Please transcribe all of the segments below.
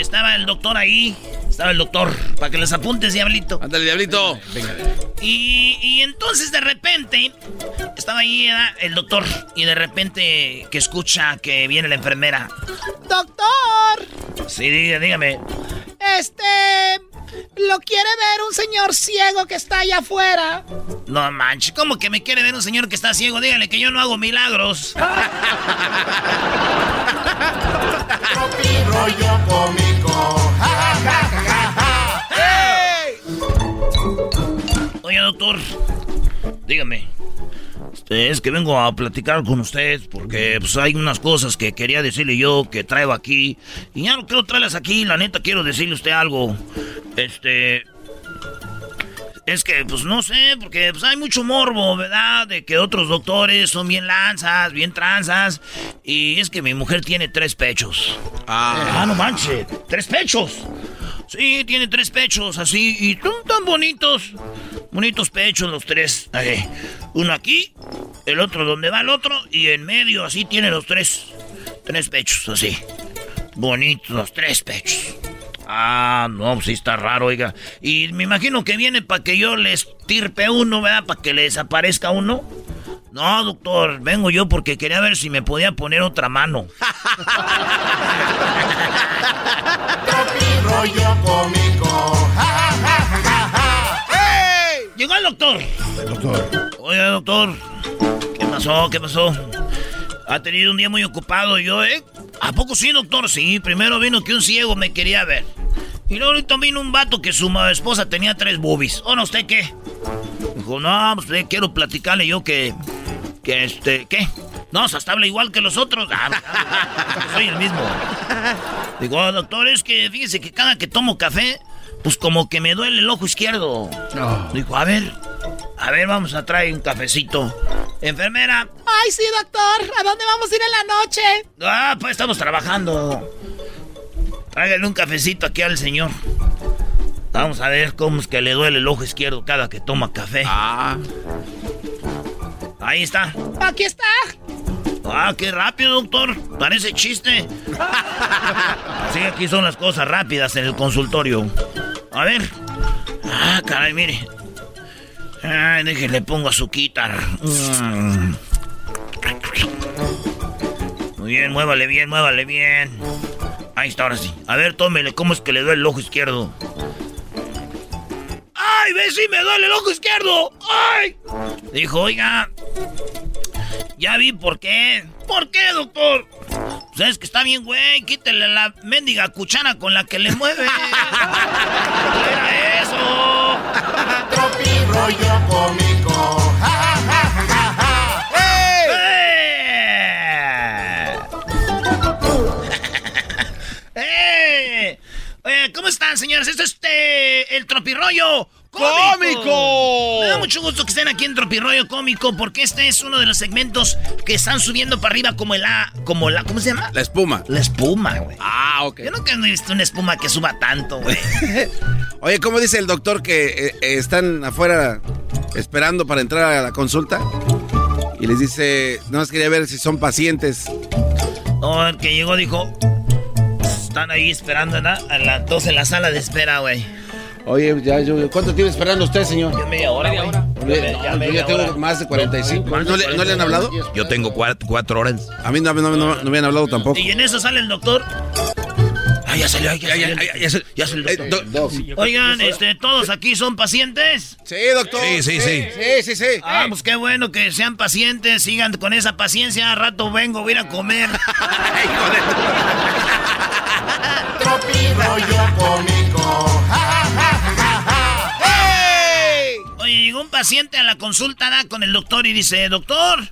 eh, estaba el doctor ahí. Estaba el doctor. Para que les apuntes, diablito. Ándale, diablito. Y, y entonces de repente estaba ahí el doctor. Y de repente que escucha que viene la enfermera. Doctor, Sí, dígame. este, lo quiere ver un señor ciego que está allá afuera. No manches, ¿cómo que me quiere ver un señor que está ciego? Dígale que yo no hago milagros. Rollo Oye, doctor, dígame. Este, es que vengo a platicar con usted porque pues, hay unas cosas que quería decirle yo que traigo aquí. Y ya no quiero traerlas aquí, la neta quiero decirle usted algo. Este. Es que, pues no sé, porque pues, hay mucho morbo, ¿verdad? De que otros doctores son bien lanzas, bien tranzas. Y es que mi mujer tiene tres pechos. Ah, no manches, tres pechos. Sí, tiene tres pechos así y son tan bonitos. Bonitos pechos los tres. Ahí. Uno aquí, el otro donde va el otro y en medio así tiene los tres. Tres pechos así. Bonitos los tres pechos. Ah, no, pues sí está raro, oiga. Y me imagino que viene para que yo le estirpe uno, ¿verdad? Para que le desaparezca uno. No, doctor, vengo yo porque quería ver si me podía poner otra mano. Rollo cómico. Ja, ja, ja, ja, ja, ja. ¡Ey! Llegó el doctor. Oiga, doctor. ¿Qué pasó? ¿Qué pasó? Ha tenido un día muy ocupado yo, ¿eh? ¿A poco sí, doctor? Sí, primero vino que un ciego me quería ver. Y luego ahorita vino un vato que su esposa tenía tres boobies. ¿O no, usted qué? Dijo, no, pues quiero platicarle yo que... Que este... ¿Qué? No, sea, hasta habla igual que los otros. Ah, ah, soy el mismo. Digo, "Oh, doctor, es que fíjese que cada que tomo café, pues como que me duele el ojo izquierdo. Dijo, a ver, a ver, vamos a traer un cafecito. Enfermera, Ay, sí, doctor, ¿a dónde vamos a ir en la noche? ah, pues estamos trabajando. Tráigale un cafecito aquí al señor. Vamos a ver cómo es que le duele el ojo izquierdo cada que toma café. Ah. Ahí está. Aquí está. Ah, qué rápido, doctor. Parece chiste. Así aquí son las cosas rápidas en el consultorio. A ver. Ah, caray, mire. Ay, déjele pongo azuquitar. Mm. Muy bien, muévale bien, muévale bien. Ahí está, ahora sí. A ver, tómele, ¿cómo es que le duele el ojo izquierdo? ¡Ay, ve si me duele el ojo izquierdo! ¡Ay! Dijo, oiga, ya vi por qué. ¿Por qué, doctor? Pues es que está bien, güey. Quítele la mendiga cuchara con la que le mueve. Era eso. Tropi rollo cómico. Ja, ja, ja. ¡Eh! ¿cómo están, señores? Esto es este, el tropirroyo ¡Cómico! Da mucho gusto que estén aquí en Tropirroyo Cómico porque este es uno de los segmentos que están subiendo para arriba como la... Como la ¿Cómo se llama? La espuma. La espuma, güey. Ah, ok. Yo nunca he visto una espuma que suba tanto, güey. Oye, ¿cómo dice el doctor que eh, eh, están afuera esperando para entrar a la consulta? Y les dice, no más quería ver si son pacientes. No, el que llegó dijo... Están ahí esperando, ¿no? A las dos en la sala de espera, güey. Oye, ya, yo, ¿cuánto tiene esperando usted, señor? Media hora, güey. Oye, no, yo ya tengo más de 45. ¿No le, no le han hablado? Yo tengo cuatro, cuatro horas. A mí no, no, no, no me habían hablado tampoco. Y en eso sale el doctor. Ah, ya salió, ya, salió. el- ya se- ya salió el Eh, Oigan, este, todos aquí son pacientes. Sí, doctor. Sí, sí, sí. Sí, sí, sí. Ah, pues qué bueno que sean pacientes, sigan con esa paciencia. A rato vengo, voy a ir a comer. Tropi rollo cómico. Un paciente a la consulta ¿da? con el doctor y dice, doctor,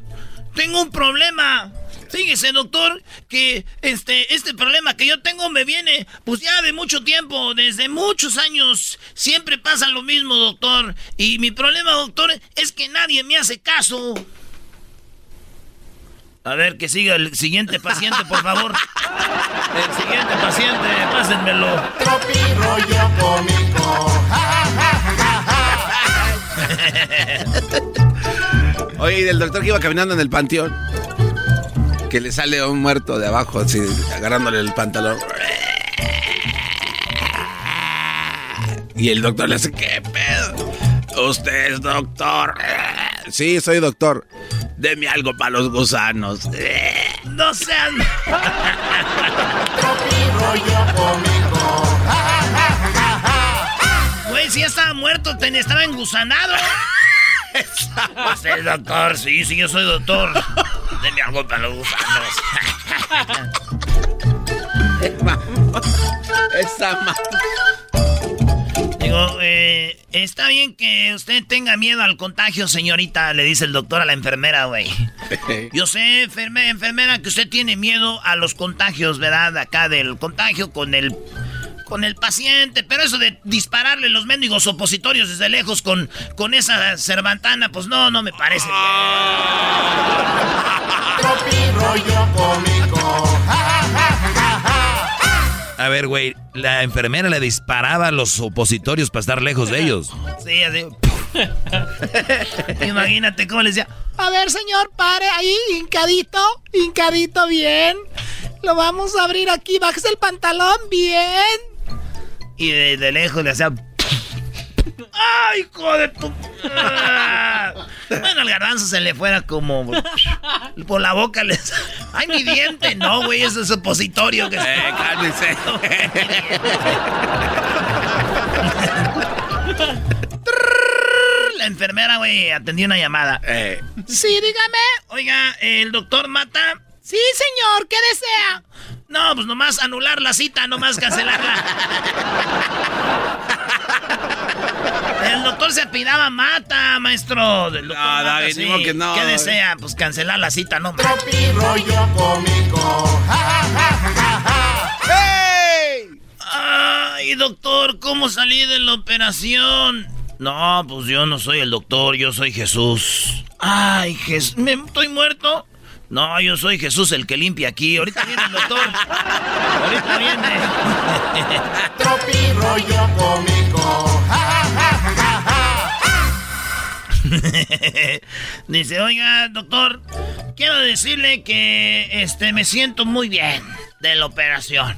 tengo un problema. Fíjese, doctor, que este, este problema que yo tengo me viene, pues ya de mucho tiempo, desde muchos años. Siempre pasa lo mismo, doctor. Y mi problema, doctor, es que nadie me hace caso. A ver, que siga el siguiente paciente, por favor. El siguiente paciente, pásenmelo. Tropi rollo cómico. Oye, ¿y del doctor que iba caminando en el panteón. Que le sale a un muerto de abajo, así, agarrándole el pantalón. Y el doctor le hace, ¿qué pedo? Usted es doctor. Sí, soy doctor. Deme algo para los gusanos. No sean. Güey, si ya estaba muerto, ten- estaba engusanado. Pues el doctor, sí, sí, yo soy doctor. Deme algo para los gusanos. Esa Digo, eh, está bien que usted tenga miedo al contagio, señorita, le dice el doctor a la enfermera, güey. Yo sé, enferme- enfermera, que usted tiene miedo a los contagios, ¿verdad? Acá del contagio con el con el paciente, pero eso de dispararle los mendigos opositorios desde lejos con, con esa cervantana, pues no, no me parece. A ver, güey, la enfermera le disparaba a los opositorios para estar lejos de ellos. Sí, así. Imagínate cómo le decía. A ver, señor, pare ahí, hincadito, hincadito bien. Lo vamos a abrir aquí, bájese el pantalón bien. Y de, de lejos le hacía. ¡Ay, hijo de tu! Bueno, al garbanzo se le fuera como. Por la boca le. ¡Ay, mi diente! No, güey, es opositorio. Que Eh, cálmese. La enfermera, güey, atendió una llamada. Eh, Sí, dígame. Oiga, ¿el doctor mata? Sí, señor, ¿qué desea? No, pues nomás anular la cita, nomás cancelarla. El doctor se apidaba mata, maestro. Del doctor No, Mata, David, modo que no. ¿Qué desea? Pues cancelar la cita, no. Tropi rollo cómico. Ay, doctor, ¿cómo salí de la operación? No, pues yo no soy el doctor, yo soy Jesús. Ay, Jesús, ¿me estoy muerto? No, yo soy Jesús el que limpia aquí. Ahorita viene el doctor. Ahorita viene. Tropi rollo cómico. Dice, oiga, doctor, quiero decirle que este me siento muy bien de la operación.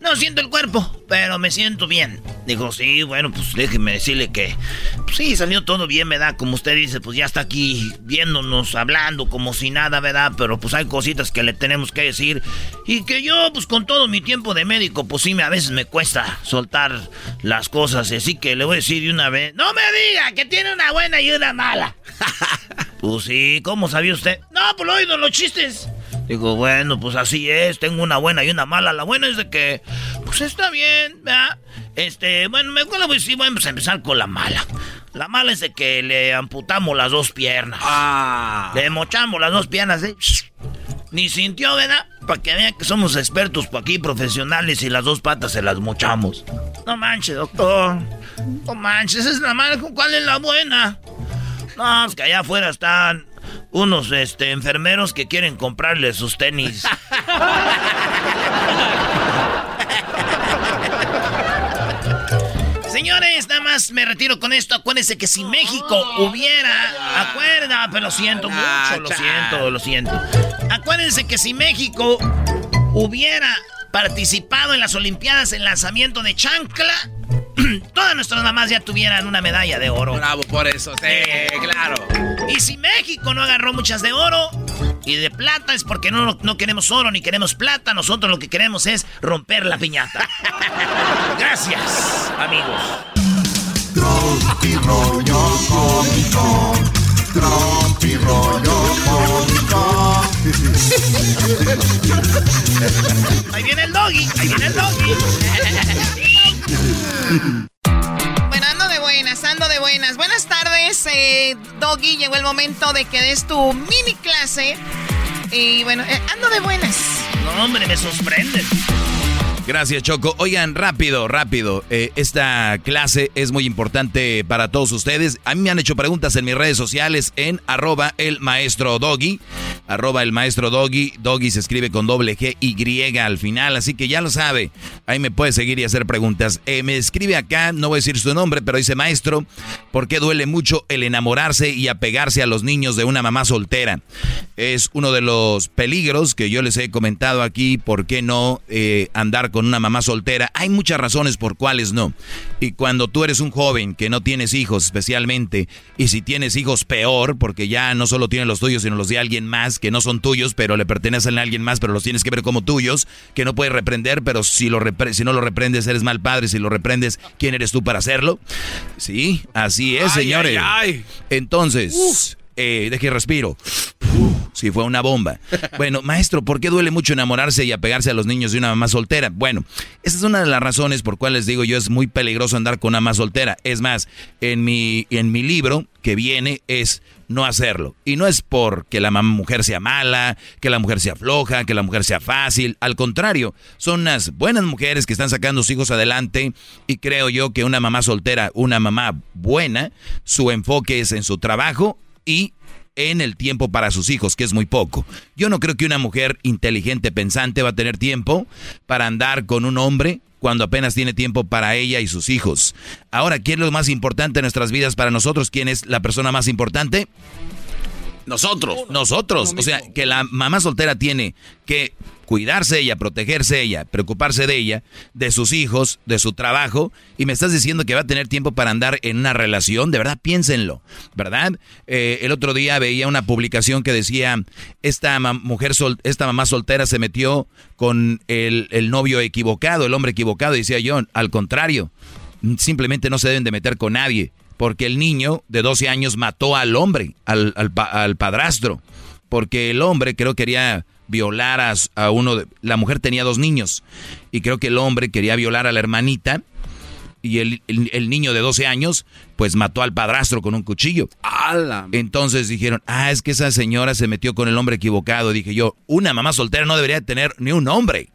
No siento el cuerpo, pero me siento bien. Digo, sí, bueno, pues déjeme decirle que pues, sí, salió todo bien, ¿verdad? Como usted dice, pues ya está aquí viéndonos, hablando como si nada, ¿verdad? Pero pues hay cositas que le tenemos que decir. Y que yo, pues con todo mi tiempo de médico, pues sí, a veces me cuesta soltar las cosas. Así que le voy a decir de una vez, no me diga que tiene una buena y una mala. pues sí, ¿cómo sabía usted? No, pues lo oído los chistes. Digo, bueno, pues así es, tengo una buena y una mala. La buena es de que, pues está bien, ¿verdad? Este, bueno, me acuerdo, pues sí, vamos a empezar con la mala. La mala es de que le amputamos las dos piernas. ah. Le mochamos las dos piernas, ¿eh? Ni sintió, ¿verdad? Para que vean que somos expertos por aquí, profesionales, y las dos patas se las mochamos. No manches, doctor. No manches, esa es la mala. ¿Cuál es la buena? No, es que allá afuera están unos este, enfermeros que quieren comprarle sus tenis. Señores, nada más me retiro con esto. Acuérdense que si México hubiera. Acuerda, pero lo siento Ah, mucho, lo siento, lo siento. Acuérdense que si México hubiera participado en las Olimpiadas en lanzamiento de chancla, todas nuestras mamás ya tuvieran una medalla de oro. Bravo por eso, sí, claro. Y si México no agarró muchas de oro y de plata es porque no, no queremos oro ni queremos plata. Nosotros lo que queremos es romper la piñata. Gracias, amigos. Tropi rollo cómico. Tropi rollo cómico. Ahí viene el doggy, ahí viene el doggy. Bueno, ando de buenas, ando de buenas. Buenas tardes, eh, Doggy. Llegó el momento de que des tu mini clase Y bueno, eh, ando de buenas. No, hombre, me sorprende. Gracias, Choco. Oigan, rápido, rápido. Eh, esta clase es muy importante para todos ustedes. A mí me han hecho preguntas en mis redes sociales en arroba el maestro Doggy. Arroba el maestro Doggy. Doggy se escribe con doble G Y al final, así que ya lo sabe. Ahí me puede seguir y hacer preguntas. Eh, me escribe acá, no voy a decir su nombre, pero dice maestro, ¿por qué duele mucho el enamorarse y apegarse a los niños de una mamá soltera? Es uno de los peligros que yo les he comentado aquí. ¿Por qué no eh, andar con una mamá soltera. Hay muchas razones por cuales no. Y cuando tú eres un joven que no tienes hijos especialmente, y si tienes hijos peor, porque ya no solo tienes los tuyos, sino los de alguien más, que no son tuyos, pero le pertenecen a alguien más, pero los tienes que ver como tuyos, que no puedes reprender, pero si, lo si no lo reprendes eres mal padre, si lo reprendes, ¿quién eres tú para hacerlo? Sí, así es, señores. Entonces, eh, deje respiro si fue una bomba. Bueno, maestro, ¿por qué duele mucho enamorarse y apegarse a los niños de una mamá soltera? Bueno, esa es una de las razones por cuales digo yo es muy peligroso andar con una mamá soltera. Es más, en mi, en mi libro que viene es no hacerlo. Y no es porque la mujer sea mala, que la mujer sea floja, que la mujer sea fácil. Al contrario, son unas buenas mujeres que están sacando sus hijos adelante. Y creo yo que una mamá soltera, una mamá buena, su enfoque es en su trabajo y en el tiempo para sus hijos, que es muy poco. Yo no creo que una mujer inteligente, pensante, va a tener tiempo para andar con un hombre cuando apenas tiene tiempo para ella y sus hijos. Ahora, ¿quién es lo más importante en nuestras vidas para nosotros? ¿Quién es la persona más importante? Nosotros. Nosotros. O sea, que la mamá soltera tiene que cuidarse ella, protegerse ella, preocuparse de ella, de sus hijos, de su trabajo, y me estás diciendo que va a tener tiempo para andar en una relación, de verdad piénsenlo, ¿verdad? Eh, el otro día veía una publicación que decía, esta mujer, sol, esta mamá soltera se metió con el, novio equivocado, el hombre equivocado, decía yo, al contrario, simplemente no se deben de meter con nadie, porque el niño de 12 años mató al hombre, al, al padrastro, porque el hombre creo quería violar a, uno de... La mujer tenía dos niños y creo que el hombre quería violar a la hermanita y el, niño de 12 años pues mató al padrastro con un cuchillo. Entonces dijeron, ah, es que esa señora se metió con el hombre equivocado. Dije yo, una mamá soltera no debería tener ni un hombre.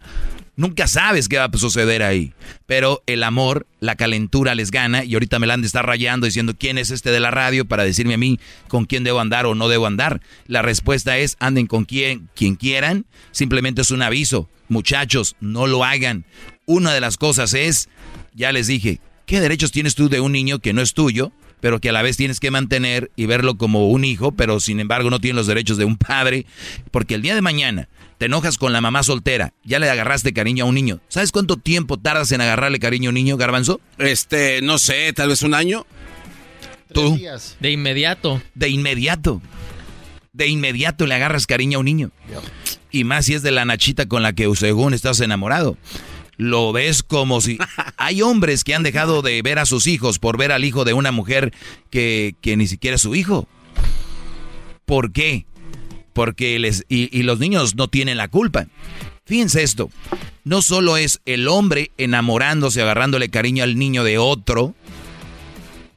Nunca sabes qué va a suceder ahí. Pero el amor, la calentura les gana y ahorita me la han de estar rayando diciendo quién es este de la radio para decirme a mí con quién debo andar o no debo andar. La respuesta es anden con quien, quien quieran. Simplemente es un aviso. Muchachos, no lo hagan. Una de las cosas es, ya les dije, ¿qué derechos tienes tú de un niño que no es tuyo? Pero que a la vez tienes que mantener y verlo como un hijo, pero sin embargo no tiene los derechos de un padre, porque el día de mañana te enojas con la mamá soltera, ya le agarraste cariño a un niño. ¿Sabes cuánto tiempo tardas en agarrarle cariño a un niño, Garbanzo? Este, no sé, tal vez un año. ¿Tú? De inmediato. De inmediato. De inmediato le agarras cariño a un niño. Y más si es de la nachita con la que según estás enamorado. Lo ves como si... Hay hombres que han dejado de ver a sus hijos por ver al hijo de una mujer que, que ni siquiera es su hijo. ¿Por qué? porque les y, los niños no tienen la culpa. Fíjense esto, no solo es el hombre enamorándose, agarrándole cariño al niño de otro,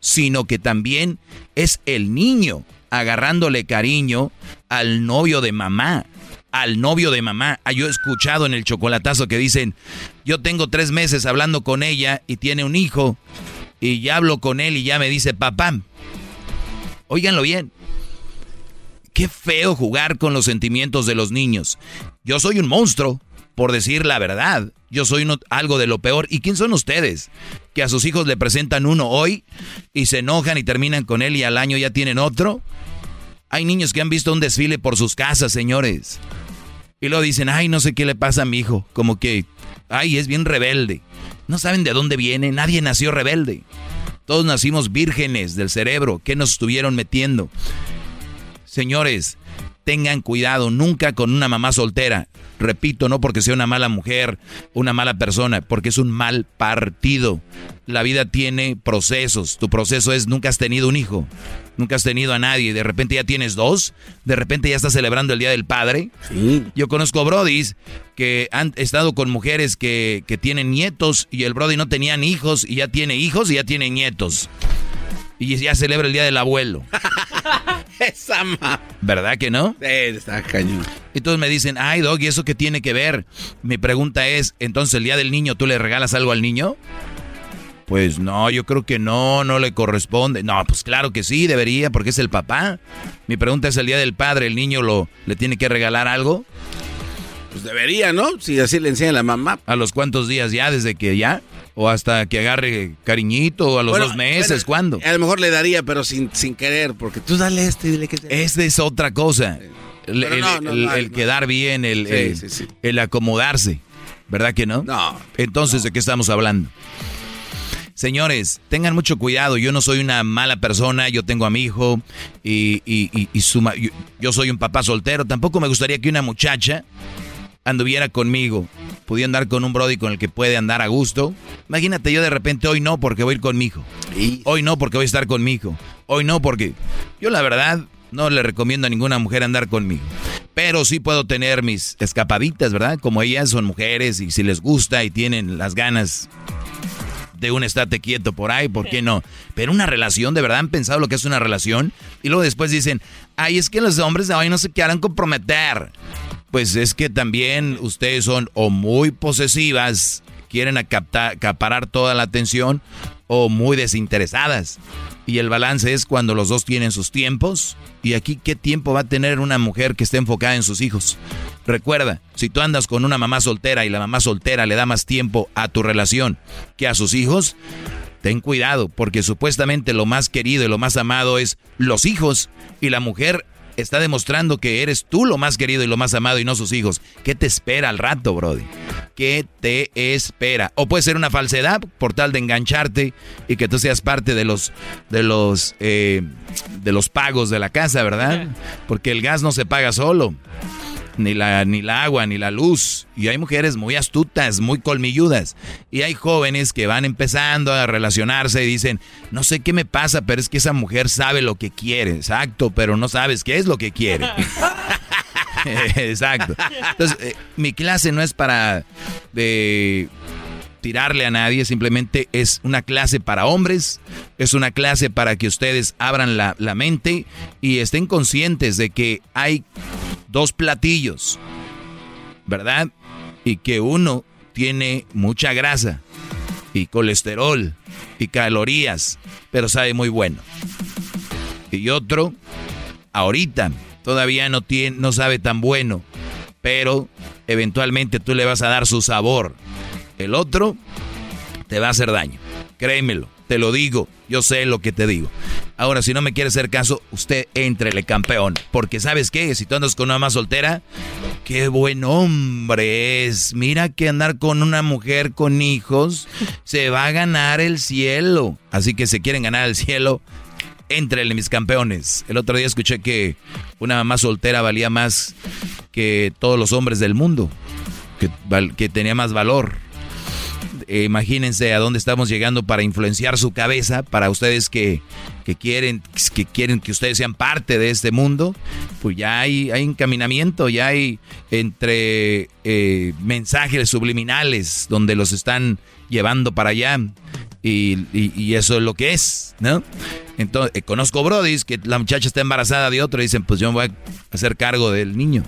sino que también es el niño agarrándole cariño al novio de mamá, al novio de mamá. Ah, yo he escuchado en el chocolatazo que dicen, yo tengo tres meses hablando con ella y tiene un hijo, y ya hablo con él y ya me dice papá. Óiganlo bien, Qué feo jugar con los sentimientos de los niños. Yo soy un monstruo, por decir la verdad. Yo soy algo de lo peor. ¿Y quién son ustedes? Que a sus hijos le presentan uno hoy y se enojan y terminan con él y al año ya tienen otro. Hay niños que han visto un desfile por sus casas, señores. Y luego dicen, ay, no sé qué le pasa a mi hijo. Como que, ay, es bien rebelde. No saben de dónde viene. Nadie nació rebelde. Todos nacimos vírgenes del cerebro. ¿Qué nos estuvieron metiendo? Señores, tengan cuidado nunca con una mamá soltera. Repito, no porque sea una mala mujer, una mala persona, porque es un mal partido. La vida tiene procesos. Tu proceso es nunca has tenido un hijo, nunca has tenido a nadie. De repente ya tienes dos, de repente ya estás celebrando el Día del Padre. Yo conozco brodis que han estado con mujeres que, que tienen nietos y el brody no tenían hijos y ya tiene hijos y ya tiene nietos. Y ya celebra el Día del Abuelo. Esa ma... ¿Verdad que no? Sí, está cañón. Entonces me dicen, ay, Dog, ¿y eso qué tiene que ver? Mi pregunta es, entonces el día del niño, ¿tú le regalas algo al niño? Pues no, yo creo que no, no le corresponde. No, pues claro que sí, debería, porque es el papá. Mi pregunta es el día del padre, ¿el niño lo, le tiene que regalar algo? Pues debería, ¿no? Si así le enseña la mamá. ¿A los cuántos días ya? ¿Desde que ya? ¿O hasta que agarre cariñito? ¿O a los dos meses? ¿Cuándo? A lo mejor le daría, pero sin, sin querer, porque tú dale este y dile que... Esta es otra cosa. El, quedar bien, el, el acomodarse. ¿Verdad que no? No. Entonces, ¿de qué estamos hablando? Señores, tengan mucho cuidado. Yo no soy una mala persona. Yo tengo a mi hijo y, y, yo, soy un papá soltero. Tampoco me gustaría que una muchacha anduviera conmigo. Pudiera andar con un brody con el que puede andar a gusto. Imagínate, yo de repente hoy no porque voy a ir con mi hijo. Hoy no porque voy a estar con mi hijo. Hoy no porque... Yo la verdad no le recomiendo a ninguna mujer andar conmigo. Pero sí puedo tener mis escapaditas, ¿verdad? Como ellas son mujeres y si les gusta y tienen las ganas de un estate quieto por ahí, ¿por qué no? Pero una relación, ¿de verdad han pensado lo que es una relación? Y luego después dicen, ay, es que los hombres de hoy no se quieran comprometer. Pues es que también ustedes son o muy posesivas, quieren acaparar toda la atención, o muy desinteresadas. Y el balance es cuando los dos tienen sus tiempos. Y aquí, ¿qué tiempo va a tener una mujer que esté enfocada en sus hijos? Recuerda, si tú andas con una mamá soltera y la mamá soltera le da más tiempo a tu relación que a sus hijos, ten cuidado, porque supuestamente lo más querido y lo más amado es los hijos. Y la mujer está demostrando que eres tú lo más querido y lo más amado y no sus hijos. ¿Qué te espera al rato, Brody? ¿Qué te espera? O puede ser una falsedad por tal de engancharte y que tú seas parte de los de los eh, de los pagos de la casa, ¿verdad? Porque el gas no se paga solo ni la, ni la agua, ni la luz. Y hay mujeres muy astutas, muy colmilludas. Y hay jóvenes que van empezando a relacionarse y dicen, no sé qué me pasa, pero es que esa mujer sabe lo que quiere. Exacto, pero no sabes qué es lo que quiere. Exacto. Entonces, eh, mi clase no es para de tirarle a nadie, simplemente es una clase para hombres, es una clase para que ustedes abran la, mente y estén conscientes de que hay dos platillos, ¿verdad? Y que uno tiene mucha grasa y colesterol y calorías, pero sabe muy bueno. Y otro, ahorita, todavía no, tiene, no sabe tan bueno, pero eventualmente tú le vas a dar su sabor. El otro te va a hacer daño, créemelo. Te lo digo, yo sé lo que te digo. Ahora, si no me quiere hacer caso, usted entrele campeón. Porque ¿sabes qué? Si tú andas con una mamá soltera, qué buen hombre es. Mira que andar con una mujer con hijos se va a ganar el cielo. Así que si quieren ganar el cielo, entrele mis campeones. El otro día escuché que una mamá soltera valía más que todos los hombres del mundo. Que tenía más valor. Eh, imagínense a dónde estamos llegando para influenciar su cabeza, para ustedes que, quieren, que quieren que ustedes sean parte de este mundo, pues ya hay, hay encaminamiento, ya hay entre eh, mensajes subliminales donde los están llevando para allá. Y, eso es lo que es, ¿no? Entonces, eh, conozco brodis que la muchacha está embarazada de otro y dicen, pues yo me voy a hacer cargo del niño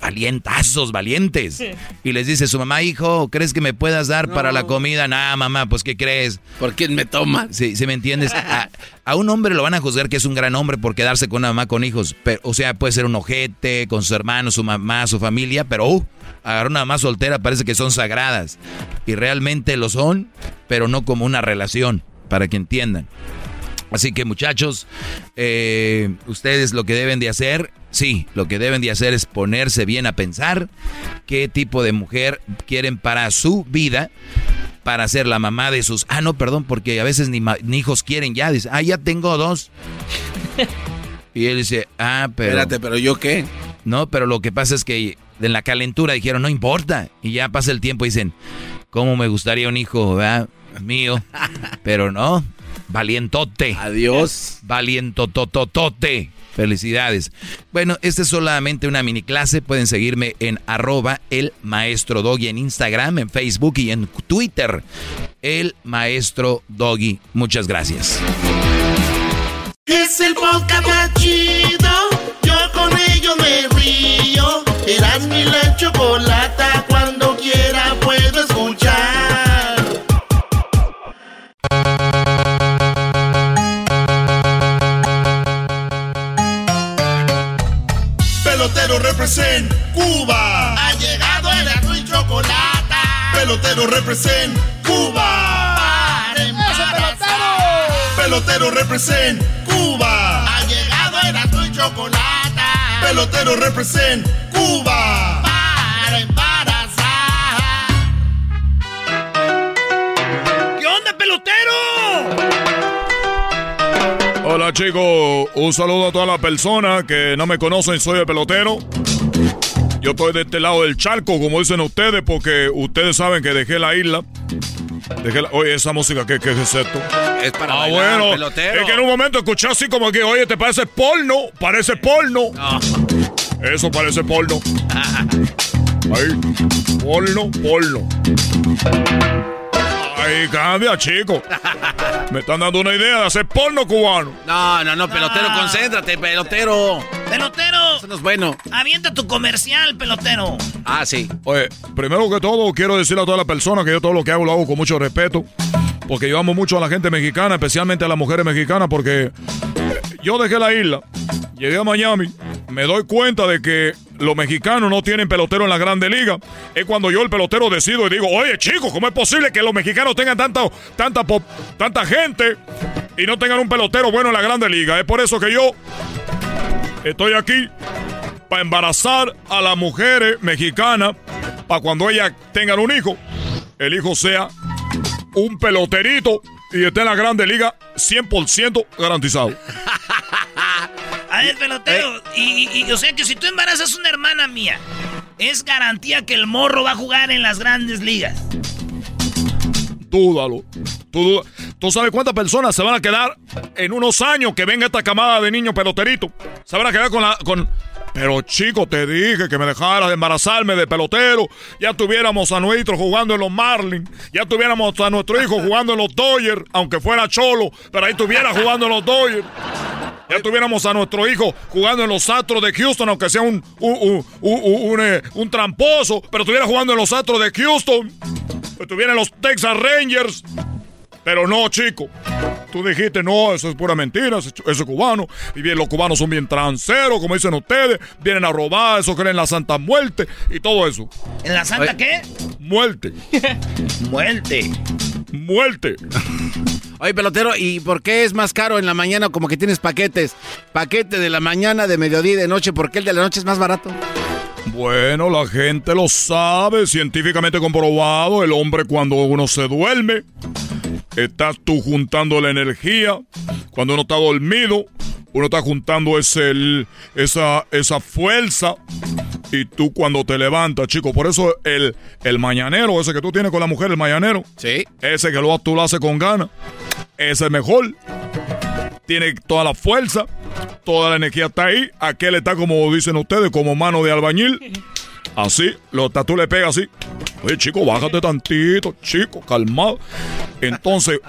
valientazos, valientes. Y les dice su mamá, hijo, ¿crees que me puedas dar para la comida? Nah, mamá, pues ¿qué crees? ¿Por quién me toma? Sí, ¿sí me entiendes? A, un hombre lo van a juzgar que es un gran hombre por quedarse con una mamá con hijos. Pero, o sea, puede ser un ojete, con sus hermanos, su mamá, su familia, pero uh, agarrar una mamá soltera parece que son sagradas. Y realmente lo son, pero no como una relación, para que entiendan. Así que muchachos, eh, ustedes lo que deben de hacer, sí, lo que deben de hacer es ponerse bien a pensar qué tipo de mujer quieren para su vida, para ser la mamá de sus... Ah, no, perdón, porque a veces ni, hijos quieren ya. Dice, ah, ya tengo dos. y él dice, ah, pero... Espérate, pero yo qué? No, pero lo que pasa es que en la calentura dijeron, no importa. Y ya pasa el tiempo y dicen, ¿cómo me gustaría un hijo, ¿verdad? mío? Pero no, Valientote. Adiós. Valientototote. Felicidades. Bueno, esta es solamente una mini clase. Pueden seguirme en arroba el maestro doggy en Instagram, en Facebook y en Twitter. El maestro doggy. Muchas gracias. Es el podcast. Yo con ello me río. Represent Cuba. Ha llegado el y chocolate. Pelotero represent Cuba. Embarazar. Pelotero represent Cuba. Ha llegado el y chocolate. Pelotero represent Cuba. Hola chicos, un saludo a todas las personas que no me conocen, soy el pelotero. Yo estoy de este lado del charco, como dicen ustedes, porque ustedes saben que dejé la isla. Dejé la- Oye, esa música, ¿qué, qué es esto? Es para Ah, bailar, bueno. pelotero. Es que en un momento escuché así como que, oye, ¿te parece porno? Parece porno. Eso parece porno. Ahí. Porno, porno. Ay, cambia, chico. Me están dando una idea de hacer porno cubano. No, no, no, pelotero, Ah. concéntrate, pelotero. Pelotero, Eso no es bueno. avienta tu comercial, pelotero. Ah, sí. Oye, primero que todo, quiero decirle a todas las personas que yo todo lo que hago lo hago con mucho respeto. Porque yo amo mucho a la gente mexicana, especialmente a las mujeres mexicanas, porque yo dejé la isla, llegué a Miami, me doy cuenta de que los mexicanos no tienen pelotero en la Grande Liga. Es cuando yo, el pelotero, decido y digo, oye, chicos, ¿cómo es posible que los mexicanos tengan tanta, tanta, pop- tanta gente y no tengan un pelotero bueno en la Grande Liga? Es por eso que yo estoy aquí para embarazar a las mujeres mexicanas para cuando ellas tengan un hijo, el hijo sea un peloterito y esté en la Grande Liga 100% garantizado. A ver, pelotero, y, y- y, o sea que si tú embarazas una hermana mía, es garantía que el morro va a jugar en las grandes ligas. Dúdalo. Tú, ¿Tú sabes cuántas personas se van a quedar en unos años que venga esta camada de niños peloteritos? Se van a quedar con la... Con... Pero chico, te dije que me dejaras de embarazarme de pelotero. Ya tuviéramos a nuestro jugando en los Marlins. Ya tuviéramos a nuestro hijo jugando en los Dodgers, aunque fuera cholo. Pero ahí estuviera jugando en los Dodgers. Ya tuviéramos a nuestro hijo jugando en los Astros de Houston, aunque sea un, un, un, un- un, eh, un tramposo. Pero estuviera jugando en los Astros de Houston. Estuviera en los Texas Rangers. Pero no, chico. Tú dijiste, no, eso es pura mentira, eso, eso es cubano. Y bien, los cubanos son bien tranceros, como dicen ustedes. Vienen a robar, eso creen en la Santa Muerte y todo eso. ¿En la santa Oye. qué? Muerte, Muerte. muerte. Oye, pelotero, ¿y por qué es más caro en la mañana como que tienes paquetes? Paquete de la mañana, de mediodía y de noche, ¿por qué el de la noche es más barato? Bueno, la gente lo sabe, científicamente comprobado. El hombre cuando uno se duerme, estás tú juntando la energía. Cuando uno está dormido, uno está juntando ese, esa, esa fuerza. Y tú cuando te levantas, chico, por eso el, el mañanero, ese que tú tienes con la mujer, el mañanero, Sí. ese que lo, tú lo haces con ganas, ese es mejor. Tiene toda la fuerza, toda la energía está ahí. Aquel está como dicen ustedes, como mano de albañil. Así, lo, tú le pegas así. Oye, chico, bájate tantito, chico, calmado. Entonces,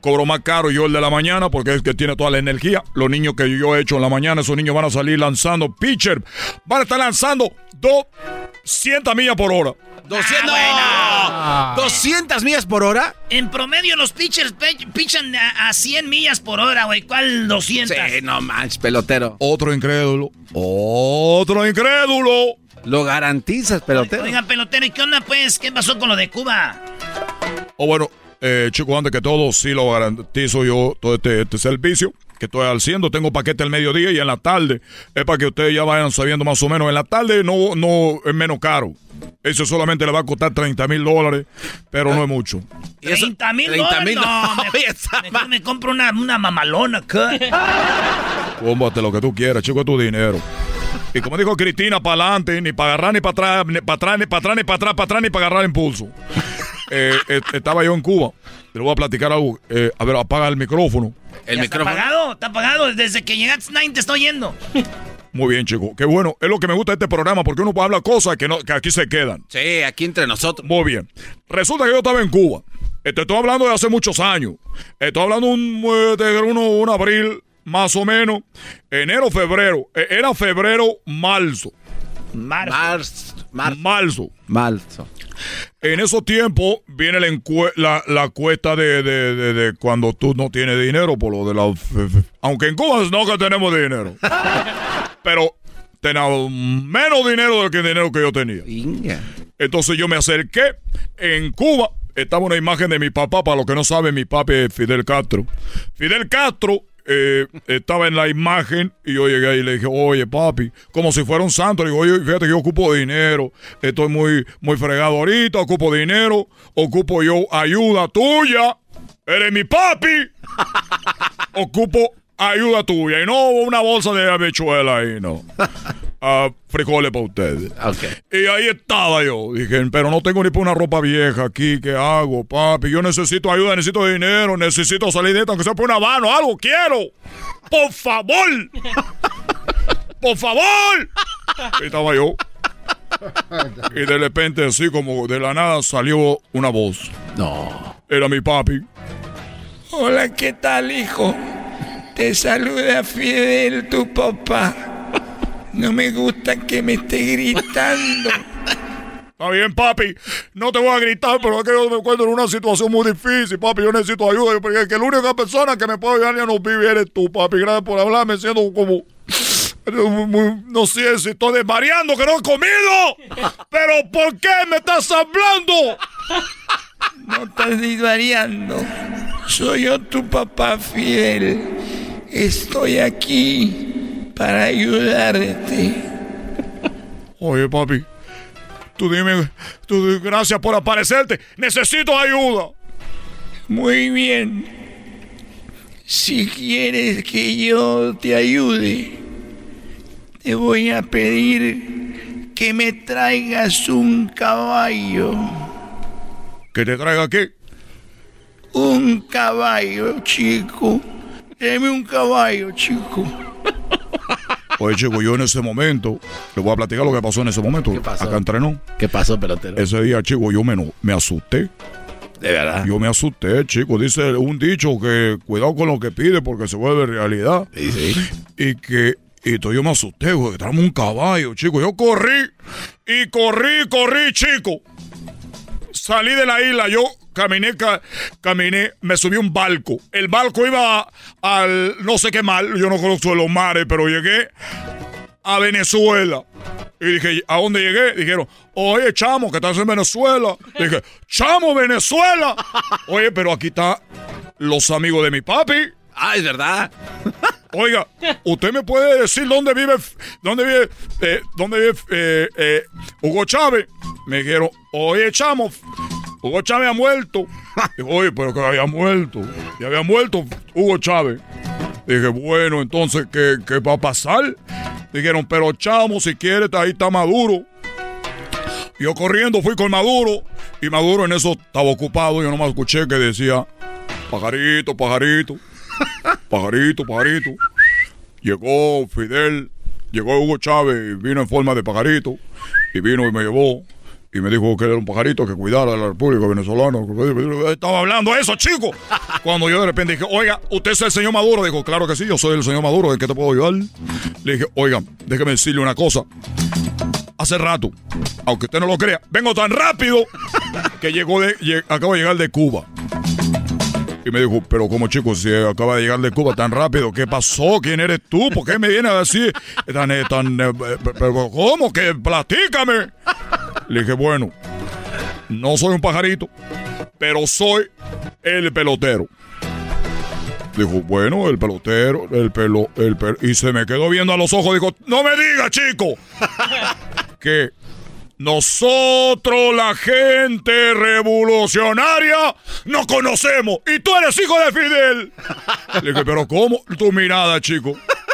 cobro más caro yo el de la mañana porque es que tiene toda la energía. Los niños que yo he hecho en la mañana, esos niños van a salir lanzando pitcher. Van a estar lanzando 200 millas por hora. 200, Ah. 200 millas por hora. En promedio los pitchers pichan a, a 100 millas por hora, güey. ¿Cuál 200? Sí, no manches, pelotero. Otro incrédulo. Otro incrédulo. Lo garantizas, pelotero. Oiga, pelotero, ¿y qué onda, pues? ¿Qué pasó con lo de Cuba? O bueno, eh, chicos, antes que todo, sí lo garantizo yo todo este, este servicio que estoy haciendo. Tengo paquete al mediodía y en la tarde. Es para que ustedes ya vayan sabiendo más o menos. En la tarde no, no es menos caro. Eso solamente le va a costar 30 mil dólares, pero no es mucho. ¿Y eso? 30 mil 30 dólares. mil No, me- Esa mejor me compro una, una mamalona acá. Cómprate lo que tú quieras, chico, es tu dinero. Y como dijo Cristina, para adelante, ni para agarrar, ni para atrás, ni para atrás, ni para atrás, ni para atrás, para atrás, ni para agarrar impulso. Eh, eh, estaba yo en Cuba. Te lo voy a platicar algo. Eh, a ver, apaga el micrófono. El ¿Ya micrófono. ¿Está apagado? ¿Está apagado? Desde que llegaste, nadie te está oyendo. Muy bien, chico. Qué bueno. Es lo que me gusta de este programa, porque uno puede hablar cosas que, no, que aquí se quedan. Sí, aquí entre nosotros. Muy bien. Resulta que yo estaba en Cuba. Te estoy hablando de hace muchos años. Estoy hablando un, eh, de uno- un abril más o menos, enero, febrero. Eh, Era febrero, marzo. Marzo. Marzo. Marzo. En esos tiempos viene la, la, la cuesta de, de- de- de cuando tú no tienes dinero por lo de la... Aunque en Cuba no que tenemos dinero. Pero tenemos menos dinero del que el dinero que yo tenía. Entonces yo me acerqué. En Cuba estaba una imagen de mi papá. Para los que no saben, mi papá es Fidel Castro. Fidel Castro eh, estaba en la imagen y yo llegué ahí y le dije, oye papi, como si fuera un santo. Le digo, oye, fíjate que yo ocupo dinero. Estoy muy, muy fregado ahorita, ocupo dinero. Ocupo yo ayuda tuya. Eres mi papi. Ocupo ayuda tuya. Y no una bolsa de habichuela ahí, no. Ah, frijoles para ustedes. Ok. Y ahí estaba yo. Dije, pero no tengo ni para una ropa vieja aquí. ¿Qué hago, papi? Yo necesito ayuda, necesito dinero, necesito salir de esto, aunque sea por una mano, algo quiero. Por favor. Por favor. Y estaba yo. Y de repente, así como de la nada, salió una voz. No. Era mi papi. Hola, ¿qué tal, hijo? Te saluda Fidel, tu papá. No me gusta que me esté gritando. Está bien, papi. No te voy a gritar, pero es que yo me encuentro en una situación muy difícil, papi. Yo necesito ayuda. Porque es que la única persona que me puede ayudar ya no vive eres tú, papi. Gracias por hablarme, siendo como. muy- muy- No sé si estoy desvariando, que no he comido. Pero ¿por qué me estás hablando? No estás divariando. Soy yo, tu papá Fidel. Estoy aquí para ayudarte. Oye, papi. Tú dime. Tú di- gracias por aparecerte. Necesito ayuda. Muy bien. Si quieres que yo te ayude, te voy a pedir que me traigas un caballo. Que te traiga aquí. Un caballo, chico. Deme un caballo, chico. Oye, chico, yo en ese momento. Le voy a platicar lo que pasó en ese momento. pasó? Acá entrenó. ¿Qué pasó, pelotero? Ese día, chico, yo me, asusté. De verdad. Yo me asusté, chico. Dice un dicho que cuidado con lo que pide porque se vuelve realidad. Sí, sí. Y que y entonces yo me asusté, güey. Traemos un caballo, chico. Yo corrí y corrí, corrí, chico. Salí de la isla, yo caminé, ca- caminé, me subí un barco. El barco iba al no sé qué mar, yo no conozco los mares, pero llegué a Venezuela. Y dije, ¿a dónde llegué? Dijeron, oye, chamo, que estás en Venezuela. Dije, chamo, Venezuela. Oye, pero aquí está los amigos de mi papi. Ah, es verdad. Oiga, ¿usted me puede decir dónde vive, dónde vive, eh, dónde vive eh, eh, Hugo Chávez? Me dijeron, oye, chamo, Hugo Chávez ha muerto. Oye, pero que había muerto. Ya había muerto Hugo Chávez. Dije, bueno, entonces, ¿qué, qué va a pasar? Dijeron, pero chamo, si quieres, ahí está Maduro. Yo corriendo fui con Maduro y Maduro en eso estaba ocupado. Yo nomás escuché que decía, pajarito, pajarito, pajarito, pajarito. Llegó Fidel, llegó Hugo Chávez, vino en forma de pajarito y vino y me llevó y me dijo que era un pajarito que cuidara a la República Venezolana. Estaba hablando eso, chico. Cuando yo de repente dije, oiga, ¿usted es el señor Maduro? Dijo, claro que sí, yo soy el señor Maduro, ¿en qué te puedo ayudar? Le dije, oiga, déjeme decirle una cosa. Hace rato, aunque usted no lo crea, vengo tan rápido que llegó de, acabo de llegar de Cuba. Y me dijo, pero como chico, si acaba de llegar de Cuba tan rápido, ¿qué pasó? ¿Quién eres tú? ¿Por qué me vienes a decir tan, eh, tan, eh, cómo? que Platícame. Le dije, bueno, no soy un pajarito, pero soy el pelotero. Dijo, bueno, el pelotero, el pelo, el pel- y se me quedó viendo a los ojos, dijo, no me diga, chico, que nosotros, la gente revolucionaria, nos conocemos. Y tú eres hijo de Fidel. Le dije, pero ¿cómo? Tu mirada, chico.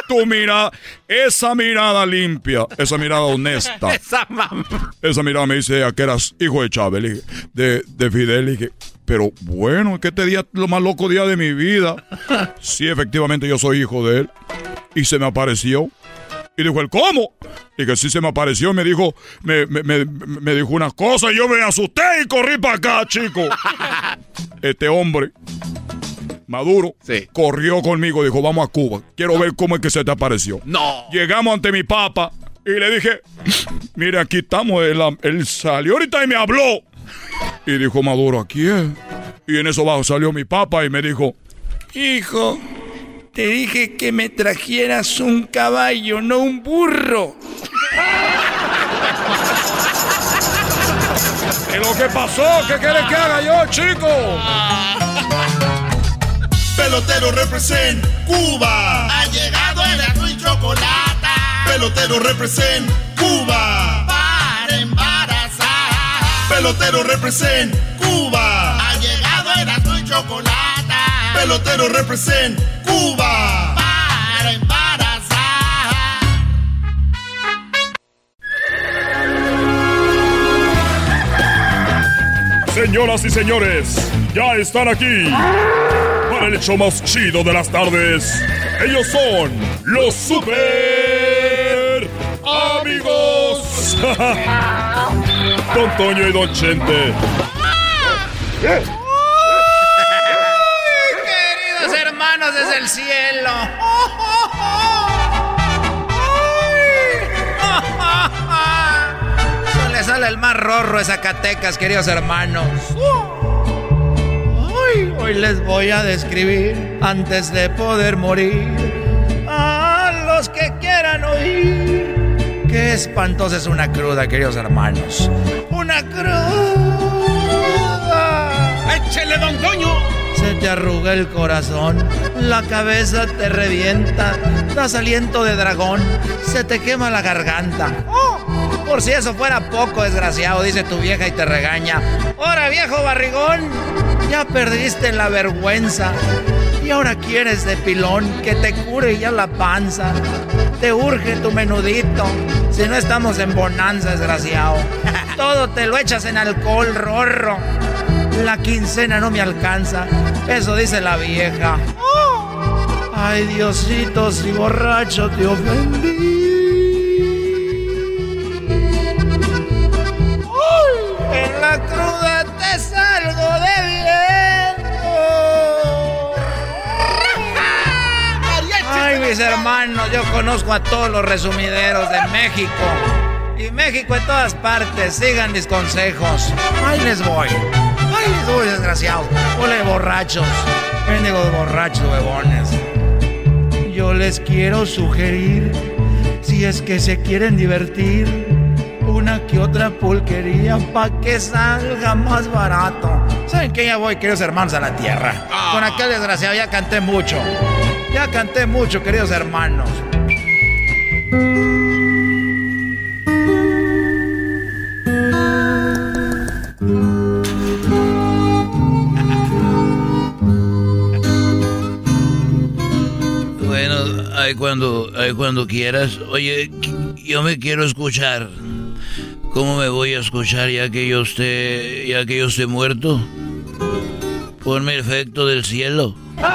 Tu mirada. Esa mirada limpia. Esa mirada honesta. Esa mamá. Esa mirada me dice que eras hijo de Chávez. De, de Fidel. Le dije, pero bueno, es que este día es lo más loco día de mi vida. Sí, efectivamente yo soy hijo de él. Y se me apareció. Y dijo, ¿el cómo? Y que sí se me apareció, me dijo, me, me, me, me dijo unas cosas y yo me asusté y corrí para acá, chico. Este hombre Maduro, Sí. corrió conmigo, dijo, vamos a Cuba. Quiero ver cómo es que se te apareció. No. Llegamos ante mi papa y le dije, mire, aquí estamos. Él, él salió ahorita y me habló. Y dijo Maduro, aquí es. Y en eso bajo salió mi papa y me dijo, Hijo, te dije que me trajeras un caballo, no un burro. ¿qué es lo que pasó? ¿Qué quieres que haga yo, chico? Pelotero represent Cuba. Ha llegado el azul y chocolate. Pelotero represent Cuba. Para embarazar. Pelotero represent Cuba. Ha llegado el azul y chocolate. Pelotero represent Cuba. Para embarazar. Señoras y señores, ya están aquí para el show más chido de las tardes. Ellos son los super amigos. Don Toño y Don Chente. Queridos hermanos desde el cielo. Se le sale el más rorro a Zacatecas, queridos hermanos. Hoy les voy a describir antes de poder morir a los que quieran oír. Qué espantosa es una cruda, queridos hermanos. Una cruda. ¡Échele, don Toño! Se te arruga el corazón, la cabeza te revienta, das aliento de dragón, se te quema la garganta. ¡Oh! Por si eso fuera poco, desgraciado, dice tu vieja y te regaña. Ahora, viejo barrigón, ya perdiste la vergüenza. Y ahora quieres de pilón que te cure ya la panza. Te urge tu menudito, si no estamos en bonanza, desgraciado. Todo te lo echas en alcohol, rorro. La quincena no me alcanza. Eso dice la vieja. Ay, Diosito, si borracho te ofendí. Hermanos, yo conozco a todos los resumideros de México. Y México en todas partes. Sigan mis consejos. Ahí les voy. Ahí les voy, desgraciados. Ole borrachos. Bendigos borrachos, huevones. Yo les quiero sugerir, si es que se quieren divertir, otra pulquería pa' que salga más barato. ¿Saben qué? Ya voy, queridos hermanos, a la tierra. Con aquel desgraciado ya canté mucho. Ya canté mucho, queridos hermanos. Bueno, ahí cuando, ahí cuando quieras. Oye, yo me quiero escuchar. ¿Cómo me voy a escuchar ya que yo esté, ya que yo esté muerto? Ponme el efecto del cielo.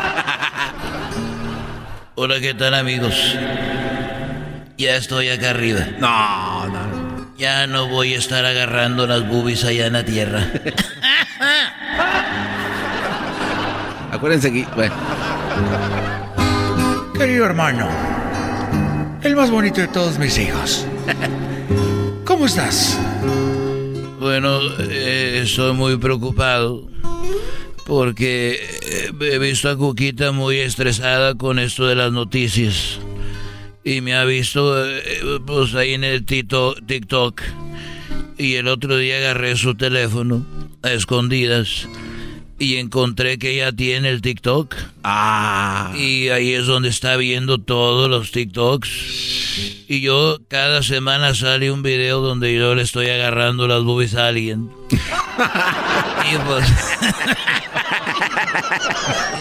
Hola, ¿qué tal amigos? Ya estoy acá arriba. No, no. Ya no voy a estar agarrando las boobies allá en la tierra. Acuérdense que. Bueno. Querido hermano, el más bonito de todos mis hijos. ¿Cómo estás? Bueno, eh, estoy muy preocupado porque eh, he visto a Cuquita muy estresada con esto de las noticias. Y me ha visto eh, pues ahí en el tito- TikTok. Y el otro día agarré su teléfono a escondidas y encontré que ella tiene el TikTok. Ah. Y ahí es donde está viendo todos los TikToks. Y yo cada semana sale un video donde yo le estoy agarrando las boobies a alguien. y pues...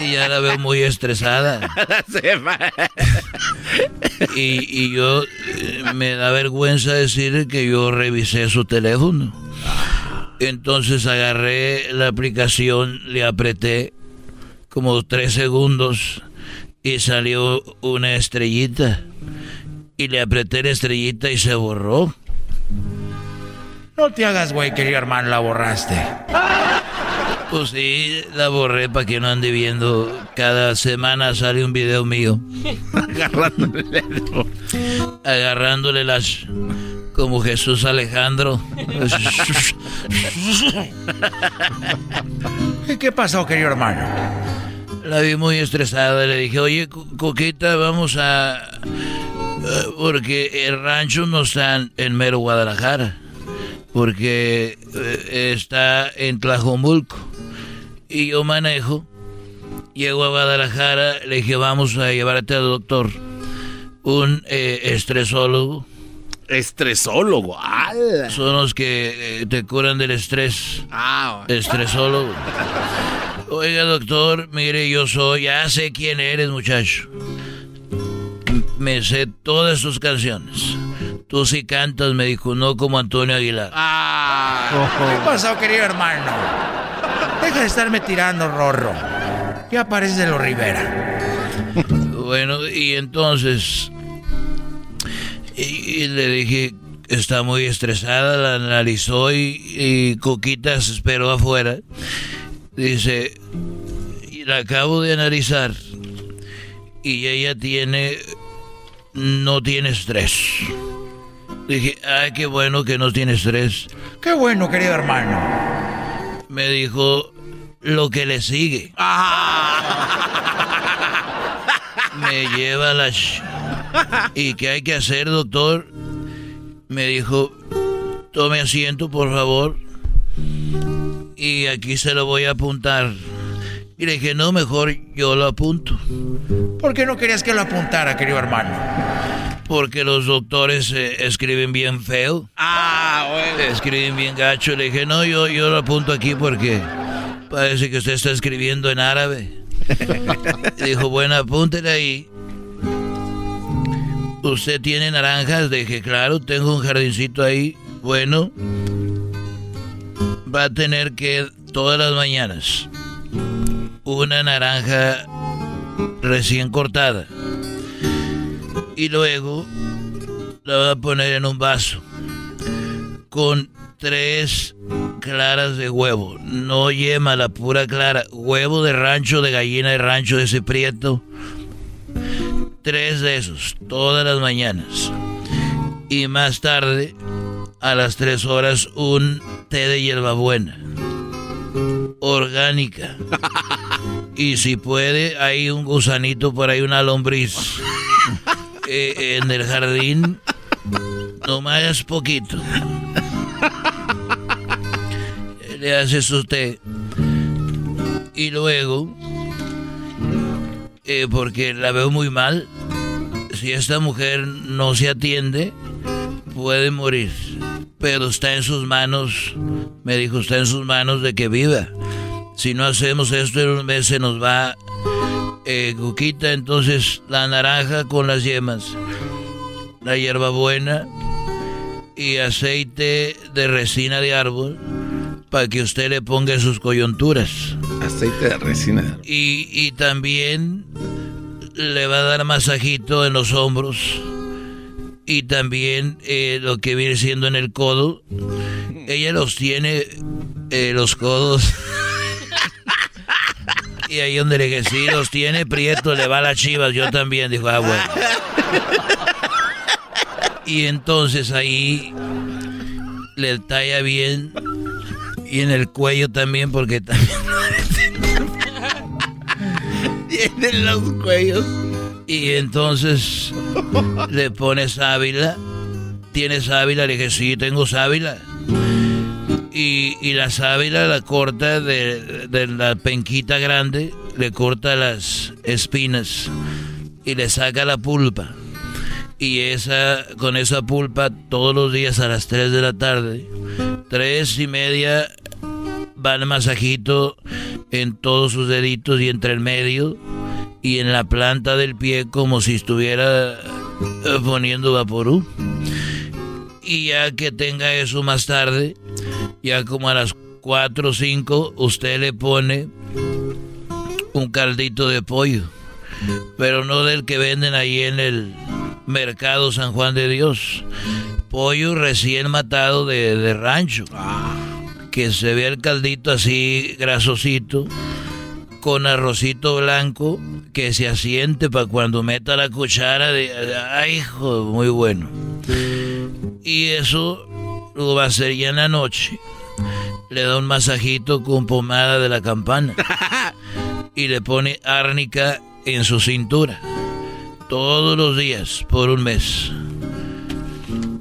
y ya la veo muy estresada. Y, y yo eh, me da vergüenza decirle que yo revisé su teléfono. Entonces agarré la aplicación, le apreté como tres segundos y salió una estrellita. Y le apreté la estrellita y se borró. No te hagas güey, querido hermano, la borraste. Pues sí, la borré para que no ande viendo. Cada semana sale un video mío. Agarrándole Agarrándole las... Como Jesús Alejandro. ¿Y qué pasó, querido hermano? La vi muy estresada. Le dije, oye, Coquita, vamos a... Eh, porque el rancho no está en mero Guadalajara. Porque eh, está en Tlajomulco. Y yo manejo. Llego a Guadalajara. Le dije, vamos a llevarte al doctor. Un eh, estresólogo. Estresólogo, Son los que te curan del estrés. Ah, Estresólogo. Oiga, doctor, mire, yo soy, ya sé quién eres, muchacho. Me sé todas sus canciones. Tú sí cantas, me dijo, no como Antonio Aguilar. Ah. ¿Qué pasó, querido hermano? Deja de estarme tirando, Rorro. Ya de lo Rivera. Bueno, y entonces... Y, le dije, está muy estresada, la analizó y, y Coquita se esperó afuera. Dice, y la acabo de analizar y ella tiene, no tiene estrés. Dije, ay, qué bueno que no tiene estrés. Qué bueno, querido hermano. Me dijo lo que le sigue. Me lleva la... ¿Y qué hay que hacer, doctor? Me dijo, tome asiento, por favor y aquí se lo voy a apuntar. Y le dije, no, mejor yo lo apunto. ¿Por qué no querías que lo apuntara, querido hermano? Porque los doctores eh, escriben bien feo. Ah, bueno. Escriben bien gacho. Le dije, no, yo, yo lo apunto aquí porque parece que usted está escribiendo en árabe. dijo, bueno, apúntele ahí. ¿Usted tiene naranjas? Le dije, claro, tengo un jardincito ahí. Bueno, va a tener que todas las mañanas una naranja recién cortada y luego la va a poner en un vaso con tres claras de huevo, no yema, la pura clara, huevo de rancho, de gallina de rancho, de ese prieto, tres de esos, todas las mañanas. Y más tarde a las 3 horas un té de hierbabuena. Orgánica. Y si puede, hay un gusanito por ahí, una lombriz. En el jardín, nomás poquito. Le hace su té. Y luego, eh, porque la veo muy mal, si esta mujer no se atiende, puede morir pero está en sus manos, me dijo, está en sus manos de que viva. Si no hacemos esto en un mes se nos va eh, Cuquita, entonces la naranja con las yemas, la hierbabuena y aceite de resina de árbol para que usted le ponga sus coyunturas. Aceite de resina. Y, y también le va a dar masajito en los hombros y también eh, lo que viene siendo en el codo. Ella los tiene, eh, los codos. y ahí donde le que sí los tiene, Prieto le va a las chivas. Yo también, dijo, ah, bueno. Y entonces ahí le talla bien. Y en el cuello también, porque también. Tienen los cuellos. Y entonces le pone sábila. ¿Tienes sábila? Le dije, sí, tengo sábila. Y, la sábila la corta de, de, la penquita grande, le corta las espinas y le saca la pulpa. Y esa, con esa pulpa todos los días a las 3 de la tarde, tres y media, va el masajito en todos sus deditos y entre el medio y en la planta del pie como si estuviera eh, poniendo vaporú. Y ya que tenga eso más tarde, ya como a las 4 o 5, usted le pone un caldito de pollo. Pero no del que venden ahí en el mercado San Juan de Dios. Pollo recién matado de, rancho que se vea el caldito así grasosito, con arrocito blanco, que se asiente para cuando meta la cuchara de... ¡Ay, hijo! Muy bueno. Y eso lo va a hacer ya en la noche. Le da un masajito con pomada de la campana. Y le pone árnica en su cintura. Todos los días, por un mes.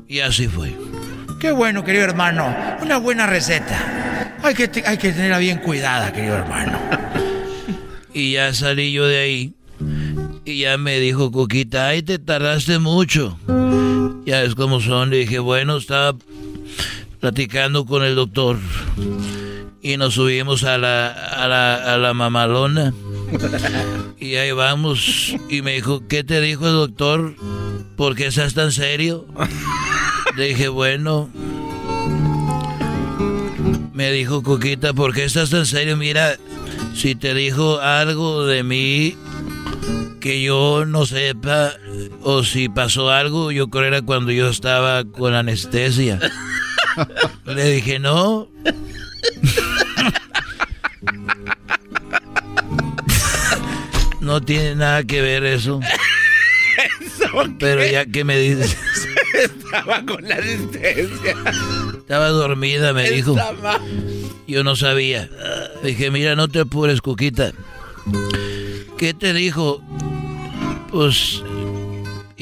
Y así fue. Qué bueno, querido hermano. Una buena receta. Hay que, hay que tenerla bien cuidada, querido hermano. Y ya salí yo de ahí. Y ya me dijo Coquita, ay, te tardaste mucho. Ya es como son. Le dije, bueno, estaba platicando con el doctor. Y nos subimos a la, a la, a la mamalona. Y ahí vamos. Y me dijo, ¿qué te dijo el doctor? ¿Por qué estás tan serio? Le dije, bueno. Me dijo Coquita, ¿por qué estás tan serio? Mira, si te dijo algo de mí que yo no sepa, o si pasó algo, yo creo era cuando yo estaba con anestesia. Le dije, no. No tiene nada que ver eso. Pero ya que me dices. Estaba con la anestesia. Estaba dormida, me dijo. Yo no sabía. Dije, mira, no te apures, Cuquita. ¿Qué te dijo? Pues.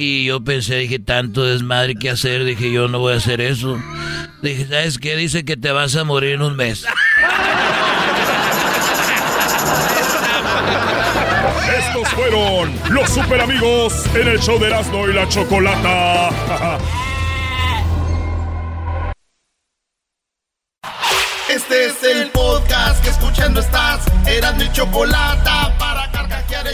Y yo pensé, dije, tanto desmadre que hacer. Dije, yo no voy a hacer eso. Dije, ¿sabes qué? Dice que te vas a morir en un mes. Estos fueron los super amigos en el show de Erasmo y la Chocolata. Este es el podcast que escuchando estás. Eran mi chocolata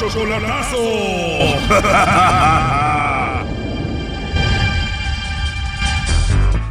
Chocolatazo.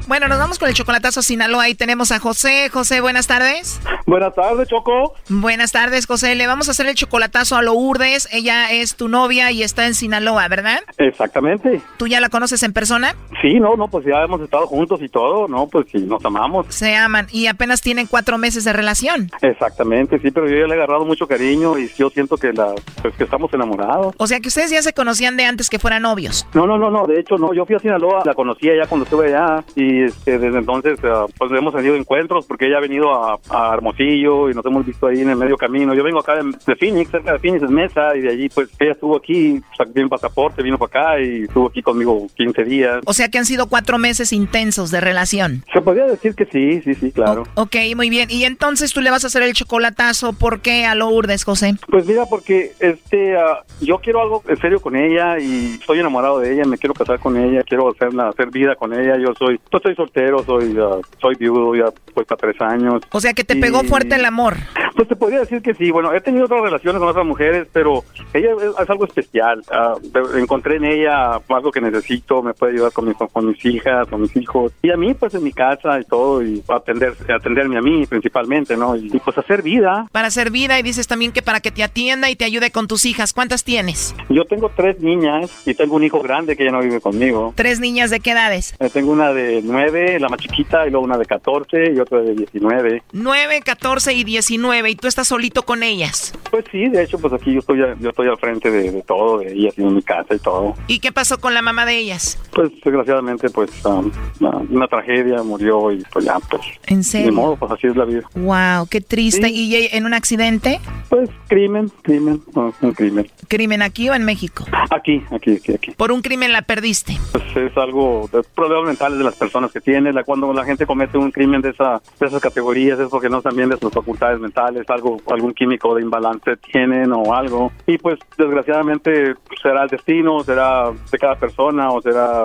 Bueno, nos vamos con el chocolatazo Sinaloa. Ahí tenemos a José. José, buenas tardes. Buenas tardes, Choco. Buenas tardes, José. Le vamos a hacer el chocolatazo a Lourdes. Ella es tu novia y está en Sinaloa, ¿verdad? Exactamente. ¿Tú ya la conoces en persona? Sí, no, no, pues ya hemos estado juntos y todo, ¿no? Pues sí, nos amamos. Se aman y apenas tienen cuatro meses de relación. Exactamente, sí, pero yo ya le he agarrado mucho cariño y yo siento que la, pues que estamos enamorados. O sea que ustedes ya se conocían de antes que fueran novios. No, no, no, no, de hecho no, yo fui a Sinaloa, la conocía ya cuando estuve allá y este, desde entonces uh, pues hemos tenido encuentros porque ella ha venido a, a, Hermosillo y nos hemos visto ahí en el medio camino. Yo vengo acá de, de Phoenix, cerca de Phoenix, en Mesa, y de allí pues ella estuvo aquí, sacó mi pasaporte, vino para acá y estuvo aquí conmigo 15 días. O sea que han sido cuatro meses intensos de relación. Se podría decir que sí, sí, sí, claro. O ok, muy bien. Y entonces tú le vas a hacer el chocolatazo, ¿por qué a Lourdes, José? Pues mira, porque este, uh, yo quiero algo en serio con ella y estoy enamorado de ella, me quiero casar con ella, quiero hacer vida con ella. Yo soy, estoy soltero, soy, uh, soy viudo, ya voy para tres años. O sea que te y... pegó fuerte el amor. Pues te podría decir que sí. Bueno, he tenido otras relaciones con otras mujeres, pero ella es, es algo especial. Uh, encontré en ella algo que necesito, me puede ayudar con, mi, con mis hijas, con mis hijos. Y a mí, pues en mi casa y todo, y atender, atenderme a mí principalmente, ¿no? Y, y pues hacer vida. Para hacer vida, y dices también que para que te atienda y te ayude con tus hijas. ¿Cuántas tienes? Yo tengo tres niñas y tengo un hijo grande que ya no vive conmigo. ¿Tres niñas de qué edades? Eh, tengo una de nueve, la más chiquita, y luego una de 14 y otra de 19. 9, 14 y 19, ¿y tú estás solito con ellas? Pues sí, de hecho, pues aquí yo estoy, yo estoy al frente de, de todo, de ellas, en mi casa y todo. ¿Y qué pasó con la mamá de ellas? Pues desgraciadamente, pues um, una, una, tragedia, murió y pues ya, pues... ¿En serio? De modo, pues así es la vida. Wow, qué triste. Sí. ¿Y en un accidente? Pues crimen, crimen, un crimen. ¿Crimen aquí o en México? Aquí, aquí, aquí, aquí. Por un crimen la perdiste. Pues es algo de problemas mentales de las personas que tienen. La, cuando la gente comete un crimen de, esa, de esas categorías es porque no bien de sus facultades mentales, algo, algún químico de imbalance tienen o algo. Y pues desgraciadamente será el destino, será de cada persona o será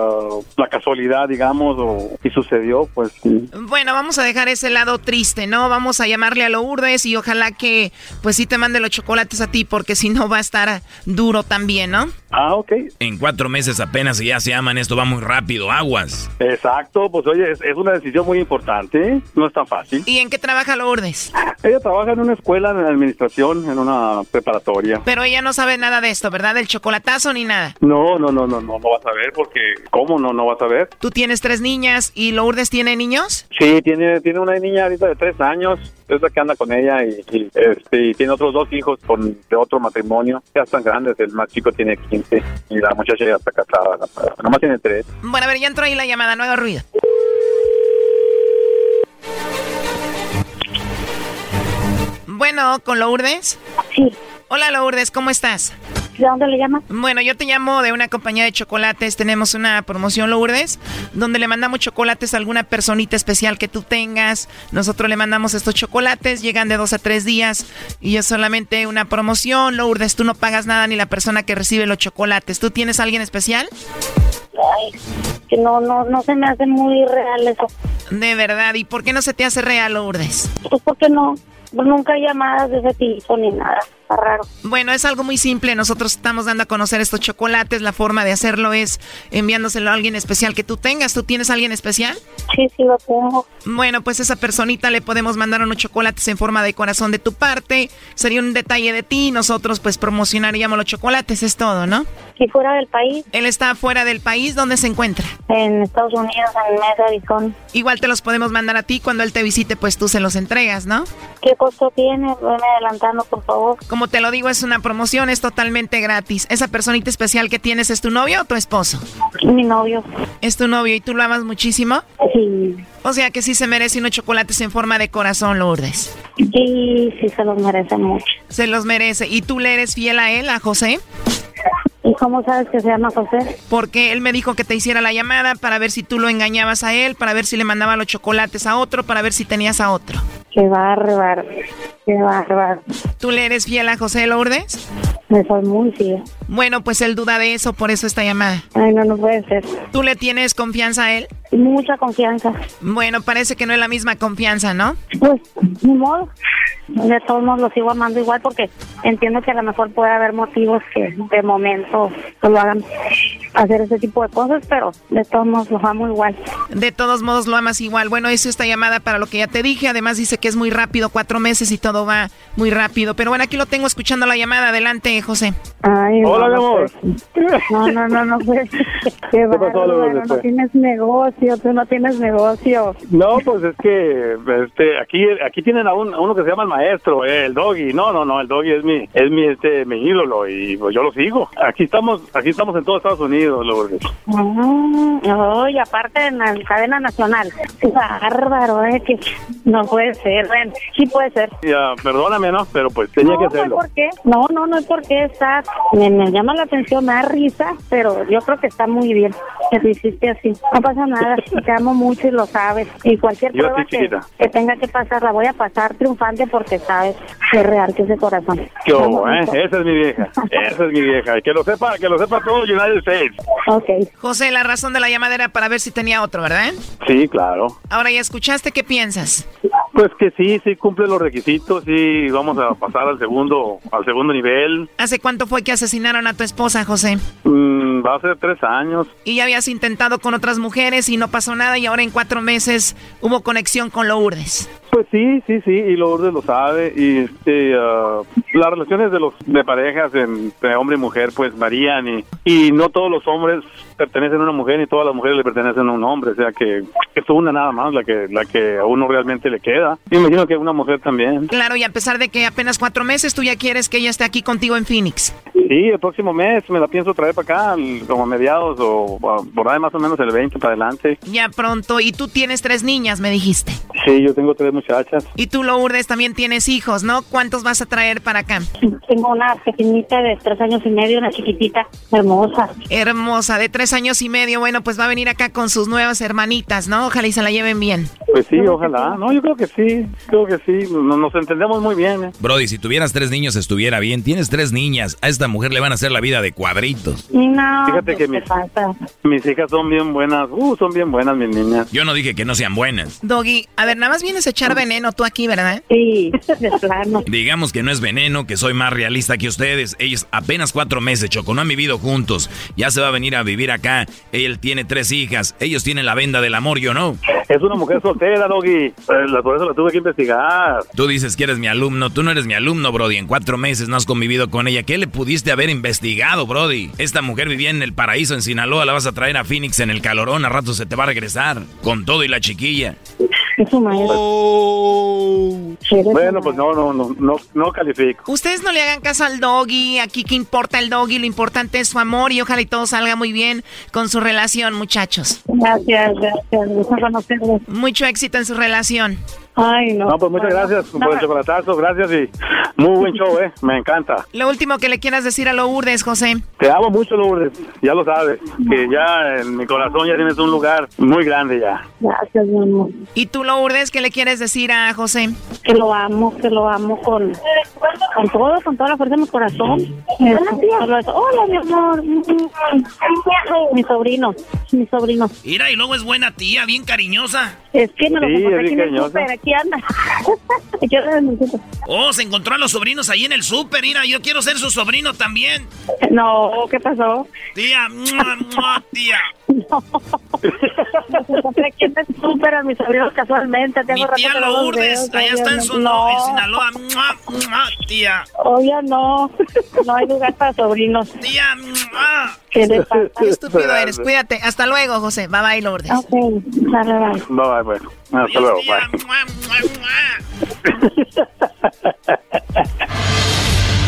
la casualidad, digamos, o, y sucedió, pues sí. Bueno, vamos a dejar ese lado triste, ¿no? Vamos a llamarle a Lourdes y ojalá que pues sí te mande los chocolates a ti porque si no va a estar duro también, ¿no? Ah, ok. En cuatro meses apenas y ya se aman, esto va muy rápido, aguas. Exacto, pues oye, es, es una decisión muy importante, no es tan fácil. ¿Y en qué trabaja Lourdes? Ella trabaja en una escuela de administración, en una preparatoria. Pero ella no sabe nada de esto, ¿verdad? Del chocolatazo ni nada. No, no, no, no, no, no vas a ver porque ¿cómo no, no vas a ver? Tú tienes tres niñas y Lourdes tiene niños. Sí, tiene, tiene una niña ahorita de tres años, es la que anda con ella y, y, este, y tiene otros dos hijos con, de otro matrimonio. Ya están grandes, el más chico tiene 15 y la muchacha ya está casada, la- nomás tiene tres. Bueno, a ver, ya entró ahí la llamada, no haga ruido. Bueno, ¿con Lourdes? Sí. Hola Lourdes, ¿cómo estás? ¿De dónde le llama? Bueno, yo te llamo de una compañía de chocolates. Tenemos una promoción Lourdes, donde le mandamos chocolates a alguna personita especial que tú tengas. Nosotros le mandamos estos chocolates, llegan de dos a tres días y es solamente una promoción. Lourdes, tú no pagas nada ni la persona que recibe los chocolates. ¿Tú tienes a alguien especial? Ay, que no, no, no se me hace muy real eso. De verdad, ¿y por qué no se te hace real, Lourdes? Pues porque no, nunca hay llamadas de ese tipo ni nada. Está raro. Bueno, es algo muy simple. Nosotros estamos dando a conocer estos chocolates. La forma de hacerlo es enviándoselo a alguien especial que tú tengas. ¿Tú tienes a alguien especial? Sí, sí lo tengo. Bueno, pues esa personita le podemos mandar unos chocolates en forma de corazón de tu parte. Sería un detalle de ti. Nosotros pues promocionaríamos los chocolates. Es todo, ¿no? ¿Y fuera del país? Él está fuera del país. ¿Dónde se encuentra? En Estados Unidos, en Mesa, Arizona. Igual te los podemos mandar a ti. Cuando él te visite, pues tú se los entregas, ¿no? ¿Qué costo tiene? Veme adelantando, por favor. Como te lo digo, es una promoción. Es totalmente gratis. ¿Esa personita especial que tienes es tu novio o tu esposo? Mi novio. ¿Es tu novio y tú lo amas muchísimo? Sí. O sea que sí se merece unos chocolates en forma de corazón, Lourdes. Sí, sí se los merece mucho. Se los merece. ¿Y tú le eres fiel a él, a José? ¿Y cómo sabes que se llama José? Porque él me dijo que te hiciera la llamada para ver si tú lo engañabas a él, para ver si le mandaba los chocolates a otro, para ver si tenías a otro. Qué bárbaro. Qué bárbaro. ¿Tú le eres fiel a José Lourdes? Me soy muy fiel. Bueno, pues él duda de eso, por eso esta llamada. Ay, no, no puede ser. ¿Tú le tienes confianza a él? Mucha confianza. Bueno, parece que no es la misma confianza, ¿no? Pues, ni modo. De todos modos lo sigo amando igual porque entiendo que a lo mejor puede haber motivos que de momento pues, lo hagan hacer ese tipo de cosas, pero de todos modos lo amo igual. De todos modos lo amas igual. Bueno, hizo esta llamada para lo que ya te dije. Además dice que es muy rápido, cuatro meses y todo va muy rápido. Pero bueno, aquí lo tengo escuchando la llamada. Adelante, José. Ay, Hola, no, mi amor. No, no, no, no puede ser. Qué pasó, bárbaro, Lourdes? no tienes negocio, tú no tienes negocio. No, pues es que este, aquí aquí tienen a, un- a uno que se llama el maestro, eh, el doggy. No, no, no, el doggy es mi es mi este mi ídolo y pues yo lo sigo. Aquí estamos aquí estamos en todo Estados Unidos, Lourdes. Mm, no, y aparte en la cadena nacional. Bárbaro, eh, que no puede ser. Bueno, sí puede ser. Ya, perdóname, ¿no? Pero pues tenía no, que no hacerlo. por qué. No, no, no hay por qué estar. Me, me llama la atención, me da risa, pero yo creo que está muy bien que lo hiciste así. No pasa nada, te amo mucho y lo sabes. Y cualquier Yo prueba que, que tenga que pasar, la voy a pasar triunfante porque sabes que es real que ese corazón. ¿Qué Muy eh? Esa es mi vieja. Esa es mi vieja. Que lo sepa, que lo sepa todo United States. Ok. José, la razón de la llamada era para ver si tenía otro, ¿verdad? Sí, claro. Ahora ya escuchaste, ¿qué piensas? Pues que sí, sí cumple los requisitos, sí vamos a pasar al segundo, al segundo nivel. ¿Hace cuánto fue que asesinaron a tu esposa, José? Mm, va a ser tres años. Y ya habías intentado con otras mujeres y no pasó nada y ahora en cuatro meses hubo conexión con Lourdes. Pues sí, sí, sí, y Lourdes lo sabe. Y este, ah, las relaciones de los de parejas entre hombre y mujer pues varían y, y no todos los hombres pertenecen a una mujer y todas las mujeres le pertenecen a un hombre, o sea que es una nada más la que la que a uno realmente le queda. Y me imagino que a una mujer también. Claro, y a pesar de que apenas cuatro meses, tú ya quieres que ella esté aquí contigo en Phoenix. Sí, el próximo mes me la pienso traer para acá, como a mediados o por ahí más o menos el 20 para adelante. Ya pronto. Y tú tienes tres niñas, me dijiste. Sí, yo tengo tres muchachas. Y tú, Lourdes, también tienes hijos, ¿no? ¿Cuántos vas a traer para acá? Tengo una pequeñita de tres años y medio, una chiquitita, hermosa. Hermosa, de tres años y medio. Bueno, pues va a venir acá con sus nuevas hermanitas, ¿no? Ojalá y se la lleven bien. Pues sí, ojalá. No, yo creo que sí, creo que sí. Nos, nos entendemos muy bien. ¿eh? Brody, si tuvieras tres niños estuviera bien. Tienes tres niñas. A esta mujer le van a hacer la vida de cuadritos. No, Fíjate que mis, mis hijas son bien buenas. Uh, son bien buenas mis niñas. Yo no dije que no sean buenas. Doggy, a ver, nada más vienes a echar veneno tú aquí, ¿verdad? Sí, de plano. Digamos que no es veneno, que soy más realista que ustedes. Ellos apenas cuatro meses, Choco, no han vivido juntos. Ya se va a venir a vivir acá. Él tiene tres hijas. Ellos tienen la venda del amor, yo no. Es una mujer soltera, Doggy. Eh, Por eso la tuve que investigar. Tú dices que eres mi alumno. Tú no eres mi alumno, Brody. En cuatro meses no has convivido con ella. ¿Qué le pudiste haber investigado, Brody? Esta mujer vivía en el paraíso, en Sinaloa. La vas a traer a Phoenix en el calorón. A rato se te va a regresar. Con todo y la chiquilla. Es su maestro. Bueno, pues no, no, no, no, no califico. Ustedes no le hagan caso al doggy, aquí que importa el doggy, lo importante es su amor y ojalá y todo salga muy bien con su relación, muchachos. Gracias, gracias. Gusto conocerlos. Mucho éxito en su relación. Ay, no. No, pues muchas gracias por el chocolatazo, gracias y muy buen show, eh, me encanta. Lo último que le quieras decir a Lourdes, José. Te amo mucho, Lourdes, ya lo sabes, que ya en mi corazón ya tienes un lugar muy grande ya. Gracias, mi amor. ¿Y tú, Lourdes, qué le quieres decir a José? Que lo amo, que lo amo con, con todo, con toda la fuerza de mi corazón. Eso. Hola, mi amor. Mi sobrino, mi sobrino. Mira, y luego es buena tía, bien cariñosa. Es que me lo Sí, es aquí bien en el cariñosa. Súper, aquí anda. Aquí anda en el súper. Oh, se encontró a los sobrinos ahí en el súper. Mira, yo quiero ser su sobrino también. No, ¿qué pasó? Tía, mua, mua, tía. Compré aquí en el súper a mis sobrinos casualmente. Tengo Mi tía no Lourdes, allá está en, su, no. en Sinaloa. Mua, tía. Oye, no. No hay lugar para sobrinos. Tía. ¿Qué le pasa? Qué estúpido eres, cuídate. Hasta luego, José. Bye bye, Lourdes. Ok, dale, dale. Bye, bye, bueno, hasta luego, bye.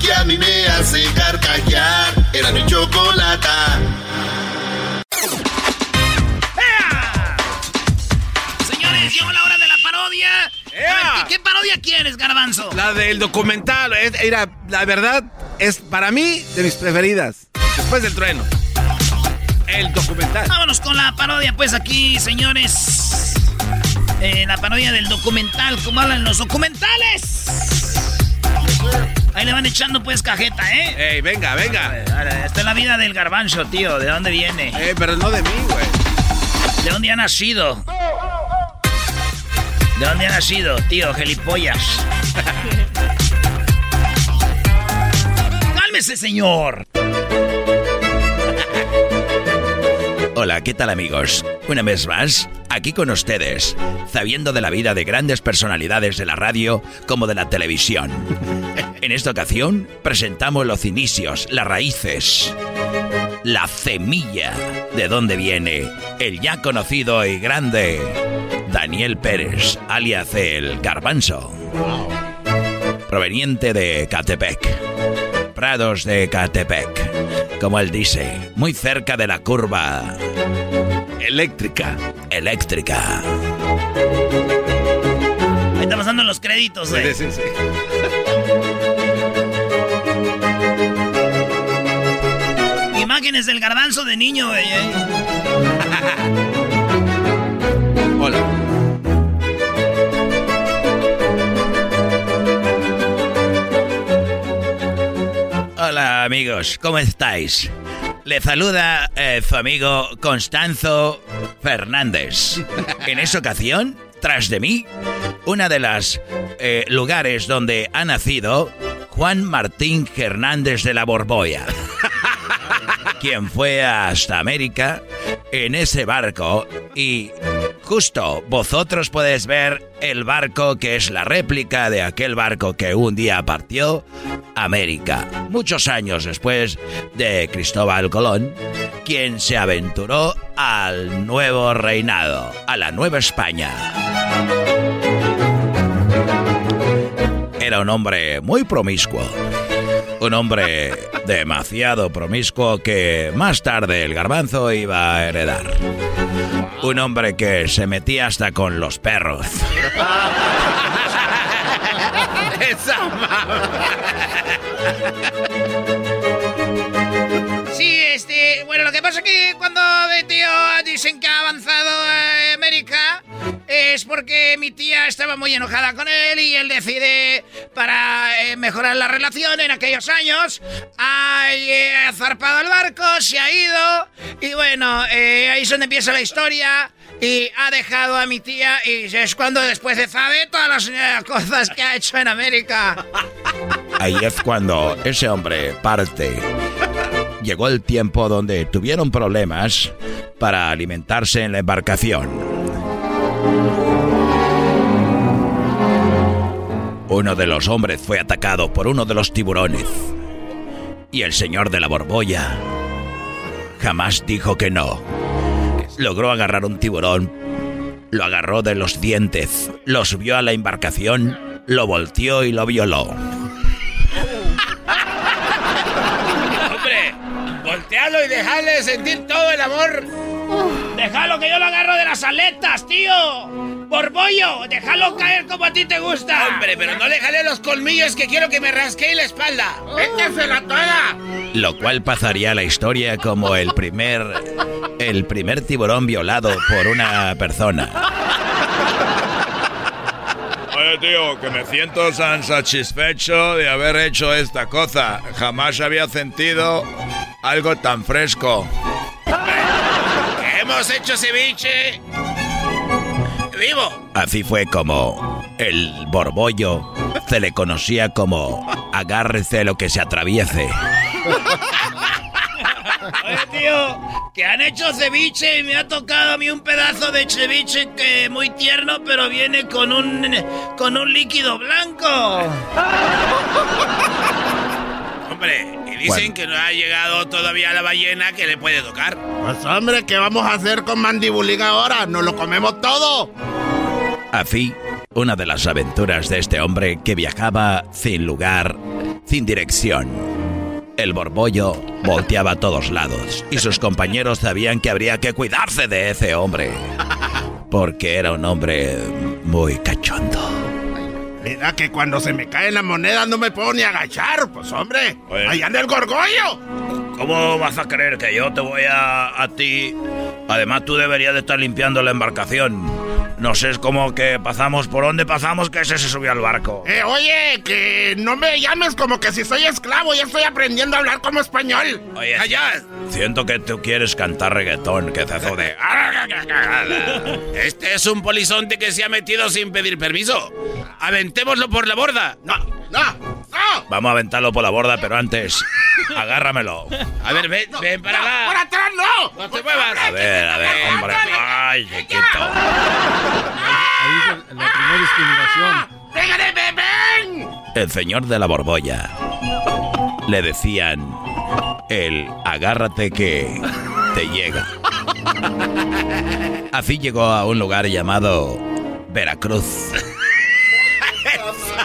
que a mí me hace carcajear. Era mi chocolata. Señores, llegó la hora de la parodia. A ver, ¿qué, qué parodia quieres, Garbanzo? La del documental, es- era, la verdad, es para mí de mis preferidas. Después del trueno. El documental. Vámonos con la parodia, pues aquí, señores. Eh, la parodia del documental, ¿cómo hablan los documentales? Ahí le van echando pues cajeta, ¿eh? Ey, venga, venga. Esta es la vida del garbanzo, tío. ¿De dónde viene? Eh, pero no de mí, güey. ¿De dónde ha nacido? ¿De dónde ha nacido, tío, gelipollas? ¡Cálmese, señor! Hola, ¿qué tal amigos? Una vez más, aquí con ustedes, sabiendo de la vida de grandes personalidades de la radio como de la televisión. En esta ocasión presentamos los inicios, las raíces, la semilla de dónde viene el ya conocido y grande Daniel Pérez, alias el Garbanzo, proveniente de Catepec, Prados de Catepec, como él dice, muy cerca de la curva eléctrica, eléctrica. Ahí está pasando los créditos, güey. Sí, sí, sí. Imágenes del garbanzo de niño. ¿eh? Amigos, ¿cómo estáis? Le saluda eh, su amigo Constanzo Fernández. En esa ocasión, tras de mí, una de las eh, lugares donde ha nacido Juan Martín Hernández de la Borboya, quien fue hasta América en ese barco y justo vosotros podéis ver el barco que es la réplica de aquel barco que un día partió América, muchos años después de Cristóbal Colón, quien se aventuró al nuevo reinado, a la Nueva España. Era un hombre muy promiscuo. Un hombre demasiado promiscuo que más tarde el garbanzo iba a heredar. Un hombre que se metía hasta con los perros. Sí, este, bueno, lo que pasa es que cuando mi tío dicen que ha avanzado a América es porque mi tía estaba muy enojada con él y él decide para eh, mejorar la relación en aquellos años ha eh, zarpado el barco, se ha ido y bueno, eh, ahí es donde empieza la historia y ha dejado a mi tía y es cuando después de sabe todas las eh, cosas que ha hecho en América. Ahí es cuando ese hombre parte. Llegó el tiempo donde tuvieron problemas para alimentarse en la embarcación. Uno de los hombres fue atacado por uno de los tiburones. Y el señor de la borbolla jamás dijo que no. Logró agarrar un tiburón, lo agarró de los dientes, lo subió a la embarcación, lo volteó y lo violó. Hombre, voltealo y dejale sentir todo el amor. Déjalo que yo lo agarro de las aletas, tío. Borbollo, déjalo caer como a ti te gusta. Hombre, pero no le jale los colmillos que quiero que me rasquee la espalda. ¡Échesela toda! Lo cual pasaría a la historia como el primer el primer tiburón violado por una persona. Oye, tío, que me siento tan satisfecho de haber hecho esta cosa. Jamás había sentido algo tan fresco. Hemos hecho ceviche. Vivo. Así fue como el borbollo se le conocía como agárrese lo que se atraviese. Oye, tío, que han hecho ceviche y me ha tocado a mí un pedazo de ceviche que muy tierno, pero viene con un con un líquido blanco. Hombre, dicen que no ha llegado todavía la ballena que le puede tocar. Pues hombre, ¿qué vamos a hacer con mandibulín ahora? ¿Nos lo comemos todo? Así, una de las aventuras de este hombre que viajaba sin lugar, sin dirección. El borbollo volteaba a todos lados y sus compañeros sabían que habría que cuidarse de ese hombre. Porque era un hombre muy cachondo. Mira que cuando se me cae la moneda no me puedo ni agachar, pues hombre. Allá anda el gorgollo. ¿Cómo vas a creer que yo te voy a, a ti? Además, tú deberías de estar limpiando la embarcación. No sé, es como que pasamos por donde pasamos que ese se subió al barco. Eh, oye, que no me llames como que si soy esclavo, ya estoy aprendiendo a hablar como español. Oye, allá. Siento que tú quieres cantar reggaetón, que te de... Este es un polizonte que se ha metido sin pedir permiso. Aventémoslo por la borda. No, no. Vamos a aventarlo por la borda, pero antes, agárramelo. A ver, ven, ven para acá. ¡Por atrás no! No te muevas. A ver, a ver, hombre. Ay, chiquito. Ahí es la primera discriminación. ¡Pégale, ven! El señor de la borbolla. Le decían el agárrate que te llega. Así llegó a un lugar llamado Veracruz.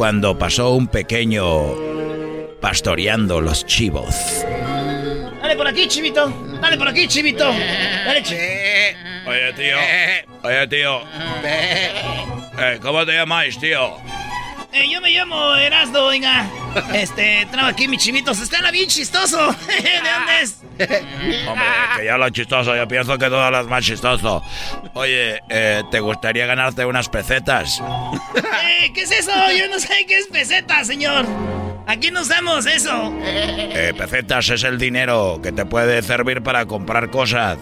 cuando pasó un pequeño pastoreando los chivos. Dale por aquí, chivito. Dale por aquí, chivito. Dale, Oye, tío. Oye, tío. Eh, ¿Cómo te llamáis, tío? Eh, yo me llamo Erasdo, venga. Este, traigo aquí mis chivitos. Está bien chistoso. ¿De dónde es? Hombre, que ya lo chistoso, yo pienso que todo lo es más chistoso. Oye, eh, ¿te gustaría ganarte unas pesetas? Eh, ¿Qué es eso? Yo no sé qué es peseta, señor. Aquí no usamos eso. Eh, pesetas es el dinero que te puede servir para comprar cosas.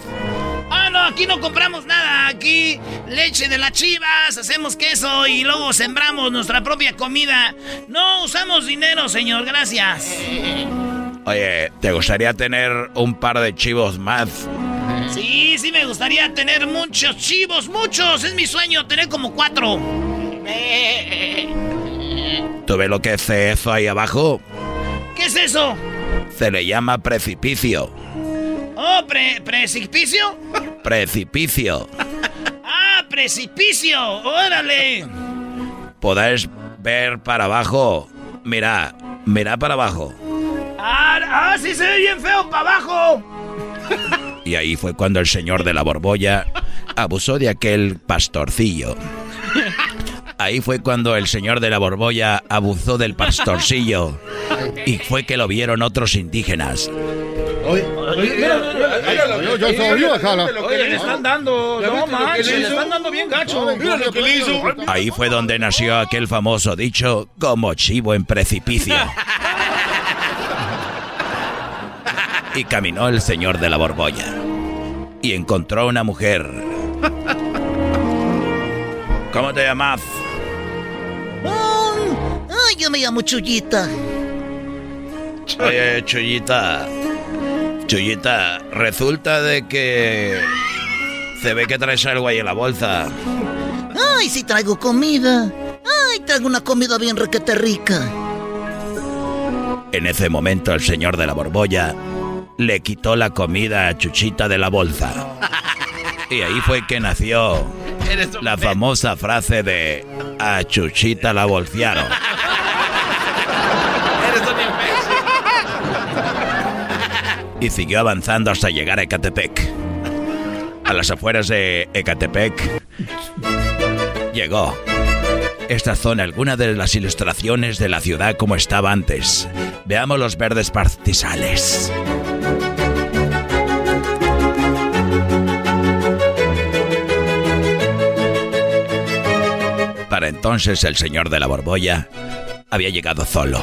Ah, no, aquí no compramos nada. Aquí leche de las chivas, hacemos queso y luego sembramos nuestra propia comida. No usamos dinero, señor, gracias. Oye, ¿te gustaría tener un par de chivos más? Sí, sí me gustaría tener muchos chivos, muchos. Es mi sueño tener como cuatro. ¿Tú ves lo que es eso ahí abajo? ¿Qué es eso? Se le llama precipicio. Oh, pre precipicio. Precipicio. Ah, precipicio. Órale. Podés ver para abajo. Mira, mira para abajo. Ah, ah, sí se ve bien feo para abajo. Y ahí fue cuando el señor de la borbolla abusó de aquel pastorcillo. Ahí fue cuando el señor de la borbolla abusó del pastorcillo. Y fue que lo vieron otros indígenas. Oye, yo, yo soy yo, jala. Oye, le están dando, no manches, le están dando bien gacho. Mira lo que le hizo. Ahí fue donde nació aquel famoso dicho como chivo en precipicio. Y caminó el señor de la borbolla. Y encontró una mujer. ¿Cómo te llamas? Ay, yo me llamo Chuyita. Oye, Chuyita. Chuyita, resulta de que... Se ve que traes algo ahí en la bolsa. Ay, sí traigo comida. Ay, traigo una comida bien requete rica. En ese momento el señor de la borbolla le quitó la comida a Chuchita de la bolsa. Y ahí fue que nació la famosa frase de a Chuchita la bolsearon. Y siguió avanzando hasta llegar a Ecatepec. A las afueras de Ecatepec llegó. Estas son algunas de las ilustraciones de la ciudad como estaba antes. Veamos los verdes pastizales. Para entonces el señor de la borbolla había llegado solo,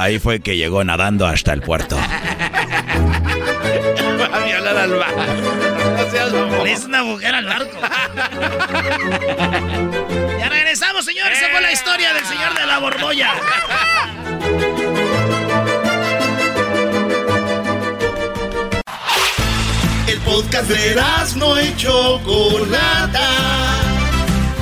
Ahí fue que llegó nadando hasta el puerto. Va a violar al barco. No hizo una mujer al barco. ya regresamos, señores. Esa fue la historia del señor de la borbolla. El podcast de no y Chocolata.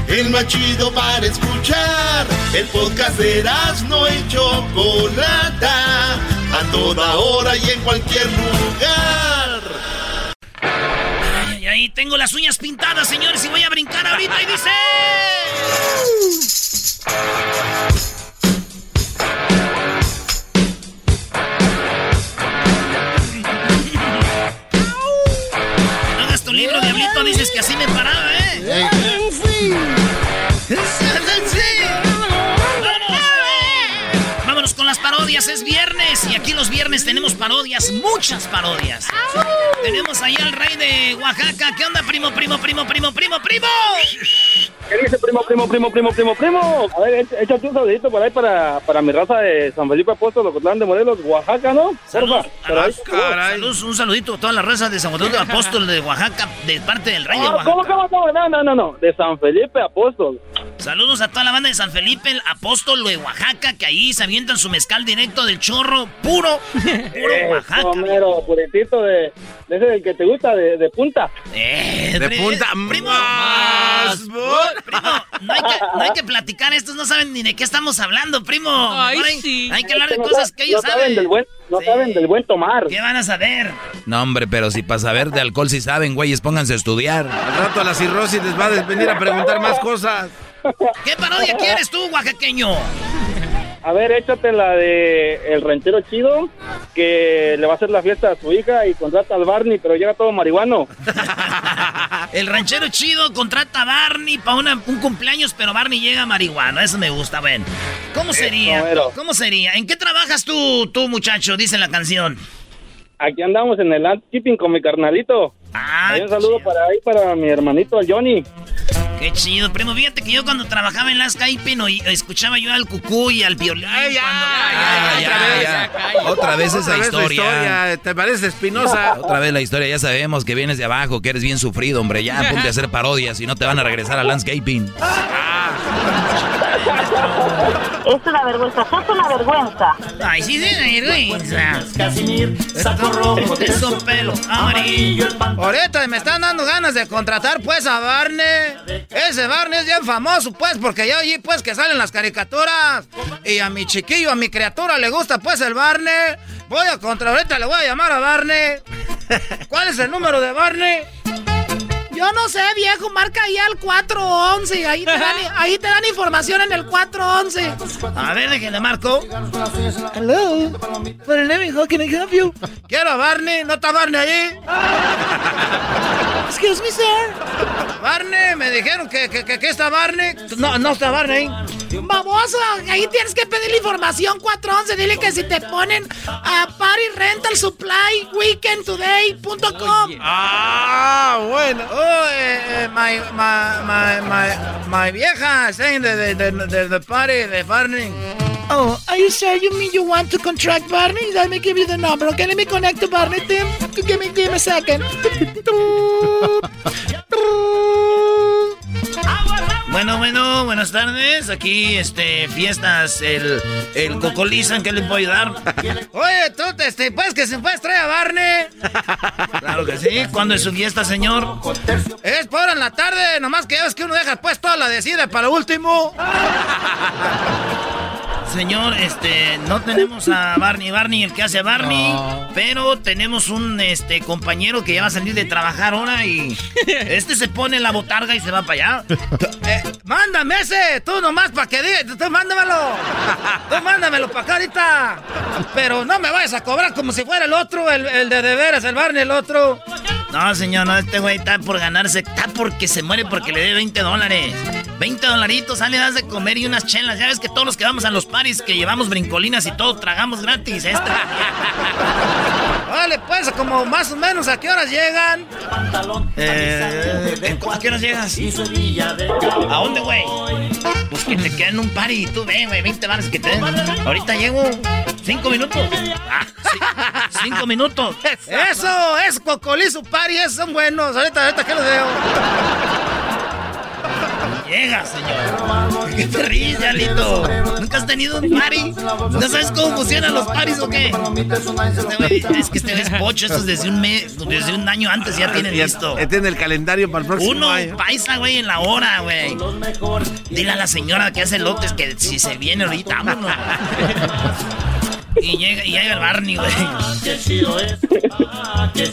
El más chido para escuchar. El podcast de no y Chocolata. A toda hora y en cualquier lugar. Ay, ay, tengo las uñas pintadas, señores, y voy a brincar ahorita y dice... No hagas tu libro, diablito, dices que así me paraba, ¿eh? Parodias, es viernes y aquí los viernes tenemos parodias, muchas parodias. Tenemos ahí al rey de Oaxaca. ¿Qué onda, primo, primo, primo, primo, primo, primo? ¿Qué dice primo, primo, primo, primo, primo, primo? A ver, éch- échate un saludito por ahí para, para mi raza de San Felipe Apóstol, Ocotlán de Morelos, Oaxaca, ¿no? Saludos, ahí. Saludos, un saludito a toda la raza de San de Apóstol de Oaxaca, de parte del rey de Ah, Oaxaca. ¿Cómo, cómo, cómo? No, no, no, no, de San Felipe Apóstol. Saludos a toda la banda de San Felipe, el apóstol de Oaxaca, que ahí se avientan su mezcal directo del chorro, puro, puro Oaxaca. Homero, puritito de, de ese del que te gusta, de, de punta. Eh, De pri- punta primo, más. primo, no hay, que, no hay que platicar, estos no saben ni de qué estamos hablando, primo. Ay, No hay, sí. hay que hablar de No cosas sa- que ellos no saben. saben. del buen, no Sí. saben del buen tomar. ¿Qué van a saber? No, hombre, pero si para saber de alcohol si saben, güeyes, pónganse a estudiar. Al rato a la cirrosis les va a venir a preguntar más cosas. ¿Qué parodia quieres tú, oaxaqueño? A ver, échate la de El Ranchero Chido, que le va a hacer la fiesta a su hija y contrata al Barney, pero llega todo marihuano. El ranchero chido contrata a Barney para un cumpleaños, pero Barney llega marihuana. Eso me gusta, ven. ¿Cómo sería? ¿Cómo sería? ¿En qué trabajas tú, tú, muchacho? Dice la canción. Aquí andamos en el landscaping con mi carnalito. Ah, Hay un saludo para ahí, para mi hermanito, el Johnny. Qué chido, primo. Fíjate que yo cuando trabajaba en las Skype oí- escuchaba yo al cucú y al violín. cuando- Ya, ya, ya. Otra vez esa Otra vez tu historia. ¿Te parece espinosa? Otra vez la historia, ya sabemos que vienes de abajo, que eres bien sufrido, hombre. Ya ponte a hacer parodias y no te van a regresar al landscaping. Es una vergüenza, sos una vergüenza. Ay, sí, sí, vergüenza. Saco rojo su pelo amarillo. Ahorita me están dando ganas de contratar pues a Barney. Ese Barney es bien famoso pues porque ya allí pues que salen las caricaturas. Y a mi chiquillo, a mi criatura le gusta pues el Barney. Voy a contra, ahorita le voy a llamar a Barney. ¿Cuál es el número de Barney? Yo no sé, viejo, marca ahí al 411. Ahí te dan, ahí te dan información en el 411. A ver, déjenle marco. Hello. For name, how can I help you? Quiero a Barney, ¿no está Barney allí? Excuse me, sir. Barney, me dijeron que, que, que está Barney. No, no está Barney. Baboso, ahí tienes que pedir la información 411. Dile que si te ponen a Party Rental Supply Weekendtoday.com. Ah, bueno. Oh, eh, eh, my, my, my, my, my vieja saying the, the, the, the, the party de Barney. Oh, are you sure you mean you want to contract Barney? Let me give you the number, okay? Let me connect to Barney, Tim. Give me, give me a second. Bueno, bueno, buenas tardes. Aquí, este, fiestas, el, el Cocolizan, ¿qué le puedo ayudar? Oye, tú, este, pues que se puedes traer a Barney. Claro que sí. ¿Cuándo es su fiesta, señor? Es por en la tarde, nomás que ya ves que uno deja pues toda la decida para lo último. Señor, este, no tenemos a Barney, Barney, el que hace Barney, pero tenemos un, este, compañero que ya va a salir de trabajar ahora y este se pone la botarga y se va para allá. Eh, mándame ese, tú nomás para que diga, tú mándamelo. Tú mándamelo para acá ahorita. Pero no me vayas a cobrar como si fuera el otro, el, el de de veras, el Barney, el otro. No, señor, no, este güey está por ganarse, está porque se muere porque le dé 20 dólares. 20 dolaritos, sale, das de comer y unas chelas. Ya ves que todos los que vamos a los paris, que llevamos brincolinas y todo, tragamos gratis. Este. Vale, pues, como más o menos, ¿a qué horas llegan? Eh, ¿A qué horas llegas? ¿A dónde, güey? Pues que te queden un party y tú ve, güey, 20 bares que te den. Ahorita llego, 5 minutos. Ah, sí, 5 minutos. Eso, es Cocolizo Party, son buenos. Ahorita, ahorita que los veo. Llega, señor. ¿Qué te ríes, Yalito? ¿Nunca has tenido un party? ¿No sabes cómo funcionan los paris o qué? Este es que este es pocho, estos desde un mes, desde un año antes ya tienen listo. ya tiene el calendario para el próximo Uno año. paisa, güey, en la hora, güey. Dile a la señora que hace lotes que si se viene ahorita, vámonos. Y llega, y llega el Barney, güey.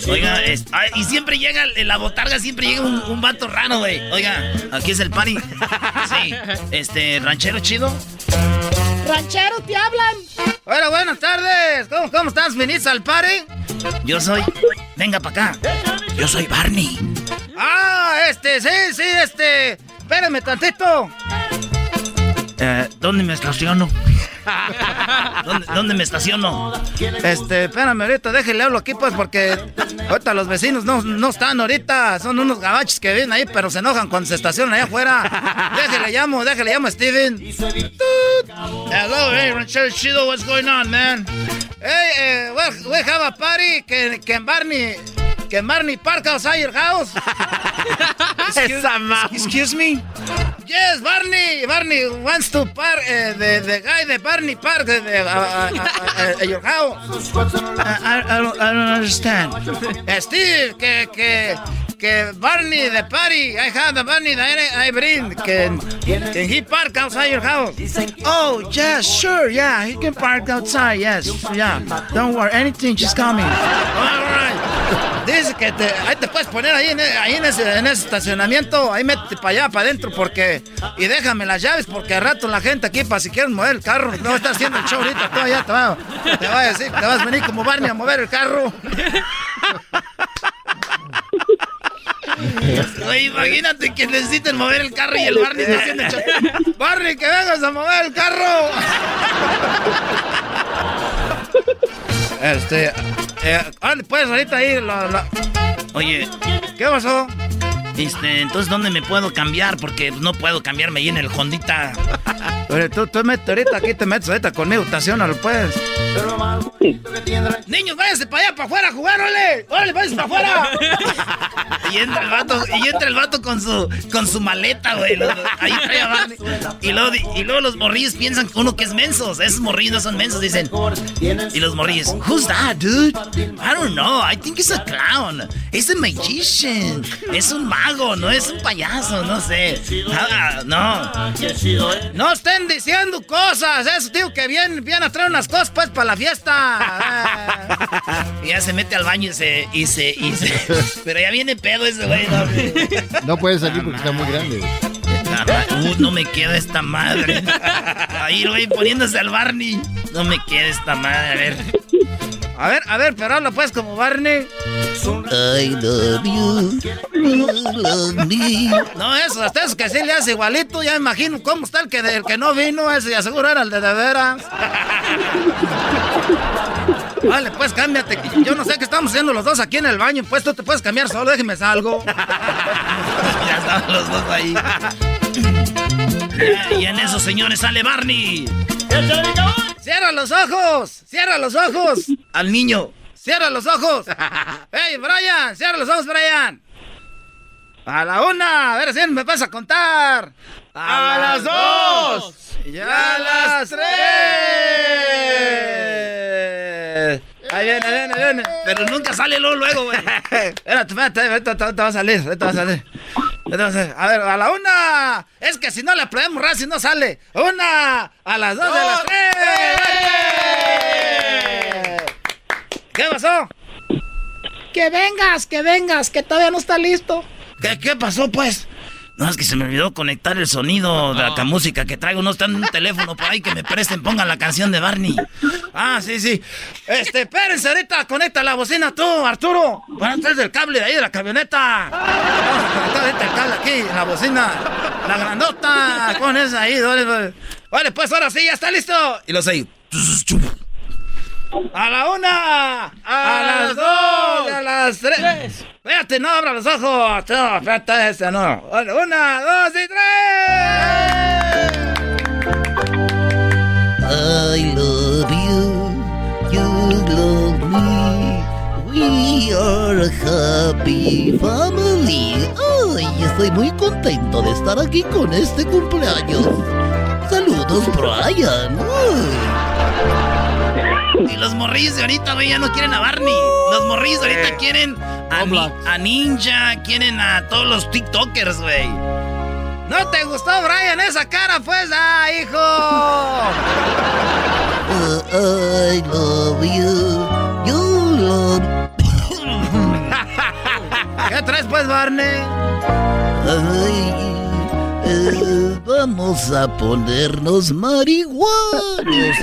Oiga, es- ay, y siempre llega, en la botarga siempre llega un, un vato raro, güey. Oiga, aquí es el party. Sí, este, ranchero chido. Ranchero, te hablan. Bueno, buenas tardes. ¿Cómo, cómo estás? ¿Viniste al party? Yo soy. Venga para acá. Yo soy Barney. Ah, este, sí, sí, este. Espérame tantito. Eh, ¿Dónde me estaciono? ¿Dónde, me estaciono? Este, espérame, ahorita déjele hablo aquí, pues, porque ahorita los vecinos no, no están ahorita. Son unos gabachos que vienen ahí, pero se enojan cuando se estacionan allá afuera. déjele llamo, déjele llamo a Steven. Hello, hey, Ranchero Chido, what's going on, man? Hey, uh, we, have a party. Can, can Barney... Can Barney park outside your house? excuse, excuse me? Yes, Barney. Barney wants to park. Uh, the, the guy, the Barney park uh, uh, uh, your house. I, I, don't, I don't understand. Steve, que, que, que Barney, the party. I have the Barney that I bring. Can, can he park outside your house? Oh, yes, sure, yeah. He can park outside, yes. Yeah. Don't worry, anything, just coming. All right. Dice que te, ahí te puedes poner ahí, en, ahí en, ese, en ese estacionamiento, ahí métete para allá, para adentro, porque. Y déjame las llaves, porque al rato la gente aquí, para si quieren mover el carro, no está haciendo el show ahorita, tú allá te va, te va a decir, te vas a venir como Barney a mover el carro. Oye, imagínate que necesiten mover el carro y el Barney está haciendo. Barney, que vengas a mover el carro. Este. Eh, pues ahorita ahí. Oye, ¿qué pasó? Este, entonces, ¿dónde me puedo cambiar? Porque no puedo cambiarme ahí en el Hondita. Oye, tú, tú metes ahorita, aquí te metes ahorita conmigo, estacionalo, pues. Niños, váyanse para allá, para afuera a jugar, órale. Órale, váyanse para afuera. y entra el vato, y entra el vato con su, con su maleta, güey. Ahí trae a y luego, y luego los morrillos piensan que uno que es mensos. Esos morrillos no son mensos, dicen. Y los morrillos, who's that, dude? I don't know, I think it's a clown. It's a magician. Es un mago, no es un payaso, no sé. Nada, no. No estén diciendo cosas. Eso, tío, que viene, viene a traer unas cosas, pues, para la fiesta. y ya se mete al baño y se, y se, y se. Pero ya viene pedo ese güey. No, puede salir porque está muy grande. Uh, no me queda esta madre. Ahí, güey, poniéndose al Barney. No me queda esta madre, a ver. A ver, a ver, pero habla pues como Barney. I love you, you love me. No, eso, hasta eso que sí le hace igualito. Ya imagino cómo está el que, el que no vino, ese y aseguro era el de de veras. Vale, pues cámbiate. Yo no sé qué estamos haciendo los dos aquí en el baño. Pues tú te puedes cambiar solo, déjeme salgo. ya estaban los dos ahí. y en eso, señores, sale Barney. ¡Cierra los ojos! ¡Cierra los ojos! Al niño. ¡Cierra los ojos! ¡Ey, Brian! ¡Cierra los ojos, Brian! A la una, a ver si me vas a contar. A, las dos. Y a, las tres. Ahí viene, ahí viene, ahí viene. Pero nunca sale luego, luego, güey. espérate, espérate, ahorita te va a salir, ahorita va a salir. A ver, a la una. Es que si no le ras si no sale. Una, a las dos, de las tres. ¿Qué pasó? Que vengas, que vengas, que todavía no está listo. ¿Qué, qué pasó, pues? No, es que se me olvidó conectar el sonido de la ah. música que traigo. No está en un teléfono por ahí que me presten, pongan la canción de Barney. Ah, sí, sí. Este, espérense, ahorita conecta la bocina tú, Arturo. Bueno, traes el cable de ahí de la camioneta. Vamos a conectar ahorita el cable aquí, en la bocina. La grandota. Con esa ahí, vale, vale. pues ahora sí, ya está listo. Y los ahí. A la una, a, las dos, a las tres. Espérate, no abra los ojos. No, espérate, esa no. Una, dos y tres. I love you, you love me. We are a happy family. Ay, estoy muy contento de estar aquí con este cumpleaños. Saludos, Brian. Y los morrillos de ahorita, güey, ya no quieren a Barney. Los morrillos de ahorita quieren a, Ninja, quieren a todos los TikTokers, güey. ¿No te gustó, Brian, esa cara, pues? ¡Ah, hijo! Uh, I love you. You love... ¿Qué traes, pues, Barney? Ay, eh, vamos a ponernos marihuanos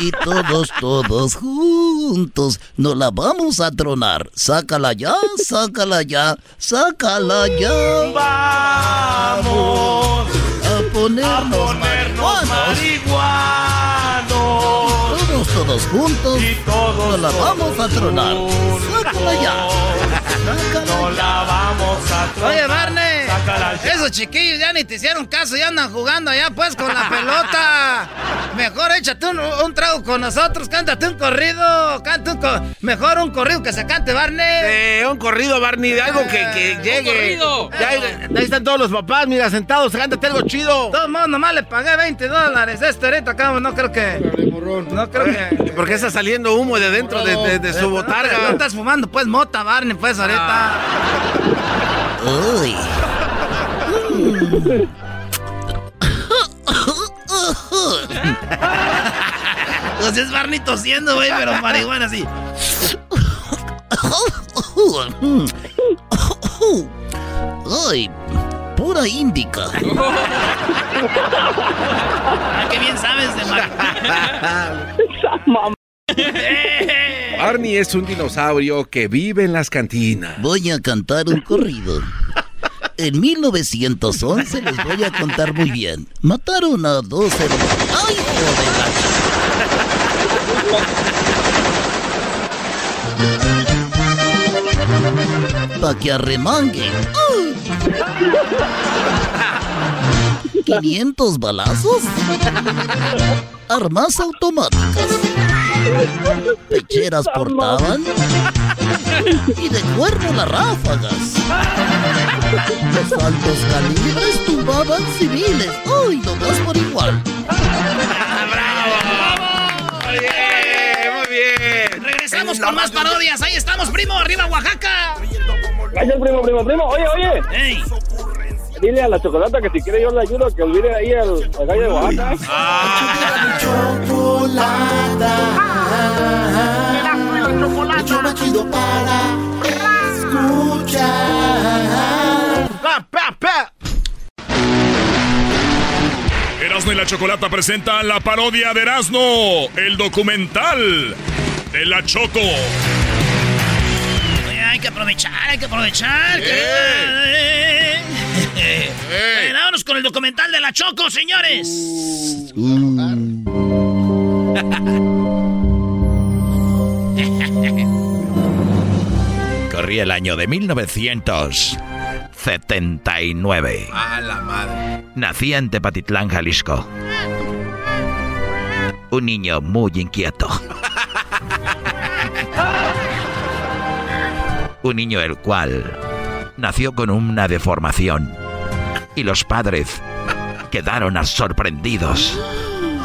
y todos, todos juntos nos la vamos a tronar. Sácala ya, sácala ya, sácala ya. Vamos a ponernos, marihuanos. todos juntos nos la vamos a tronar. Sácala ya. No la vamos a tronar. Oye, Barney, esos chiquillos ya ni te hicieron caso, ya andan jugando allá pues con la pelota. Mejor échate un, un trago con nosotros, cántate un corrido, canta un co- mejor un corrido que se cante, Barney. Eh, un corrido, Barney, de algo que, que llegue. corrido. Ya, ahí, están todos los papás, mira, sentados, cántate algo chido. De todos modos, nomás le pagué 20 dólares. Este ahorita acá, no creo que. No creo que. ¿Por qué está saliendo humo de dentro de, de- de su botarga? No estás fumando, pues, mota, Barney, pues, ahorita. Uy. Pues es Barney tosiendo, güey, pero marihuana así. Ay, pura índica. Ah, qué bien sabes de Barney es un dinosaurio que vive en las cantinas. Voy a cantar un corrido. En 1911 les voy a contar muy bien. Mataron a dos hermanos. ¡Ay, joder! Pa' que arremanguen. ¡Ay! 500 balazos. Armas automáticas. Pecheras portaban. Y de cuerno las ráfagas. Los altos calibres tumbaban civiles. ¡Ay, nomás por igual! Muy bien, muy bien. Regresamos con más parodias. Ahí estamos, primo. Arriba, Oaxaca. Gracias, primo, primo, primo. Oye, oye. Dile a la chocolata que si quiere yo le ayudo a que olvide ahí al, al gallo de Oaxaca. Hecho más chido para escuchar. Erasmo y la Chocolata presentan la parodia de Erasmo, el documental de la Choco. Oye, hay que aprovechar, hay que aprovechar. que- Eh, vámonos con el documental de la Choco, señores. Corría el año de 1979. A la madre. Nacía en Tepatitlán, Jalisco. Un niño muy inquieto. Un niño el cual nació con una deformación. Y los padres quedaron sorprendidos.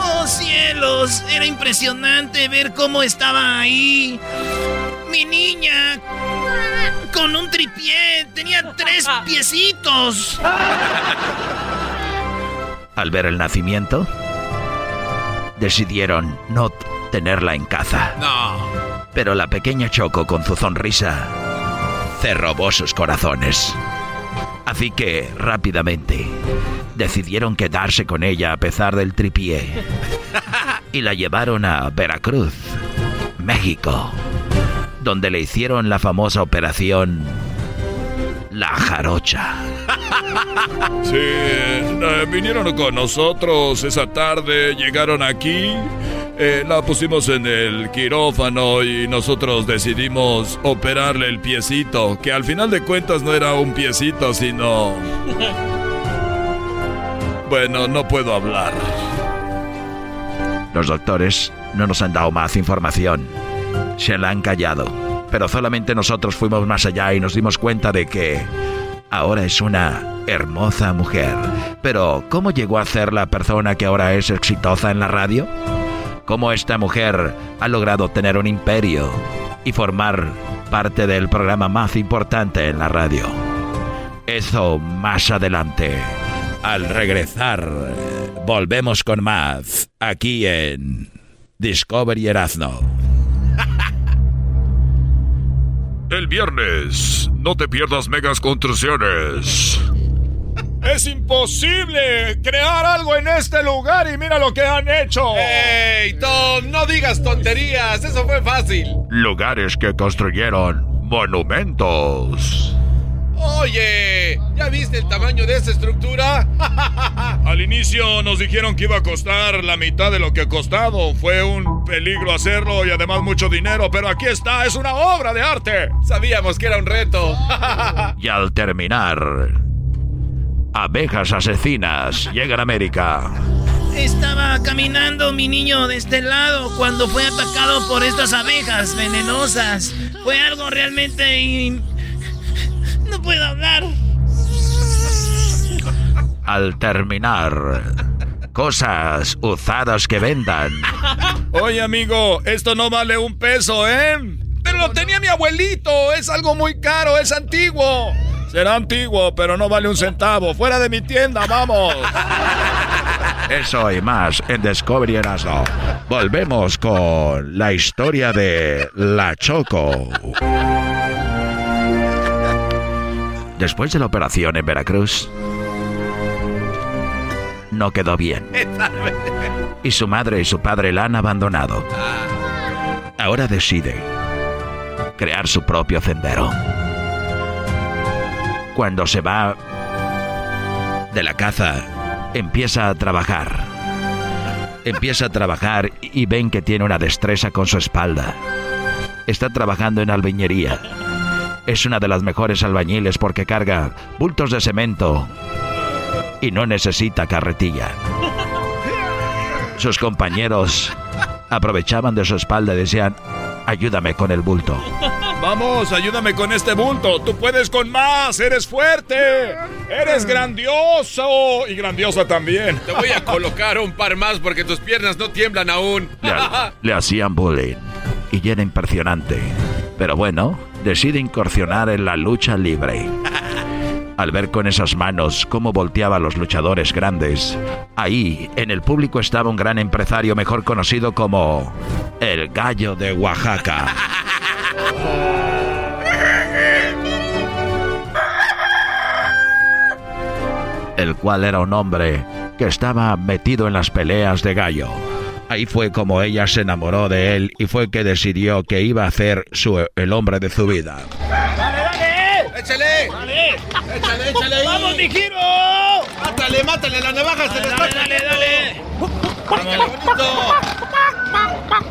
Oh cielos, era impresionante ver cómo estaba ahí. Mi niña con un tripié, tenía tres piecitos. Al ver el nacimiento, decidieron no tenerla en casa. No. Pero la pequeña Choco, con su sonrisa, se robó sus corazones. Así que, rápidamente, decidieron quedarse con ella a pesar del tripié. Y la llevaron a Veracruz, México, donde le hicieron la famosa operación La Jarocha. Sí, eh, vinieron con nosotros esa tarde, llegaron aquí, eh, la pusimos en el quirófano y nosotros decidimos operarle el piecito, que al final de cuentas no era un piecito, sino... Bueno, no puedo hablar. Los doctores no nos han dado más información. Se la han callado. Pero solamente nosotros fuimos más allá y nos dimos cuenta de que ahora es una hermosa mujer. Pero, ¿cómo llegó a ser la persona que ahora es exitosa en la radio? ¿Cómo esta mujer ha logrado tener un imperio y formar parte del programa más importante en la radio? Eso más adelante. Al regresar, volvemos con más aquí en Discovery Erasno. El viernes, no te pierdas megas construcciones. Es imposible crear algo en este lugar y mira lo que han hecho. ¡Ey, Tom! No digas tonterías, eso fue fácil. Lugares que construyeron monumentos. Oye, ¿ya viste el tamaño de esa estructura? Al inicio nos dijeron que iba a costar la mitad de lo que ha costado. Fue un peligro hacerlo y además mucho dinero, pero aquí está, es una obra de arte. Sabíamos que era un reto. y al terminar, abejas asesinas llegan a América. Estaba caminando mi niño de este lado cuando fue atacado por estas abejas venenosas. Fue algo realmente... No puedo hablar. Al terminar, cosas usadas que vendan. Oye, amigo, esto no vale un peso, ¿eh? Pero lo tenía mi abuelito, es algo muy caro, es antiguo. Será antiguo, pero no vale un centavo. Fuera de mi tienda, vamos. Eso y más en Discovery Erasmo. Volvemos con la historia de La Choco. Después de la operación en Veracruz, no quedó bien. Y su madre y su padre la han abandonado. Ahora decide crear su propio sendero. Cuando se va de la caza, empieza a trabajar. Empieza a trabajar y ven que tiene una destreza con su espalda. Está trabajando en albañería. Es una de las mejores albañiles porque carga bultos de cemento y no necesita carretilla. Sus compañeros aprovechaban de su espalda y decían, ayúdame con el bulto. Vamos, ayúdame con este bulto. Tú puedes con más. Eres fuerte. Eres grandioso. Y grandiosa también. Te voy a colocar un par más porque tus piernas no tiemblan aún. Le, le hacían bullying y era impresionante. Pero bueno, decide incursionar en la lucha libre. Al ver con esas manos cómo volteaba a los luchadores grandes, ahí en el público estaba un gran empresario mejor conocido como el Gallo de Oaxaca. El cual era un hombre que estaba metido en las peleas de gallo. Ahí fue como ella se enamoró de él y fue que decidió que iba a ser su, el hombre de su vida. ¡Dale, dale! ¡Échale! ¡Dale! ¡Échale, échale ahí! ¡Vamos, mi giro! ¡Mátale, mátale! ¡La navaja se le está Dale, dale, dale. ¡Qué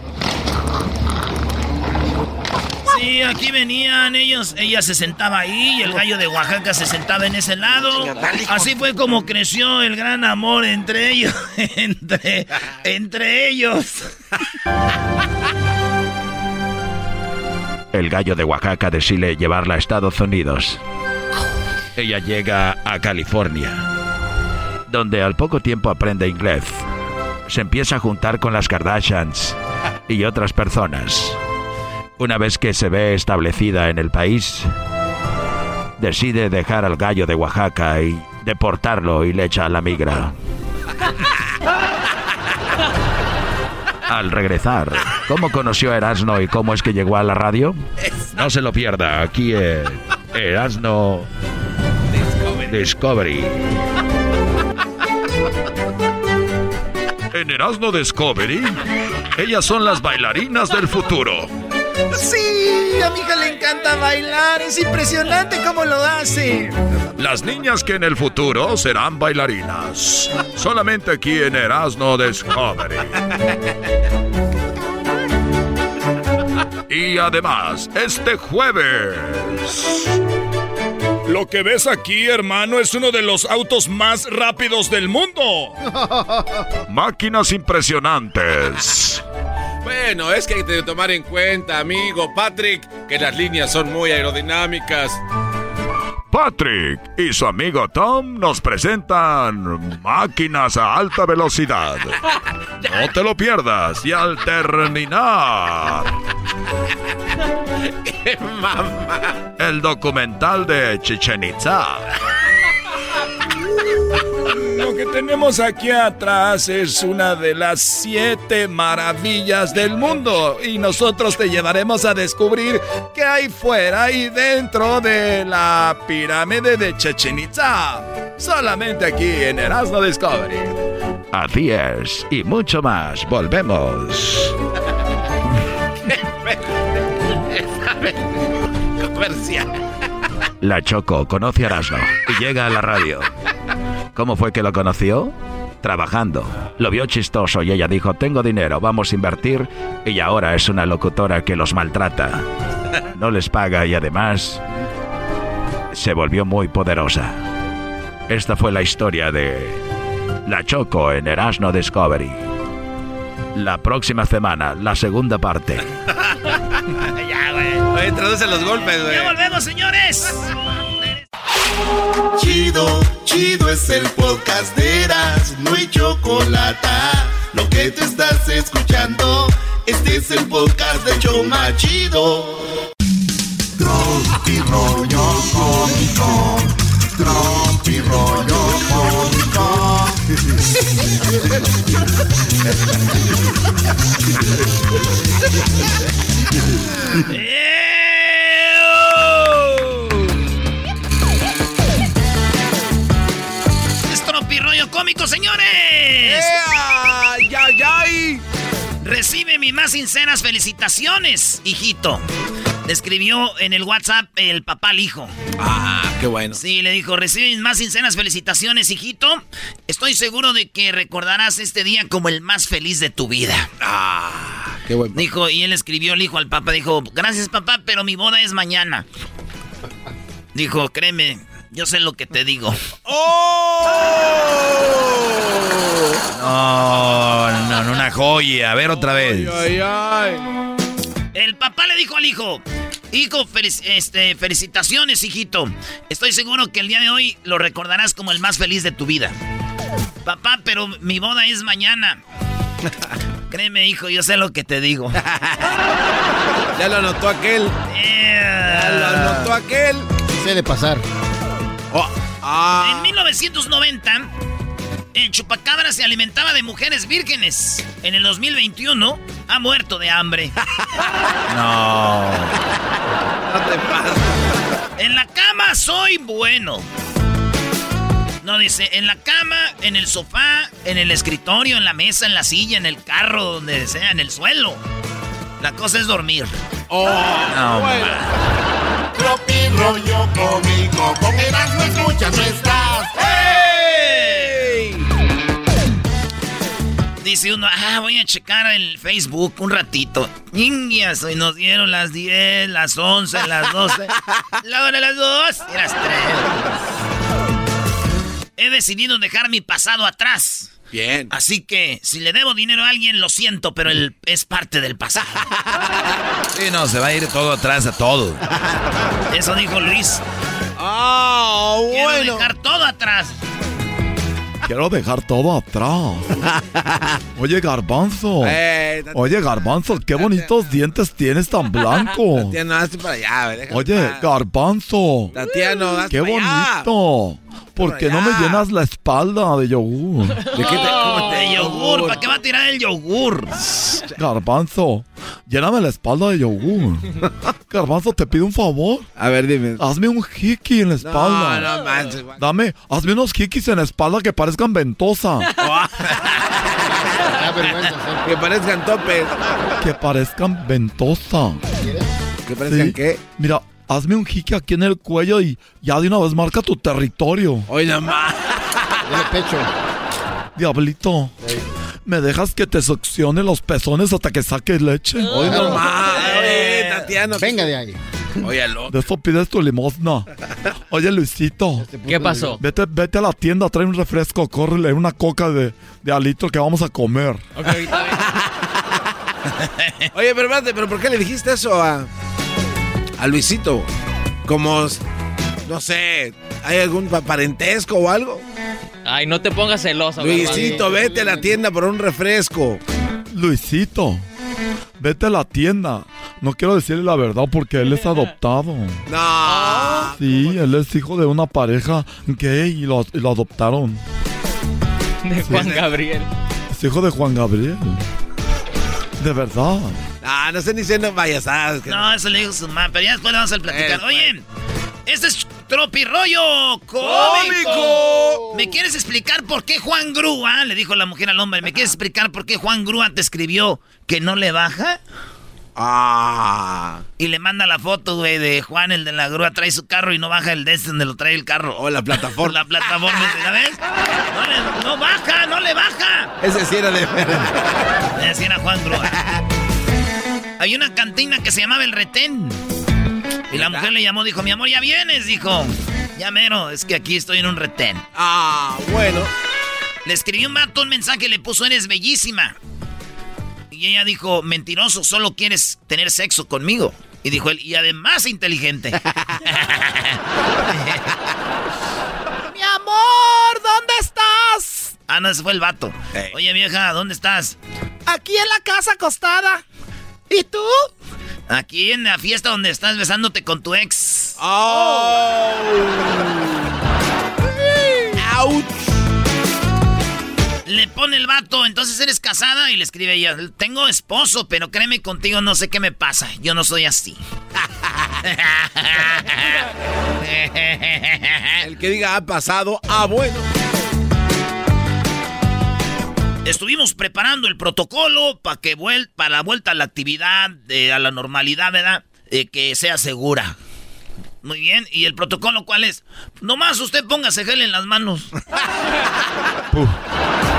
Sí, aquí venían ellos. Ella se sentaba ahí y el gallo de Oaxaca se sentaba en ese lado. Así fue como creció el gran amor entre ellos. entre, entre ellos. El gallo de Oaxaca decide llevarla a Estados Unidos. Ella llega a California, donde al poco tiempo aprende inglés. Se empieza a juntar con las Kardashians y otras personas. Una vez que se ve establecida en el país, decide dejar al gallo de Oaxaca y deportarlo y le echa a la migra. Al regresar, ¿cómo conoció a Erasno y cómo es que llegó a la radio? No se lo pierda, aquí en Erasno Discovery. En Erasmo Discovery, ellas son las bailarinas del futuro. Sí, a mi hija le encanta bailar. Es impresionante cómo lo hace. Las niñas que en el futuro serán bailarinas. Solamente aquí en Erasmo Discovery. Y además, este jueves. Lo que ves aquí, hermano, es uno de los autos más rápidos del mundo. Máquinas impresionantes. Bueno, es que hay que tomar en cuenta, amigo Patrick, que las líneas son muy aerodinámicas. Patrick y su amigo Tom nos presentan máquinas a alta velocidad. No te lo pierdas y al terminar. ¡Qué mamá! El documental de Chichen Itza. Lo que tenemos aquí atrás es una de las siete maravillas del mundo y nosotros te llevaremos a descubrir qué hay fuera y dentro de la pirámide de Chichen Itza. Solamente aquí en Erasmo Discovery. Así es, y mucho más. Volvemos. Comercial. La Choco conoce a Erasmo y llega a la radio. ¿Cómo fue que lo conoció? trabajando. Lo vio chistoso y ella dijo, tengo dinero, vamos a invertir. Y ahora es una locutora que los maltrata. No les paga y además se volvió muy poderosa. Esta fue la historia de La Choco en Erasmo Discovery. La próxima semana, la segunda parte. ya, güey. Oye, traduce los golpes, güey. Ya volvemos, señores. Chido, chido es el podcast de Eras, no hay chocolate. Lo que te estás escuchando, este es el podcast de Choma Chido. Tropi rollo cómico, tropi rollo cómico. cómico, señores. ¡Ay, ay, ay! Recibe mis más sinceras felicitaciones, hijito. Le escribió en el WhatsApp el papá al hijo. Ah, qué bueno. Sí, le dijo, recibe mis más sinceras felicitaciones, hijito. Estoy seguro de que recordarás este día como el más feliz de tu vida. Ah, qué bueno. Dijo, y él escribió el hijo al papá, dijo, gracias papá, pero mi boda es mañana. Dijo, créeme, yo sé lo que te digo. No, no, no, una joya. A ver otra vez. Ay, ay. El papá le dijo al hijo, hijo, felic- este, felicitaciones, hijito. Estoy seguro que el día de hoy lo recordarás como el más feliz de tu vida. Papá, pero mi boda es mañana. Créeme, hijo, yo sé lo que te digo. Ya lo anotó aquel. Ya lo anotó aquel. Se de pasar. Oh, ah. En 1990, el chupacabra se alimentaba de mujeres vírgenes. En el 2021, ha muerto de hambre. No. No te pases. En la cama soy bueno. No dice, en la cama, en el sofá, en el escritorio, en la mesa, en la silla, en el carro, donde sea, en el suelo. La cosa es dormir. Oh, No, bueno. Tropi rollo cómico, con Erasmo escuchas no estás. Dice uno, ah, voy a checar el Facebook un ratito. Indias, hoy nos dieron las 10, las 11, las 12, la hora de las 2 y las 3. He decidido dejar mi pasado atrás. Bien. Así que, si le debo dinero a alguien, lo siento, pero él es parte del pasado. Sí, no, se va a ir todo atrás a todo. Eso dijo Luis. Ah, Quiero bueno. dejar todo atrás. Quiero dejar todo atrás. Oye, Garbanzo. Eh, Oye, Garbanzo, qué bonitos dientes tienes tan blancos. Tatiana, hazte para allá. Oye. Garbanzo. Tatiano, hazte Qué para bonito. ¿Por qué no me llenas la espalda de yogur? ¿De qué te, te- De yogur, ¿para qué va a tirar el yogur? Garbanzo, lléname la espalda de yogur. Garbanzo, te pido un favor. A ver, dime. Hazme un hiki en la No, espalda. no manches. güey. Dame, hazme unos hikis en la espalda que parezcan ventosa. Que parezcan topes. que parezcan ventosa. Que parezcan Sí. qué. Mira, hazme un hiki aquí en el cuello y ya de una vez marca tu territorio. Hoy nomás. Dale pecho. Diablito, ¿me dejas que te succione los pezones hasta que saques leche? Hoy nomás. Oye, Tatiano. Venga de ahí. Oye, loco. De eso pides tu limosna. Oye, Luisito. ¿Qué pasó? Vete, vete a la tienda, trae un refresco, córrele una coca de, de alitro que vamos a comer. Oye, pero espérate, ¿pero por qué le dijiste eso a, a Luisito? Como, no sé, ¿hay algún pa- parentesco o algo? Ay, no te pongas celoso, Luisito, vete a la tienda por un refresco. Luisito, vete a la tienda. No quiero decirle la verdad porque él es adoptado. No. Sí, él es hijo de una pareja gay y lo, y lo adoptaron. De Juan Gabriel. Es hijo de Juan Gabriel. De verdad. Ah, no sé ni siendo payasadas. que- No, eso le dijo su mamá, pero ya después le vamos a platicar. Eh, Oye, este es tropirollo cómico. ¡Cómico! ¿Me quieres explicar por qué Juan Grúa, le dijo la mujer al hombre, ¿me quieres explicar por qué Juan Grúa te escribió que no le baja? Ah. Y le manda la foto, güey, de Juan, el de la grúa, trae su carro y no baja el de este donde lo trae el carro. O la plataforma. la plataforma, ¿la ves? No, le, no baja, no le baja. Ese sí era de Ese era Juan Grúa. Hay una cantina que se llamaba El Retén. Y la mujer le llamó, dijo, mi amor, ya vienes, dijo. Ya mero, es que aquí estoy en un retén. Ah, bueno. Le escribió un vato un mensaje y le puso, eres bellísima. Y ella dijo, mentiroso, solo quieres tener sexo conmigo. Y dijo él, y además inteligente. Mi amor, ¿dónde estás? ah, no, ese fue el vato. Oye, vieja, ¿dónde estás? Aquí en la casa acostada. ¿Y tú? Aquí en la fiesta donde estás besándote con tu ex. Oh. Le pone el vato, entonces eres casada y le escribe ella, tengo esposo, pero créeme contigo no sé qué me pasa, yo no soy así. El que diga ha pasado, ah, bueno. Estuvimos preparando el protocolo para que vuel para la vuelta a la actividad, a la normalidad, ¿verdad? Eh, que sea segura. Muy bien, ¿y el protocolo cuál es? Nomás usted póngase gel en las manos.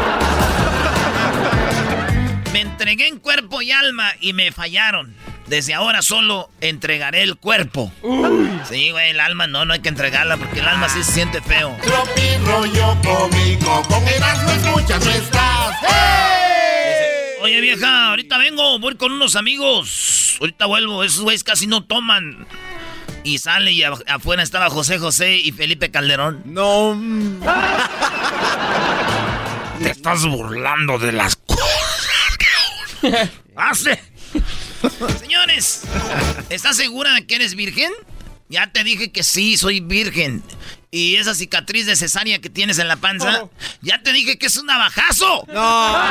me entregué en cuerpo y alma y me fallaron. Desde ahora solo entregaré el cuerpo. Sí, güey, el alma no, no hay que entregarla porque el alma sí se siente feo. Tropi rollo cómico, con Erasmo escuchas no estás. Oye, vieja, ahorita vengo, voy con unos amigos. Ahorita vuelvo, esos güeyes casi no toman. Y sale y afuera estaba José José y Felipe Calderón. No. Te estás burlando de las cosas hace. Señores, ¿estás segura de que eres virgen? Ya te dije que sí, soy virgen. Y esa cicatriz de cesárea que tienes en la panza, ya te dije que es un navajazo. No.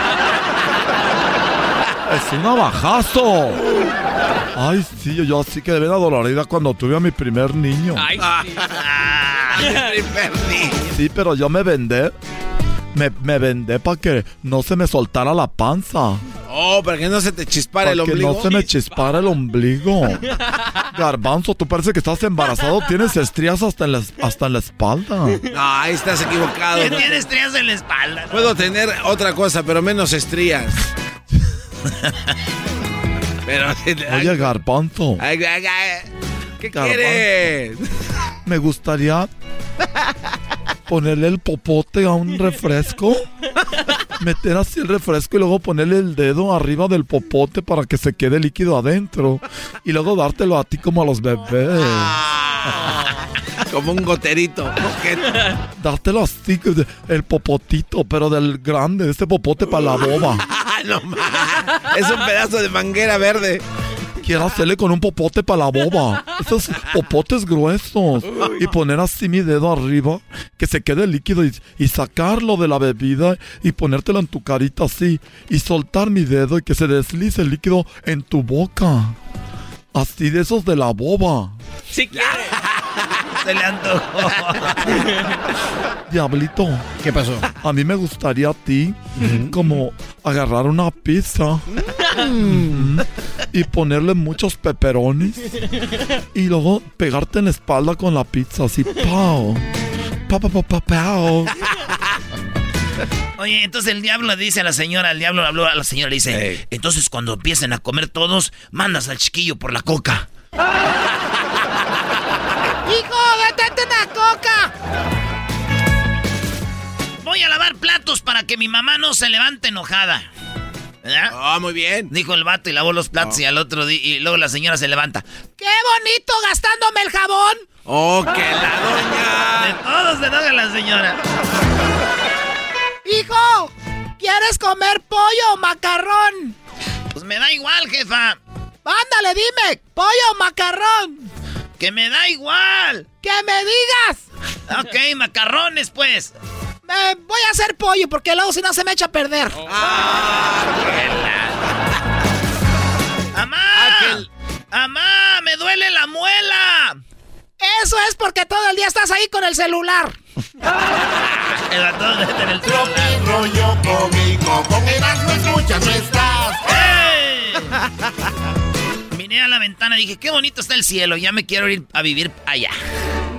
Es un navajazo. Ay, sí, yo así que de ver dolorida cuando tuve a mi primer niño. Ay, sí. Sí, pero yo me vendé. Me, me vendé para que no se me soltara la panza. Oh, para que no se te chispara Para el que ombligo. no se me chispara el ombligo. Garbanzo, tú parece que estás embarazado. Tienes estrías hasta en la, hasta en la espalda. No, ahí estás equivocado. Que tienes estrías en la espalda. Puedo tener otra cosa, pero menos estrías. pero. Oye, Garbanzo. Ay, ay, ay. ¿Qué Garbanzo. quieres? Me gustaría ponerle el popote a un refresco. Meter así el refresco y luego ponerle el dedo arriba del popote para que se quede líquido adentro. Y luego dártelo a ti como a los bebés. Como un goterito. ¿Qué? Dártelo así, el popotito, pero del grande, este popote para la boba. no. Es un pedazo de manguera verde. Quiero hacerle con un popote para la boba. Esos popotes gruesos. Y poner así mi dedo arriba, que se quede líquido y, y sacarlo de la bebida y ponértelo en tu carita así. Y soltar mi dedo y que se deslice el líquido en tu boca. Así de esos de la boba. Si quiere. Se le antojó. Diablito. ¿Qué pasó? A mí me gustaría a ti como agarrar una pizza mm, y ponerle muchos pepperonis y luego pegarte en la espalda con la pizza así, pao. Pa, pa, pa, pa, pao. Oye, entonces el diablo le dice a la señora, el diablo habló a la señora, le dice, entonces cuando empiecen a comer todos, mandas al chiquillo por la coca. ¡Hijo, detente una coca! Voy a lavar platos para que mi mamá no se levante enojada. ¿Verdad? Ah, muy bien. Dijo el vato y lavó los platos y al otro día, y luego la señora se levanta. ¡Qué bonito gastándome el jabón! Oh, que la doña. De todos se enoja la señora. ¡Hijo! ¿Quieres comer pollo o macarrón? Pues me da igual, jefa. Ándale, dime, pollo o macarrón. Que me da igual. ¡Que me digas! Ok, macarrones, pues. Me voy a hacer pollo porque luego si no se me echa a perder. ¡Amá! ¡Amá! ¡Me duele la muela! Eso es porque todo el día estás ahí con el celular. El ratón en el celular. rollo cómico, con Erasmo escuchas no estás. Miré a la ventana y dije, qué bonito está el cielo, ya me quiero ir a vivir allá.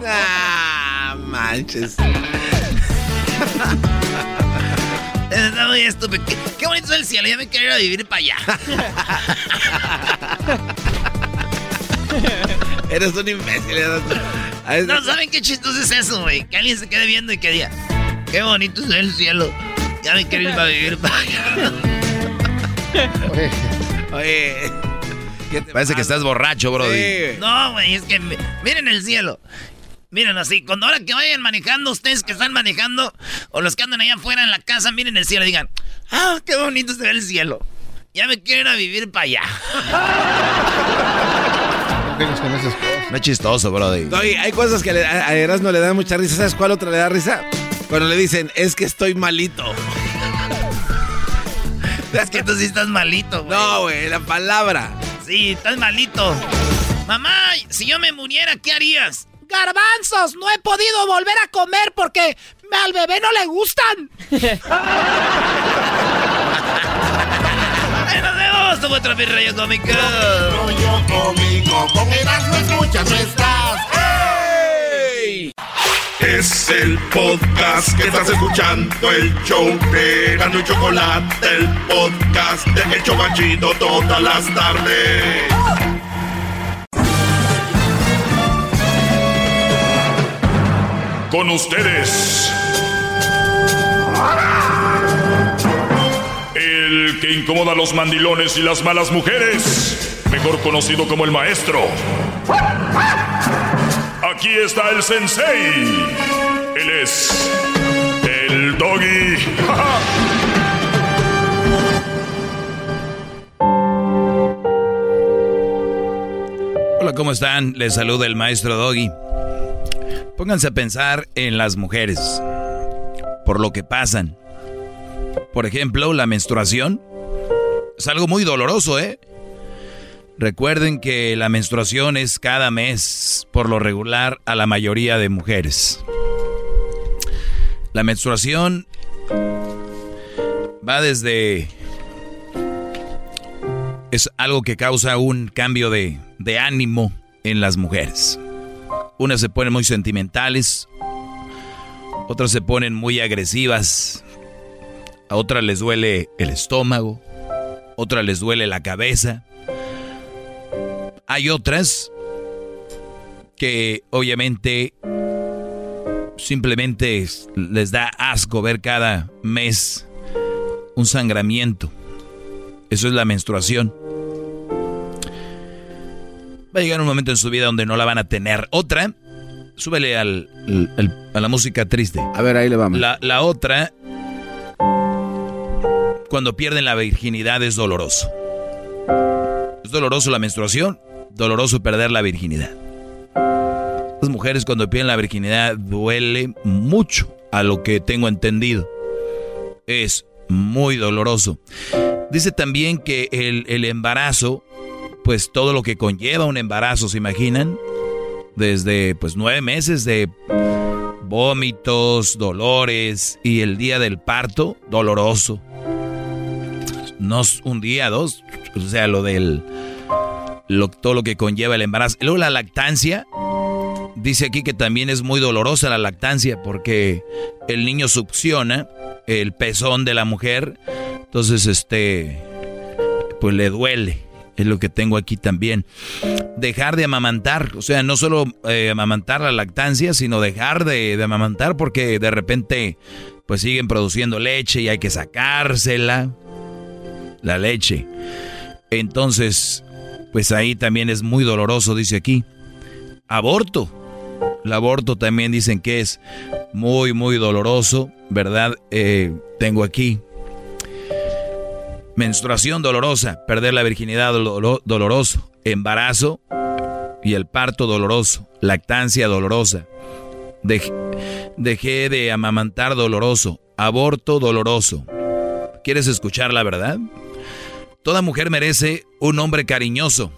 Ah, manches. Está muy estúpido. Qué, qué bonito está el cielo, ya me quiero ir a vivir para allá. Eres un imbécil. eres- No saben qué chistoso es eso, güey. Que alguien se quede viendo y que diga, qué bonito es el cielo. Ya me quiero ir para vivir para allá. Oye. Parece que estás borracho, Brody. No, güey, es que mi- miren el cielo. Miren así, cuando ahora que vayan manejando, ustedes que están manejando, o los que andan allá afuera en la casa, miren el cielo y digan, ah, qué bonito se ve el cielo. Ya me quiero ir a vivir para allá. No es chistoso, Brody. Hay cosas que le- a a Erasmo le dan mucha risa. ¿Sabes cuál otra le da risa? Cuando le dicen, es que estoy malito. Es que tú sí estás malito, güey. No, güey, la palabra. Sí, estás malito. Mamá, si yo me muriera, ¿qué harías? Garbanzos, no he podido volver a comer porque al bebé no le gustan. Ay, nos vemos, tu otro mi rollo cómico. Rollo cómico, con Erasmo escuchas no estás. Es el podcast que estás escuchando, el show de Erasmo y Chocolate, el podcast de El Chobachito todas las tardes. Con ustedes. El que incomoda a los mandilones y las malas mujeres, mejor conocido como el maestro. Aquí está el sensei. Él es el doggy. Hola, ¿cómo están? Les saluda el maestro Doggy. Pónganse a pensar en las mujeres, por lo que pasan. Por ejemplo, la menstruación es algo muy doloroso, ¿eh? Recuerden que la menstruación es cada mes, por lo regular, a la mayoría de mujeres. La menstruación va desde es algo que causa un cambio de, de ánimo en las mujeres. Unas se ponen muy sentimentales, otras se ponen muy agresivas, a otras les duele el estómago, otras les duele la cabeza. Hay otras que obviamente simplemente les da asco ver cada mes un sangramiento. Eso es la menstruación. Va a llegar un momento en su vida donde no la van a tener. Otra, súbele al, a la música triste. A ver, ahí le vamos. La, la otra, cuando pierden la virginidad es doloroso. Es doloroso la menstruación, doloroso perder la virginidad. Las mujeres cuando pierden la virginidad duele mucho, a lo que tengo entendido. Es muy doloroso. Dice también que el, el embarazo, pues todo lo que conlleva un embarazo, ¿se imaginan? Desde pues nueve meses de vómitos, dolores y el día del parto, doloroso. No un día, dos, o sea, lo del, todo lo que conlleva el embarazo. Luego la lactancia, dice aquí que también es muy dolorosa la lactancia porque el niño succiona el pezón de la mujer, entonces este, pues le duele. Es lo que tengo aquí también. Dejar de amamantar, o sea, no solo eh, amamantar la lactancia, sino dejar de, amamantar porque de repente pues siguen produciendo leche y hay que sacársela, la leche. Entonces, pues ahí también es muy doloroso, dice aquí. Aborto. El aborto también dicen que es muy, muy doloroso, ¿verdad? Eh, tengo aquí. Menstruación dolorosa, perder la virginidad dolo- doloroso, embarazo y el parto doloroso, lactancia dolorosa, Dej- dejé de amamantar doloroso, aborto doloroso. ¿Quieres escuchar la verdad? Toda mujer merece un hombre cariñoso.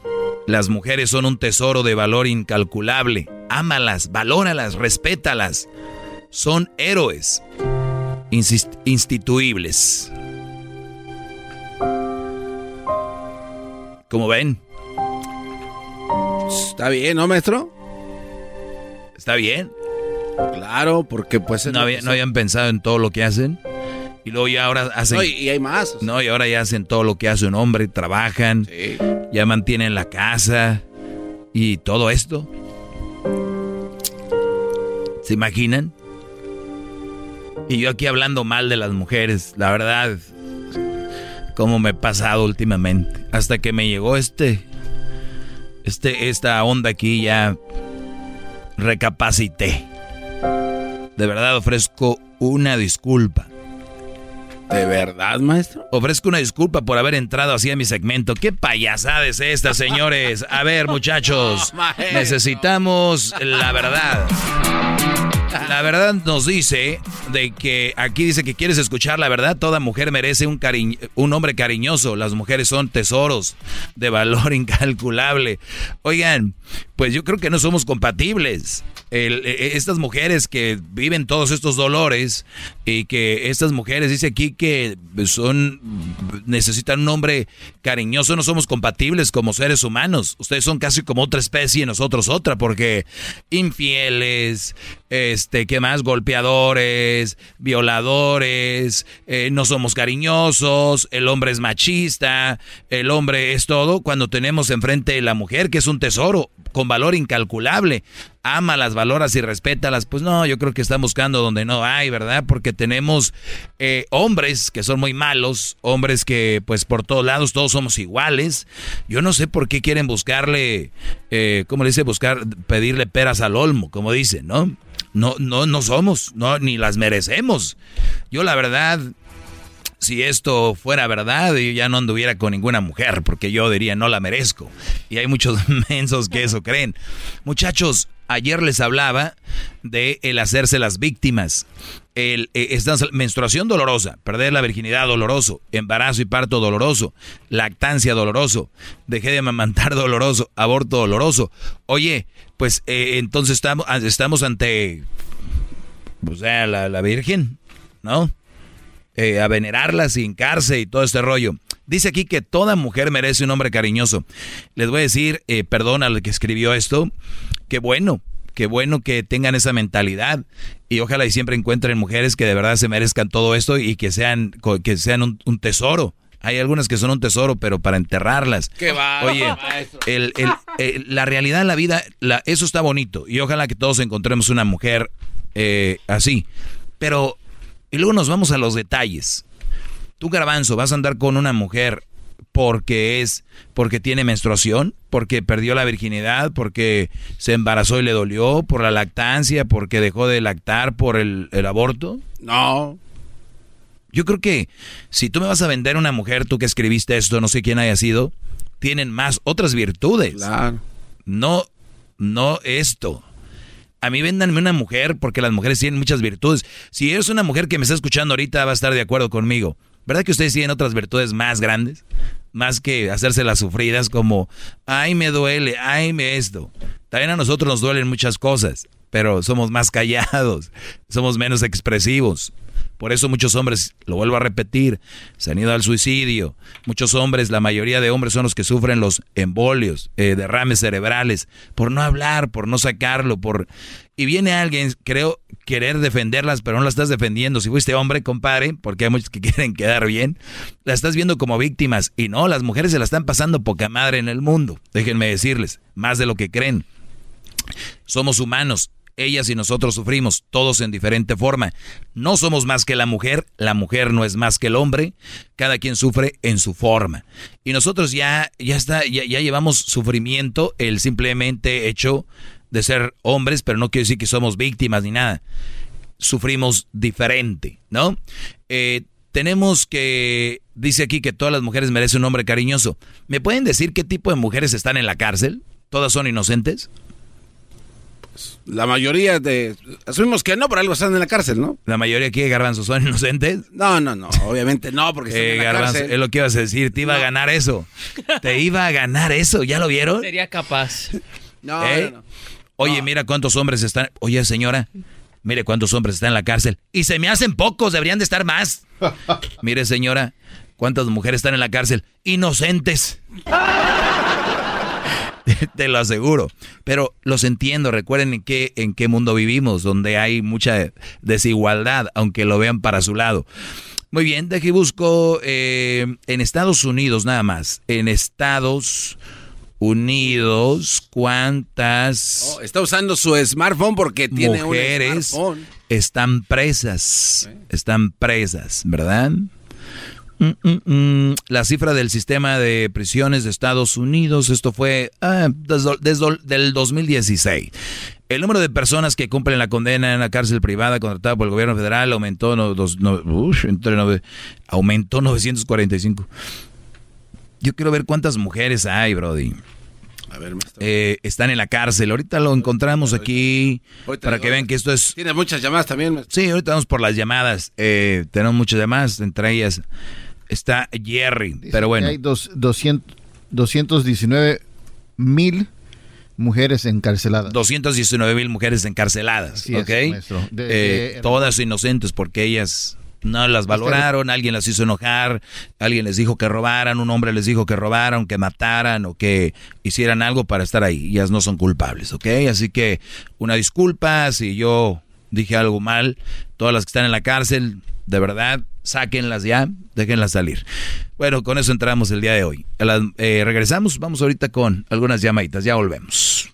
Las mujeres son un tesoro de valor incalculable. Ámalas, valóralas, respétalas. Son héroes instituibles. Como ven, Está bien, ¿no, maestro? Está bien. Claro, porque pues... No, había- no habían pensado en todo lo que hacen. Y luego ya ahora hacen... No, y, y hay más. No, y ahora ya hacen todo lo que hace un hombre, trabajan, ya mantienen la casa y todo esto. ¿Se imaginan? Y yo aquí hablando mal de las mujeres, la verdad, cómo me he pasado últimamente. Hasta que me llegó este, este, esta onda aquí ya recapacité. De verdad ofrezco una disculpa. ¿De verdad, maestro? Ofrezco una disculpa por haber entrado así a mi segmento. ¿Qué payasada es esta, señores? A ver, muchachos, necesitamos la verdad. La verdad nos dice de que aquí dice que quieres escuchar la verdad. Toda mujer merece un, un hombre cariñoso. Las mujeres son tesoros de valor incalculable. Oigan, pues yo creo que no somos compatibles. El- eh, estas mujeres que viven todos estos dolores y que estas mujeres dice aquí que son necesitan un hombre cariñoso, no somos compatibles como seres humanos. Ustedes son casi como otra especie y nosotros otra, porque infieles, este, ¿qué más? Golpeadores, violadores, eh, no somos cariñosos, el hombre es machista, el hombre es todo, cuando tenemos enfrente la mujer, que es un tesoro con valor incalculable. Ámalas, valoras y respétalas. Pues no, yo creo que están buscando donde no hay, ¿verdad? Porque tenemos eh, hombres que son muy malos, hombres que pues por todos lados todos somos iguales. Yo no sé por qué quieren buscarle, eh, ¿cómo le dice? Buscar, pedirle peras al olmo, como dicen, ¿no? No, no, no somos, no, ni las merecemos. Yo la verdad, si esto fuera verdad, yo ya no anduviera con ninguna mujer, porque yo diría no la merezco. Y hay muchos mensos que eso creen. Muchachos, ayer les hablaba de el hacerse las víctimas. El, esta menstruación dolorosa, perder la virginidad doloroso, embarazo y parto doloroso, lactancia doloroso, dejé de amamantar doloroso, aborto doloroso. Oye, pues eh, entonces estamos, estamos ante, sea, la, la Virgen, ¿no? eh, a venerarla sin cárcel y todo este rollo. Dice aquí que toda mujer merece un hombre cariñoso. Les voy a decir, eh, perdón al que escribió esto, que bueno, qué bueno que tengan esa mentalidad y ojalá y siempre encuentren mujeres que de verdad se merezcan todo esto y que sean, que sean un, un tesoro. Hay algunas que son un tesoro, pero para enterrarlas. Qué va, Oye, maestro. el- el- el- la realidad en la vida, la- eso está bonito. Y ojalá que todos encontremos una mujer eh, así. Pero, y luego nos vamos a los detalles. Tú, Garbanzo, vas a andar con una mujer porque es, porque tiene menstruación, porque perdió la virginidad, porque se embarazó y le dolió, por la lactancia, porque dejó de lactar, por el, el aborto. No. Yo creo que si tú me vas a vender una mujer, tú que escribiste esto, no sé quién haya sido, tienen más otras virtudes. No, no esto. A mí véndanme una mujer porque las mujeres tienen muchas virtudes. Si eres una mujer que me está escuchando ahorita, va a estar de acuerdo conmigo. ¿Verdad que ustedes tienen otras virtudes más grandes? Más que hacerse las sufridas como, ay, me duele, ay, me esto. También a nosotros nos duelen muchas cosas, pero somos más callados, somos menos expresivos. Por eso muchos hombres, lo vuelvo a repetir, se han ido al suicidio. Muchos hombres, la mayoría de hombres son los que sufren los embolios, eh, derrames cerebrales, por no hablar, por no sacarlo, por... Y viene alguien, creo, querer defenderlas, pero no las estás defendiendo. Si fuiste hombre, compadre, porque hay muchos que quieren quedar bien, las estás viendo como víctimas. Y no, las mujeres se la están pasando poca madre en el mundo. Déjenme decirles, más de lo que creen. Somos humanos. Ellas y nosotros sufrimos, todos en diferente forma. No somos más que la mujer, la mujer no es más que el hombre, cada quien sufre en su forma. Y nosotros ya, ya está, ya, ya llevamos sufrimiento, el simplemente hecho de ser hombres, pero no quiere decir que somos víctimas ni nada. Sufrimos diferente, ¿no? Eh, tenemos que, dice aquí que todas las mujeres merecen un hombre cariñoso. ¿Me pueden decir qué tipo de mujeres están en la cárcel? ¿Todas son inocentes? La mayoría de... Asumimos que no, por algo están en la cárcel, ¿no? ¿La mayoría aquí de Garbanzo son inocentes? No, no, no, obviamente no, porque están Eh, en la Garbanzo, cárcel. es lo que ibas a decir, te iba a ganar eso. Te iba a ganar eso, ¿ya lo vieron? Sería capaz. No, ¿Eh? no, no. Oye, mira cuántos hombres están. Oye, señora, mire cuántos hombres están en la cárcel. Y se me hacen pocos, deberían de estar más. Mire, señora, cuántas mujeres están en la cárcel. Inocentes. te lo aseguro. Pero los entiendo, recuerden en qué, en qué mundo vivimos, donde hay mucha desigualdad, aunque lo vean para su lado. Muy bien, de aquí busco eh, en Estados Unidos nada más. En Estados Unidos, ¿cuántas Oh, está usando su smartphone porque tiene mujeres un smartphone. están presas? Están presas, ¿verdad? Mm, mm, mm. La cifra del sistema de prisiones de Estados Unidos, esto fue ah, desde, desde el 2016. El número de personas que cumplen la condena en la cárcel privada contratada por el gobierno federal aumentó, no, dos, no, ush, entre aumentó 945. Yo quiero ver cuántas mujeres hay, Brody. A ver, maestro. Eh, están en la cárcel. Ahorita lo encontramos aquí Ahorita- para que vean que esto es... Tiene muchas llamadas también. maestro. Sí, ahorita vamos por las llamadas. Eh, tenemos muchas llamadas, entre ellas está Jerry. Pero bueno, Hay dos, 200, 219 mil mujeres encarceladas. 219 mil mujeres encarceladas, Así es, ¿ok? maestro. De- Eh, de- todas inocentes porque ellas no las valoraron, alguien las hizo enojar, alguien les dijo que robaran, un hombre les dijo que robaran, que mataran o que hicieran algo para estar ahí. Ellas no son culpables, ¿ok? Así que una disculpa si yo dije algo mal. Todas las que están en la cárcel, de verdad, sáquenlas ya, déjenlas salir. Bueno, con eso entramos el día de hoy. Eh, regresamos, vamos ahorita con algunas llamaditas, ya volvemos.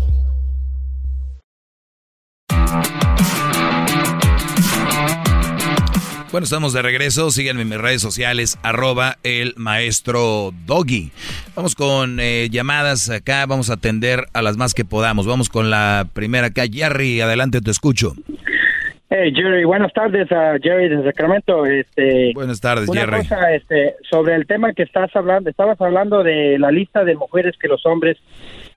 Bueno, estamos de regreso. Síganme en mis redes sociales, arroba el maestro Doggy. Vamos con eh, llamadas acá, vamos a atender a las más que podamos. Vamos con la primera acá. Jerry, adelante, te escucho. Hey Jerry, buenas tardes a Jerry de Sacramento. Este, Buenas tardes, una Jerry. cosa, este, sobre el tema que estás hablando, estabas hablando de la lista de mujeres que los hombres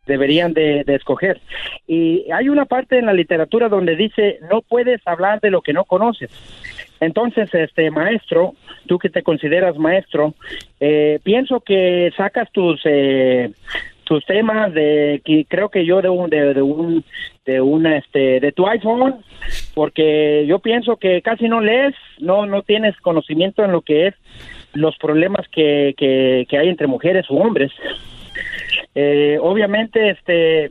deberían de, de escoger. Y hay una parte en la literatura donde dice no puedes hablar de lo que no conoces. Entonces, este maestro, tú que te consideras maestro, eh, pienso que sacas tus eh, tus temas de que creo que yo de un de, un de una este de tu iPhone porque yo pienso que casi no lees no no tienes conocimiento en lo que es los problemas que, que, que hay entre mujeres u hombres eh, obviamente este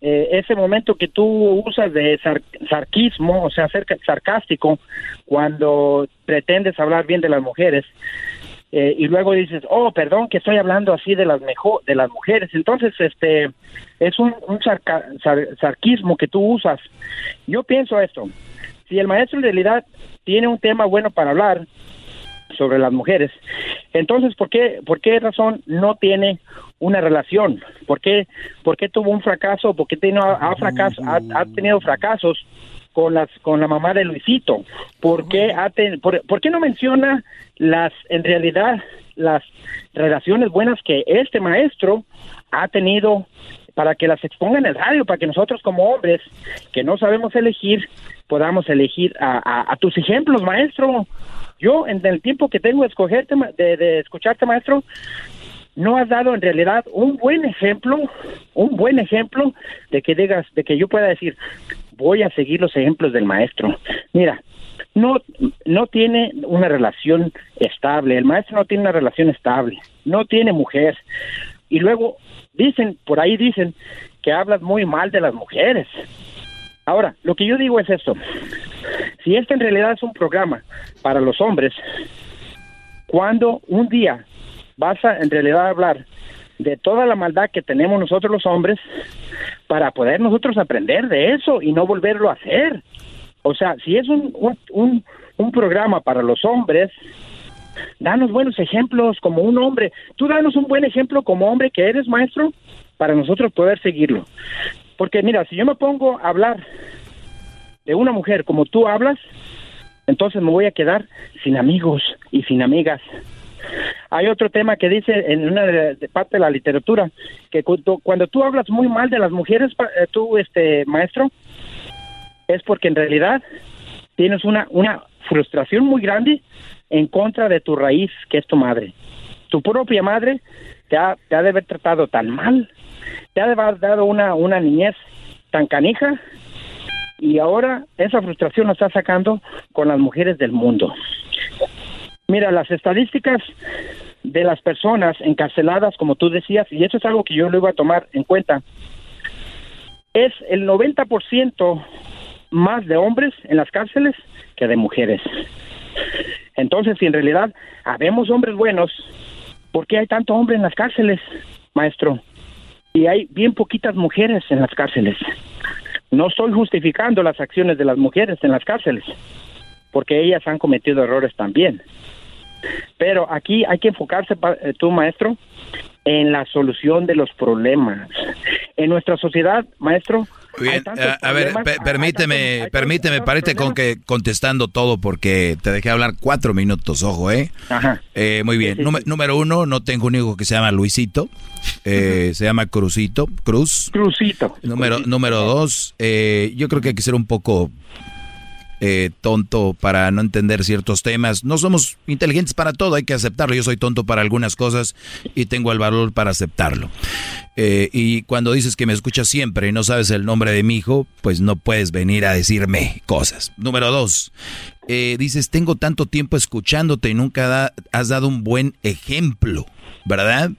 eh, ese momento que tú usas de sar- sarquismo o sea ser sarcástico cuando pretendes hablar bien de las mujeres eh, y luego dices, oh, perdón, que estoy hablando así de las mejor, de las mujeres. Entonces, este, es un, un sarca- sar- sarquismo que tú usas. Yo pienso esto: si el maestro en realidad tiene un tema bueno para hablar sobre las mujeres, entonces, ¿por qué, por qué razón no tiene una relación? ¿Por qué, por qué tuvo un fracaso? ¿Por qué tiene, ha, tenido fracasos? con las con la mamá de Luisito ¿por qué, ten- por, por qué no menciona las en realidad las relaciones buenas que este maestro ha tenido para que las exponga en el radio para que nosotros como hombres que no sabemos elegir podamos elegir a tus ejemplos maestro yo en el tiempo que tengo de escogerte de, de escucharte maestro no has dado en realidad un buen ejemplo, un buen ejemplo de que digas, de que yo pueda decir, voy a seguir los ejemplos del maestro. Mira, no, no tiene una relación estable, el maestro no tiene una relación estable, no tiene mujer. Y luego dicen, por ahí dicen que hablas muy mal de las mujeres. Ahora, lo que yo digo es esto, si este en realidad es un programa para los hombres, cuando un día vas a en realidad hablar de toda la maldad que tenemos nosotros los hombres para poder nosotros aprender de eso y no volverlo a hacer. O sea, si es un, un, un, un programa para los hombres, danos buenos ejemplos como un hombre. Tú danos un buen ejemplo como hombre que eres maestro para nosotros poder seguirlo. Porque mira, si yo me pongo a hablar de una mujer como tú hablas, entonces me voy a quedar sin amigos y sin amigas. Hay otro tema que dice en una parte de la literatura que cuando, cuando tú hablas muy mal de las mujeres, eh, tú, este maestro, es porque en realidad tienes una, una frustración muy grande en contra de tu raíz, que es tu madre. Tu propia madre te ha, te ha de haber tratado tan mal, te ha de haber dado una, una niñez tan canija, y ahora esa frustración la está sacando con las mujeres del mundo. Mira, las estadísticas de las personas encarceladas, como tú decías, y eso es algo que yo lo iba a tomar en cuenta, es el 90% más de hombres en las cárceles que de mujeres. Entonces, si en realidad habemos hombres buenos, ¿por qué hay tanto hombre en las cárceles, maestro? Y hay bien poquitas mujeres en las cárceles. No estoy justificando las acciones de las mujeres en las cárceles, porque ellas han cometido errores también. Pero aquí hay que enfocarse, eh, tú, maestro, en la solución de los problemas. En nuestra sociedad, maestro, Bien, tantos a, a ver, problemas, pe- hay permíteme, permíteme, parece con que contestando todo porque te dejé hablar cuatro minutos, ojo, ¿eh? Ajá. Eh, muy bien. Sí, sí, Número- Número uno, no tengo un hijo que se llama Luisito, eh, se llama Cruzito, Cruz. Cruzito. Número, número dos, eh, yo creo que hay que ser un poco eh, tonto para no entender ciertos temas. No somos inteligentes para todo, hay que aceptarlo. Yo soy tonto para algunas cosas y tengo el valor para aceptarlo. Eh, y cuando dices que me escuchas siempre y no sabes el nombre de mi hijo, pues no puedes venir a decirme cosas. Número dos, eh, dices, tengo tanto tiempo escuchándote y nunca da- has dado un buen ejemplo, ¿verdad?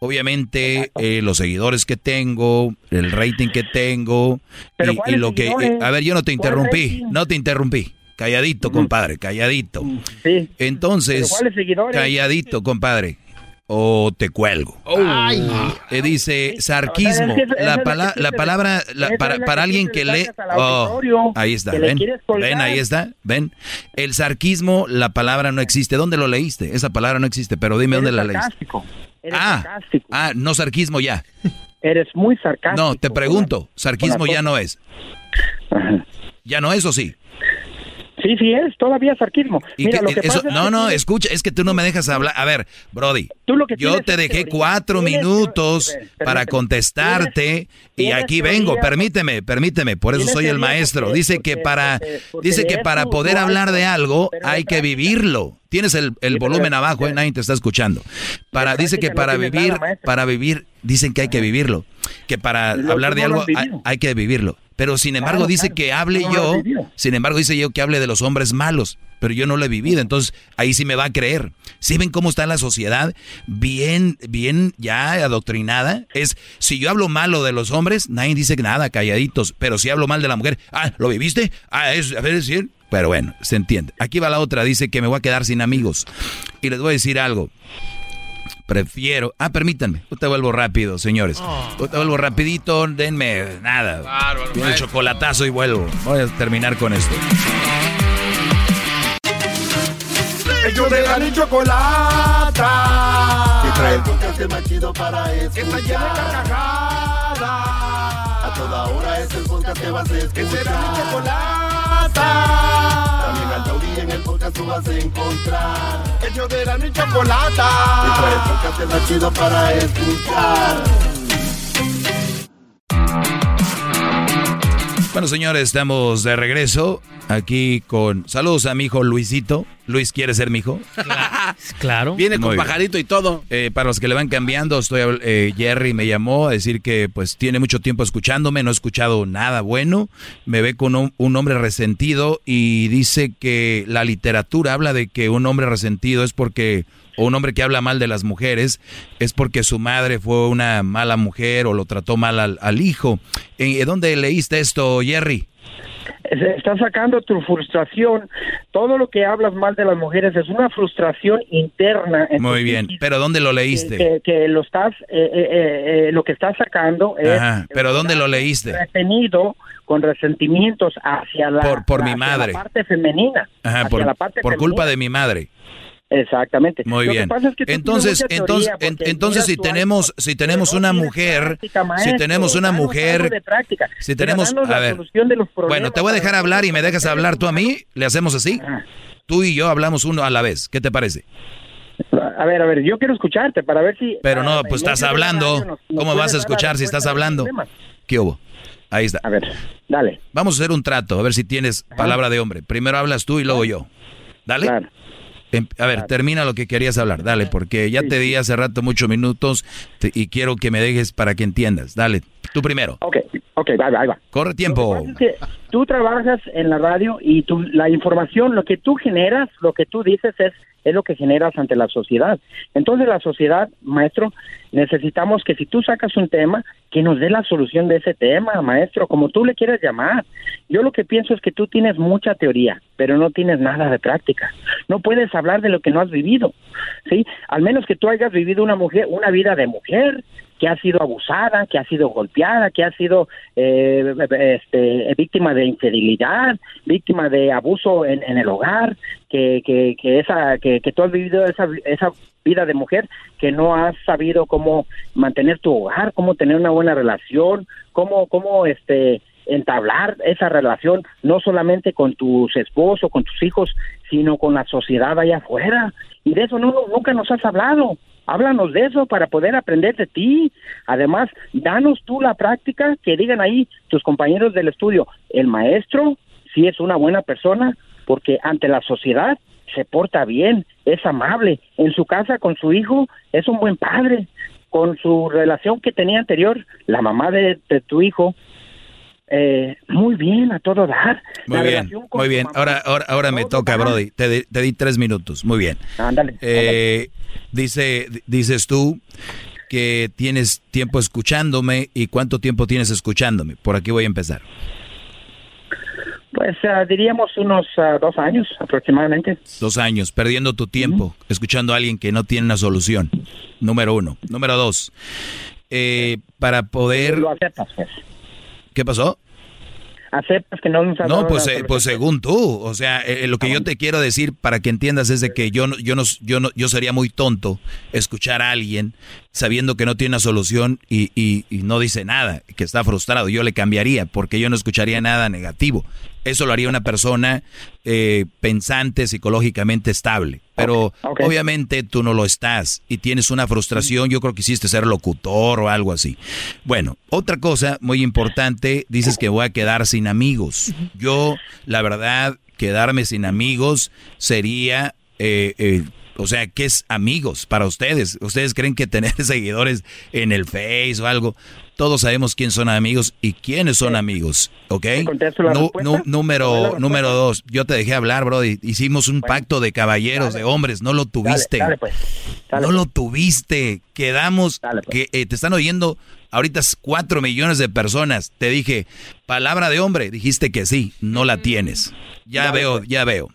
Obviamente, eh, los seguidores que tengo, el rating que tengo, Pero y, y ¿cuáles lo que... eh, a ver, yo no te ¿Cuál interrumpí, no te interrumpí. Calladito, compadre, calladito. Sí. Entonces, calladito, compadre. O te cuelgo. Ay. Eh, dice sarquismo. Es que la, pala- la palabra, la- para, es la para que alguien que le lee. Oh, ahí está, ven. Ven, ahí está, ven. El sarquismo, la palabra no existe. ¿Dónde lo leíste? Esa palabra no existe, pero dime dónde la leíste. Eres Ah, sarcástico. ah, no sarquismo ya. Eres muy sarcástico. No, te pregunto, sarquismo ya no es. ¿Ya no es o sí? Sí, sí es, todavía es sarquismo. Mira, que- lo que eso- pasa es no, que no, escucha, es que tú no me dejas hablar. A ver, Brody, lo que yo te es dejé teoría. cuatro Tienes- minutos para contestarte y tienes aquí teoría, vengo, permíteme, permíteme, por eso soy el maestro. porque- Dice que para, porque- porque dice que para tú, poder tú hablar de algo, hay que vivirlo. Tienes el, el volumen abajo, eh, nadie te está escuchando. Para, dice que para vivir, para vivir, dicen que hay que vivirlo. Que para hablar tú de algo hay que vivirlo. Pero sin embargo Claro, dice claro. que hable No yo, sin embargo dice yo que hable de los hombres malos, pero yo no lo he vivido, entonces ahí sí me va a creer. ¿Sí ven cómo está la sociedad? Bien, bien ya adoctrinada. Es, si yo hablo malo de los hombres, nadie dice nada, calladitos, pero si hablo mal de la mujer, ah, ¿lo viviste? Ah, es, a ver, es cierto. Pero bueno, se entiende. Aquí va la otra, dice que me voy a quedar sin amigos. Y les voy a decir algo. Prefiero. Ah, permítanme. Yo te vuelvo rápido, señores. Yo te vuelvo rapidito. Denme nada. Bárbaro, Un maestro. chocolatazo y vuelvo. Voy a terminar con esto. Ellos de la ni chocolata. Que trae el podcast más chido para escuchar. Está llena de carcajadas. A toda hora es el podcast que vas a escuchar. Que será mi chocolata. También al taurí en el podcast tú vas a encontrar. Ellos de la ni chocolata. Que trae el podcast más chido para escuchar. Bueno, señores, estamos de regreso aquí con... Saludos a mi hijo Luisito. Luis, ¿quiere ser mi hijo? Claro. Viene con Muy bien. pajarito y todo. Eh, para los que le van cambiando, estoy eh, Jerry me llamó a decir que pues tiene mucho tiempo escuchándome, no he escuchado nada bueno, me ve con un, un hombre resentido y dice que la literatura habla de que un hombre resentido es porque o un hombre que habla mal de las mujeres es porque su madre fue una mala mujer o lo trató mal al, al hijo. ¿En dónde leíste esto, Jerry? Se está sacando tu frustración. Todo lo que hablas mal de las mujeres es una frustración interna. Muy bien, pero ¿dónde lo leíste? que- que lo estás, eh, eh, eh, eh, lo que estás sacando es Ajá, pero ¿dónde lo leíste? retenido con resentimientos hacia la, Por- por mi madre. la parte femenina. Ajá, por, la parte por femenina. culpa de mi madre. Exactamente. Muy Lo bien. es que entonces, entonces, en- entonces si tenemos, si tenemos no una mujer, si tenemos una mujer, de práctica. si tenemos, a ver, bueno, te voy a dejar hablar y me dejas hablar tú a mí, le hacemos así. Tú y yo hablamos uno a la vez. ¿Qué te parece? A ver, a ver, yo quiero escucharte para ver si... Pero no, ah, pues en estás hablando. radio nos- nos ¿Cómo vas a escuchar si estás hablando? ¿Qué hubo? Ahí está. A ver, dale. Vamos a hacer un trato, a ver si tienes palabra de hombre. Primero hablas tú y luego yo. Dale. Em- A ver, termina lo que querías hablar. Dale, porque ya te di hace rato muchos minutos te- y quiero que me dejes para que entiendas. Dale, tú primero. Ok, ok, ahí va, ahí va. Corre tiempo. Es que tú trabajas en la radio y tú, la información, lo que tú generas, lo que tú dices es, es lo que generas ante la sociedad. Entonces la sociedad, maestro, necesitamos que si tú sacas un tema, que nos dé la solución de ese tema, maestro, como tú le quieras llamar. Yo lo que pienso es que tú tienes mucha teoría, pero no tienes nada de práctica. No puedes hablar de lo que no has vivido, ¿sí? Al menos que tú hayas vivido una mujer, una vida de mujer, que ha sido abusada, que ha sido golpeada, que ha sido eh, este, víctima de infidelidad, víctima de abuso en, en el hogar, que, que, que esa, que, que tú has vivido esa, esa vida de mujer, que no has sabido cómo mantener tu hogar, cómo tener una buena relación, cómo, cómo este entablar esa relación no solamente con tus esposos, con tus hijos, sino con la sociedad allá afuera. Y de eso no, nunca nos has hablado. Háblanos de eso para poder aprender de ti. Además, danos tú la práctica que digan ahí tus compañeros del estudio. El maestro sí es una buena persona porque ante la sociedad se porta bien, es amable. En su casa con su hijo es un buen padre. Con su relación que tenía anterior, la mamá de, de tu hijo, eh, muy bien, a todo dar. Muy La bien, muy bien. Ahora, ahora, ahora me toca, Brody. Te, di- te di tres minutos. Muy bien. Ándale. Eh, dice, dices tú que tienes tiempo escuchándome y cuánto tiempo tienes escuchándome. Por aquí voy a empezar. Pues ah, diríamos unos ah, dos años aproximadamente. Dos años, perdiendo tu tiempo, escuchando a alguien que no tiene una solución. Número uno. Número dos. eh, para poder... Lo aceptas, pues. ¿Qué pasó? Aceptas que no nos No, pues, eh, pues según tú, o sea, eh, eh, lo que yo te quiero decir para que entiendas es de que yo no, yo no, yo no, yo sería muy tonto escuchar a alguien sabiendo que no tiene una solución y, y- y no dice nada, que está frustrado. Yo le cambiaría porque yo no escucharía nada negativo. Eso lo haría una persona eh, pensante, psicológicamente estable. Pero obviamente tú no lo estás y tienes una frustración. Yo creo que hiciste ser locutor o algo así. Bueno, otra cosa muy importante, dices que voy a quedar sin amigos. Yo, la verdad, quedarme sin amigos sería... eh, eh, o sea, ¿qué es amigos para ustedes? ¿Ustedes creen que tener seguidores en el Face o algo? Todos sabemos quién son amigos y quiénes son amigos, ¿ok? número, número dos, yo te dejé hablar, Brody. Hicimos un pacto de caballeros, de hombres, no lo tuviste. dale, pues. no lo tuviste. Quedamos que eh, te están oyendo ahorita es cuatro millones de personas. Te dije, palabra de hombre, dijiste que sí, no la tienes. Ya veo, ya veo.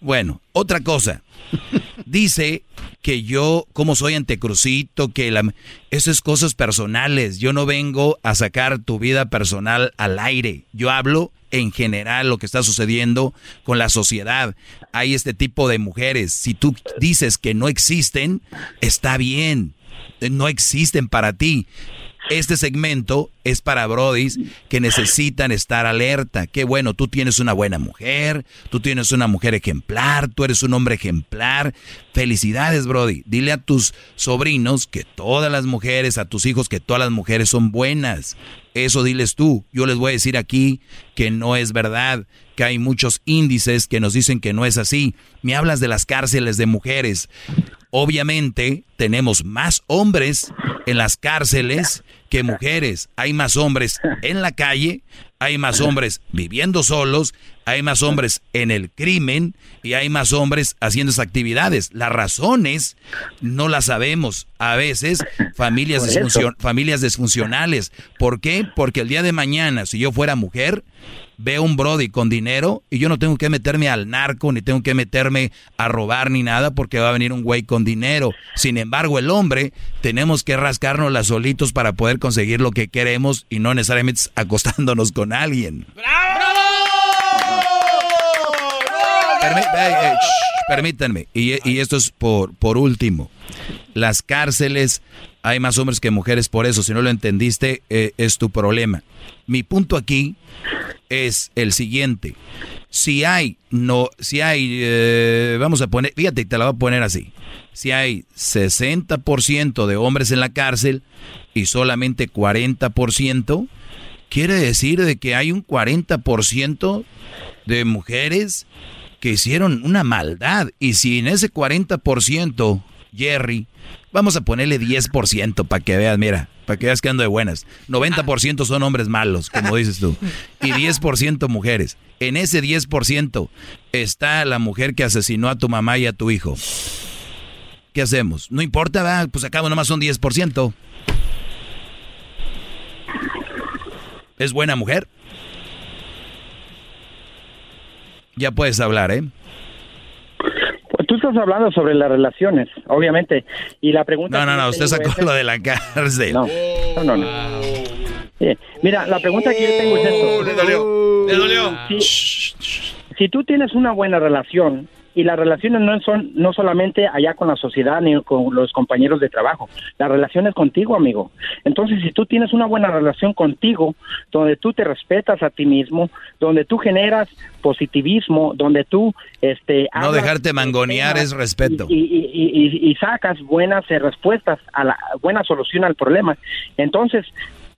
Bueno, otra cosa. Dice que yo, como soy antecrucito, que la... Eso es cosas personales. Yo no vengo a sacar tu vida personal al aire. Yo hablo en general lo que está sucediendo con la sociedad. Hay este tipo de mujeres. Si tú dices que no existen, está bien. No existen para ti. Este segmento es para brodis que necesitan estar alerta. Qué bueno, tú tienes una buena mujer, tú tienes una mujer ejemplar, tú eres un hombre ejemplar. Felicidades, brody. Dile a tus sobrinos que todas las mujeres, a tus hijos que todas las mujeres son buenas. Eso diles tú. Yo les voy a decir aquí que no es verdad, que hay muchos índices que nos dicen que no es así. Me hablas de las cárceles de mujeres. Obviamente tenemos más hombres en las cárceles que mujeres. Hay más hombres en la calle, hay más hombres viviendo solos, hay más hombres en el crimen y hay más hombres haciendo esas actividades. Las razones no las sabemos. A veces familias, familias disfuncionales. ¿Por qué? Porque el día de mañana, si yo fuera mujer, veo un Brody con dinero y yo no tengo que meterme al narco, ni tengo que meterme a robar ni nada porque va a venir un güey con dinero. Sin embargo, el hombre tenemos que rascarnos las solitos para poder conseguir lo que queremos y no necesariamente acostándonos con alguien. Permítanme, y, y esto es por, por último. Las cárceles, hay más hombres que mujeres por eso. Si no lo entendiste, eh, es tu problema. Mi punto aquí es el siguiente. Si hay, no, si hay, eh, vamos a poner, fíjate, te la voy a poner así. Si hay 60% de hombres en la cárcel y solamente 40%, quiere decir de que hay un 40% de mujeres que hicieron una maldad. Y si en ese 40%, Jerry, vamos a ponerle 10% para que veas, mira, para que veas que ando de buenas. 90% son hombres malos, como dices tú. Y 10% mujeres. En ese 10% está la mujer que asesinó a tu mamá y a tu hijo. ¿Qué hacemos? No importa, ¿verdad? pues acabo nomás son 10%. ¿Es buena mujer? Ya puedes hablar, ¿eh? Pues tú estás hablando sobre las relaciones, obviamente. Y la pregunta. No, no, no, usted sacó es- lo de la cárcel. No, no, no. no. Sí. Mira, la pregunta que yo tengo es esto. Le dolió. Le dolió. Si, si tú tienes una buena relación y las relaciones no son no solamente allá con la sociedad ni con los compañeros de trabajo, la relación es contigo, amigo. Entonces, si tú tienes una buena relación contigo, donde tú te respetas a ti mismo, donde tú generas positivismo, donde tú este No dejarte mangonear es respeto. y, y- y- y- y sacas buenas eh, respuestas a la buena solución al problema. Entonces,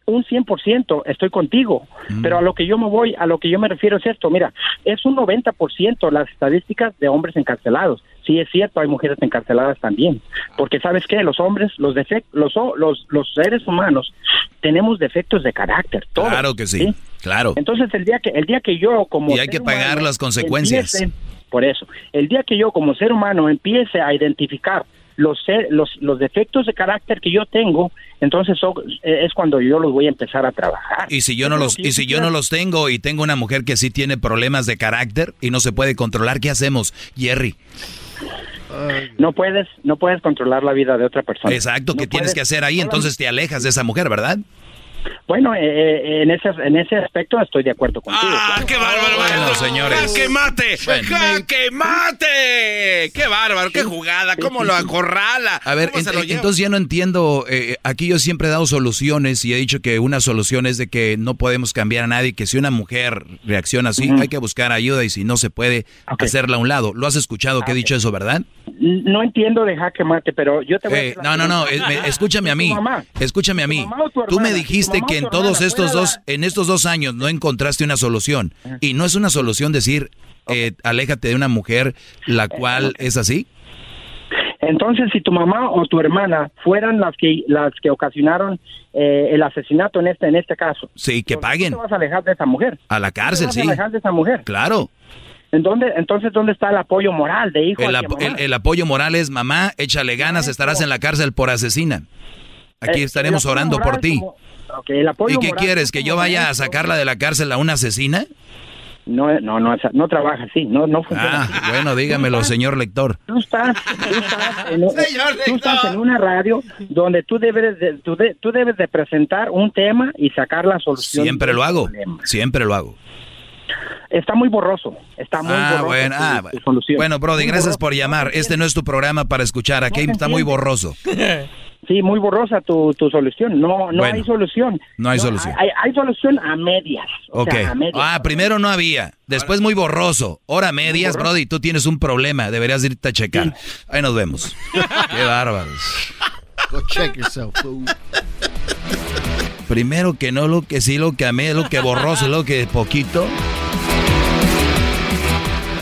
un 100% estoy contigo, pero a lo que yo me voy, a lo que yo me refiero es esto, mira, es un 90% las estadísticas de hombres encarcelados. Sí es cierto, hay mujeres encarceladas también, porque sabes qué, los hombres, los defectos, los, los los seres humanos tenemos defectos de carácter, todos, Claro que sí, claro. entonces el día que el día que yo como Y hay que pagar humano las consecuencias. empiece- por eso, el día que yo como ser humano empiece a identificar los ser- los los defectos de carácter que yo tengo, entonces so- eh, es cuando yo los voy a empezar a trabajar. Y si yo no los y si yo no los tengo y tengo una mujer que sí tiene problemas de carácter y no se puede controlar, ¿qué hacemos, Jerry? No puedes no puedes controlar la vida de otra persona. Exacto, No ¿qué tienes puedes- que hacer ahí? Entonces te alejas de esa mujer, ¿verdad? Bueno, eh, eh, en ese en ese aspecto estoy de acuerdo contigo. ¡Ah, qué bárbaro! Bueno, señores. ¡Jaque mate! Bueno. ¡Jaque mate! ¡Qué bárbaro! ¡Qué jugada! ¿Cómo lo acorrala? A ver, ¿Cómo se ent- lo lleva? entonces ya no entiendo, eh, aquí yo siempre he dado soluciones y he dicho que una solución es de que no podemos cambiar a nadie, que si una mujer reacciona así, hay que buscar ayuda y si no se puede, hacerla a un lado. ¿Lo has escuchado que he dicho eso, verdad? No entiendo de jaque mate, pero yo te voy a Eh, decir la no, no, no, pregunta. es- me- escúchame a mí, escúchame a mí. Tú me dijiste Que en todos estos dos, en estos dos años no encontraste una solución. Y no es una solución decir, eh, aléjate de una mujer la cual es así. Entonces, si tu mamá o tu hermana fueran las que las que ocasionaron eh, el asesinato en este en este caso, Sí, que paguen ¿tú te vas a alejar de esa mujer? a la ¿Tú te cárcel, vas sí. a alejar de esa mujer? Claro. ¿En dónde, entonces, ¿dónde está el apoyo moral de hijo El, hacia ap- mamá? el- el apoyo moral es, mamá, échale ganas, estarás en la cárcel por asesina. Aquí Eh, estaremos orando por ti. como- ok, el apoyo ¿Y qué moral quieres? ¿Que yo vaya a sacarla de la cárcel a una asesina? No, no, no, esa- no trabaja así, no, no funciona. así. Ah, bueno, dígamelo, señor lector. Tú estás, tú estás en, tú estás en una radio donde tú debes de, tú, de- tú debes de presentar un tema y sacar la solución. Siempre lo hago, problema. siempre lo hago. Está muy borroso, está muy Ah, borroso. bueno, tu- ah, tu solución. bueno, Brody, Muy gracias borroso. por llamar. Este no es tu programa para escuchar. Aquí No está muy borroso. Sí, muy borrosa tu, tu solución. No, no Bueno, hay solución. no hay solución. Hay, hay solución a medias. O Ok. sea, a medias. Ah, primero no había. Después muy borroso. Ahora medias, borroso. Brody, tú tienes un problema. Deberías irte a checar. Ahí nos vemos. Qué bárbaros. Go check yourself, fool. Primero que no, lo que sí, lo que a mí, lo que borroso, lo que poquito.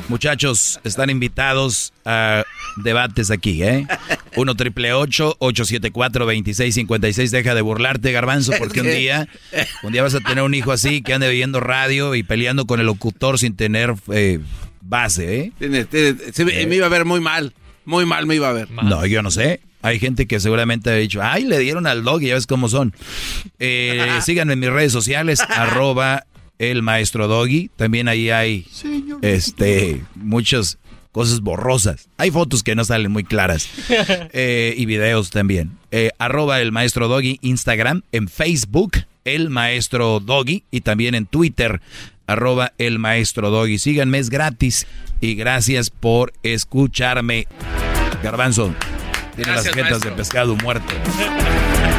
Muchachos, están invitados a debates aquí, ¿eh? 1 triple 874 2656 Deja de burlarte, Garbanzo, porque un día, un día vas a tener un hijo así que ande viendo radio y peleando con el locutor sin tener eh, base, ¿eh? Tiene- tiene- se me iba a ver muy mal. Muy mal me iba a ver. No, yo no sé. Hay gente que seguramente ha dicho, ay, le dieron al dog y ya ves cómo son. Eh, síganme en mis redes sociales, arroba el maestro doggy. También ahí hay este muchas cosas borrosas. Hay fotos que no salen muy claras. Eh, y videos también. Eh, arroba el maestro doggy, Instagram, en Facebook, el maestro doggy, y también en Twitter, arroba el maestro Doggy. Síganme, es gratis. Y gracias por escucharme. Garbanzo, tiene las jetas de pescado muerto.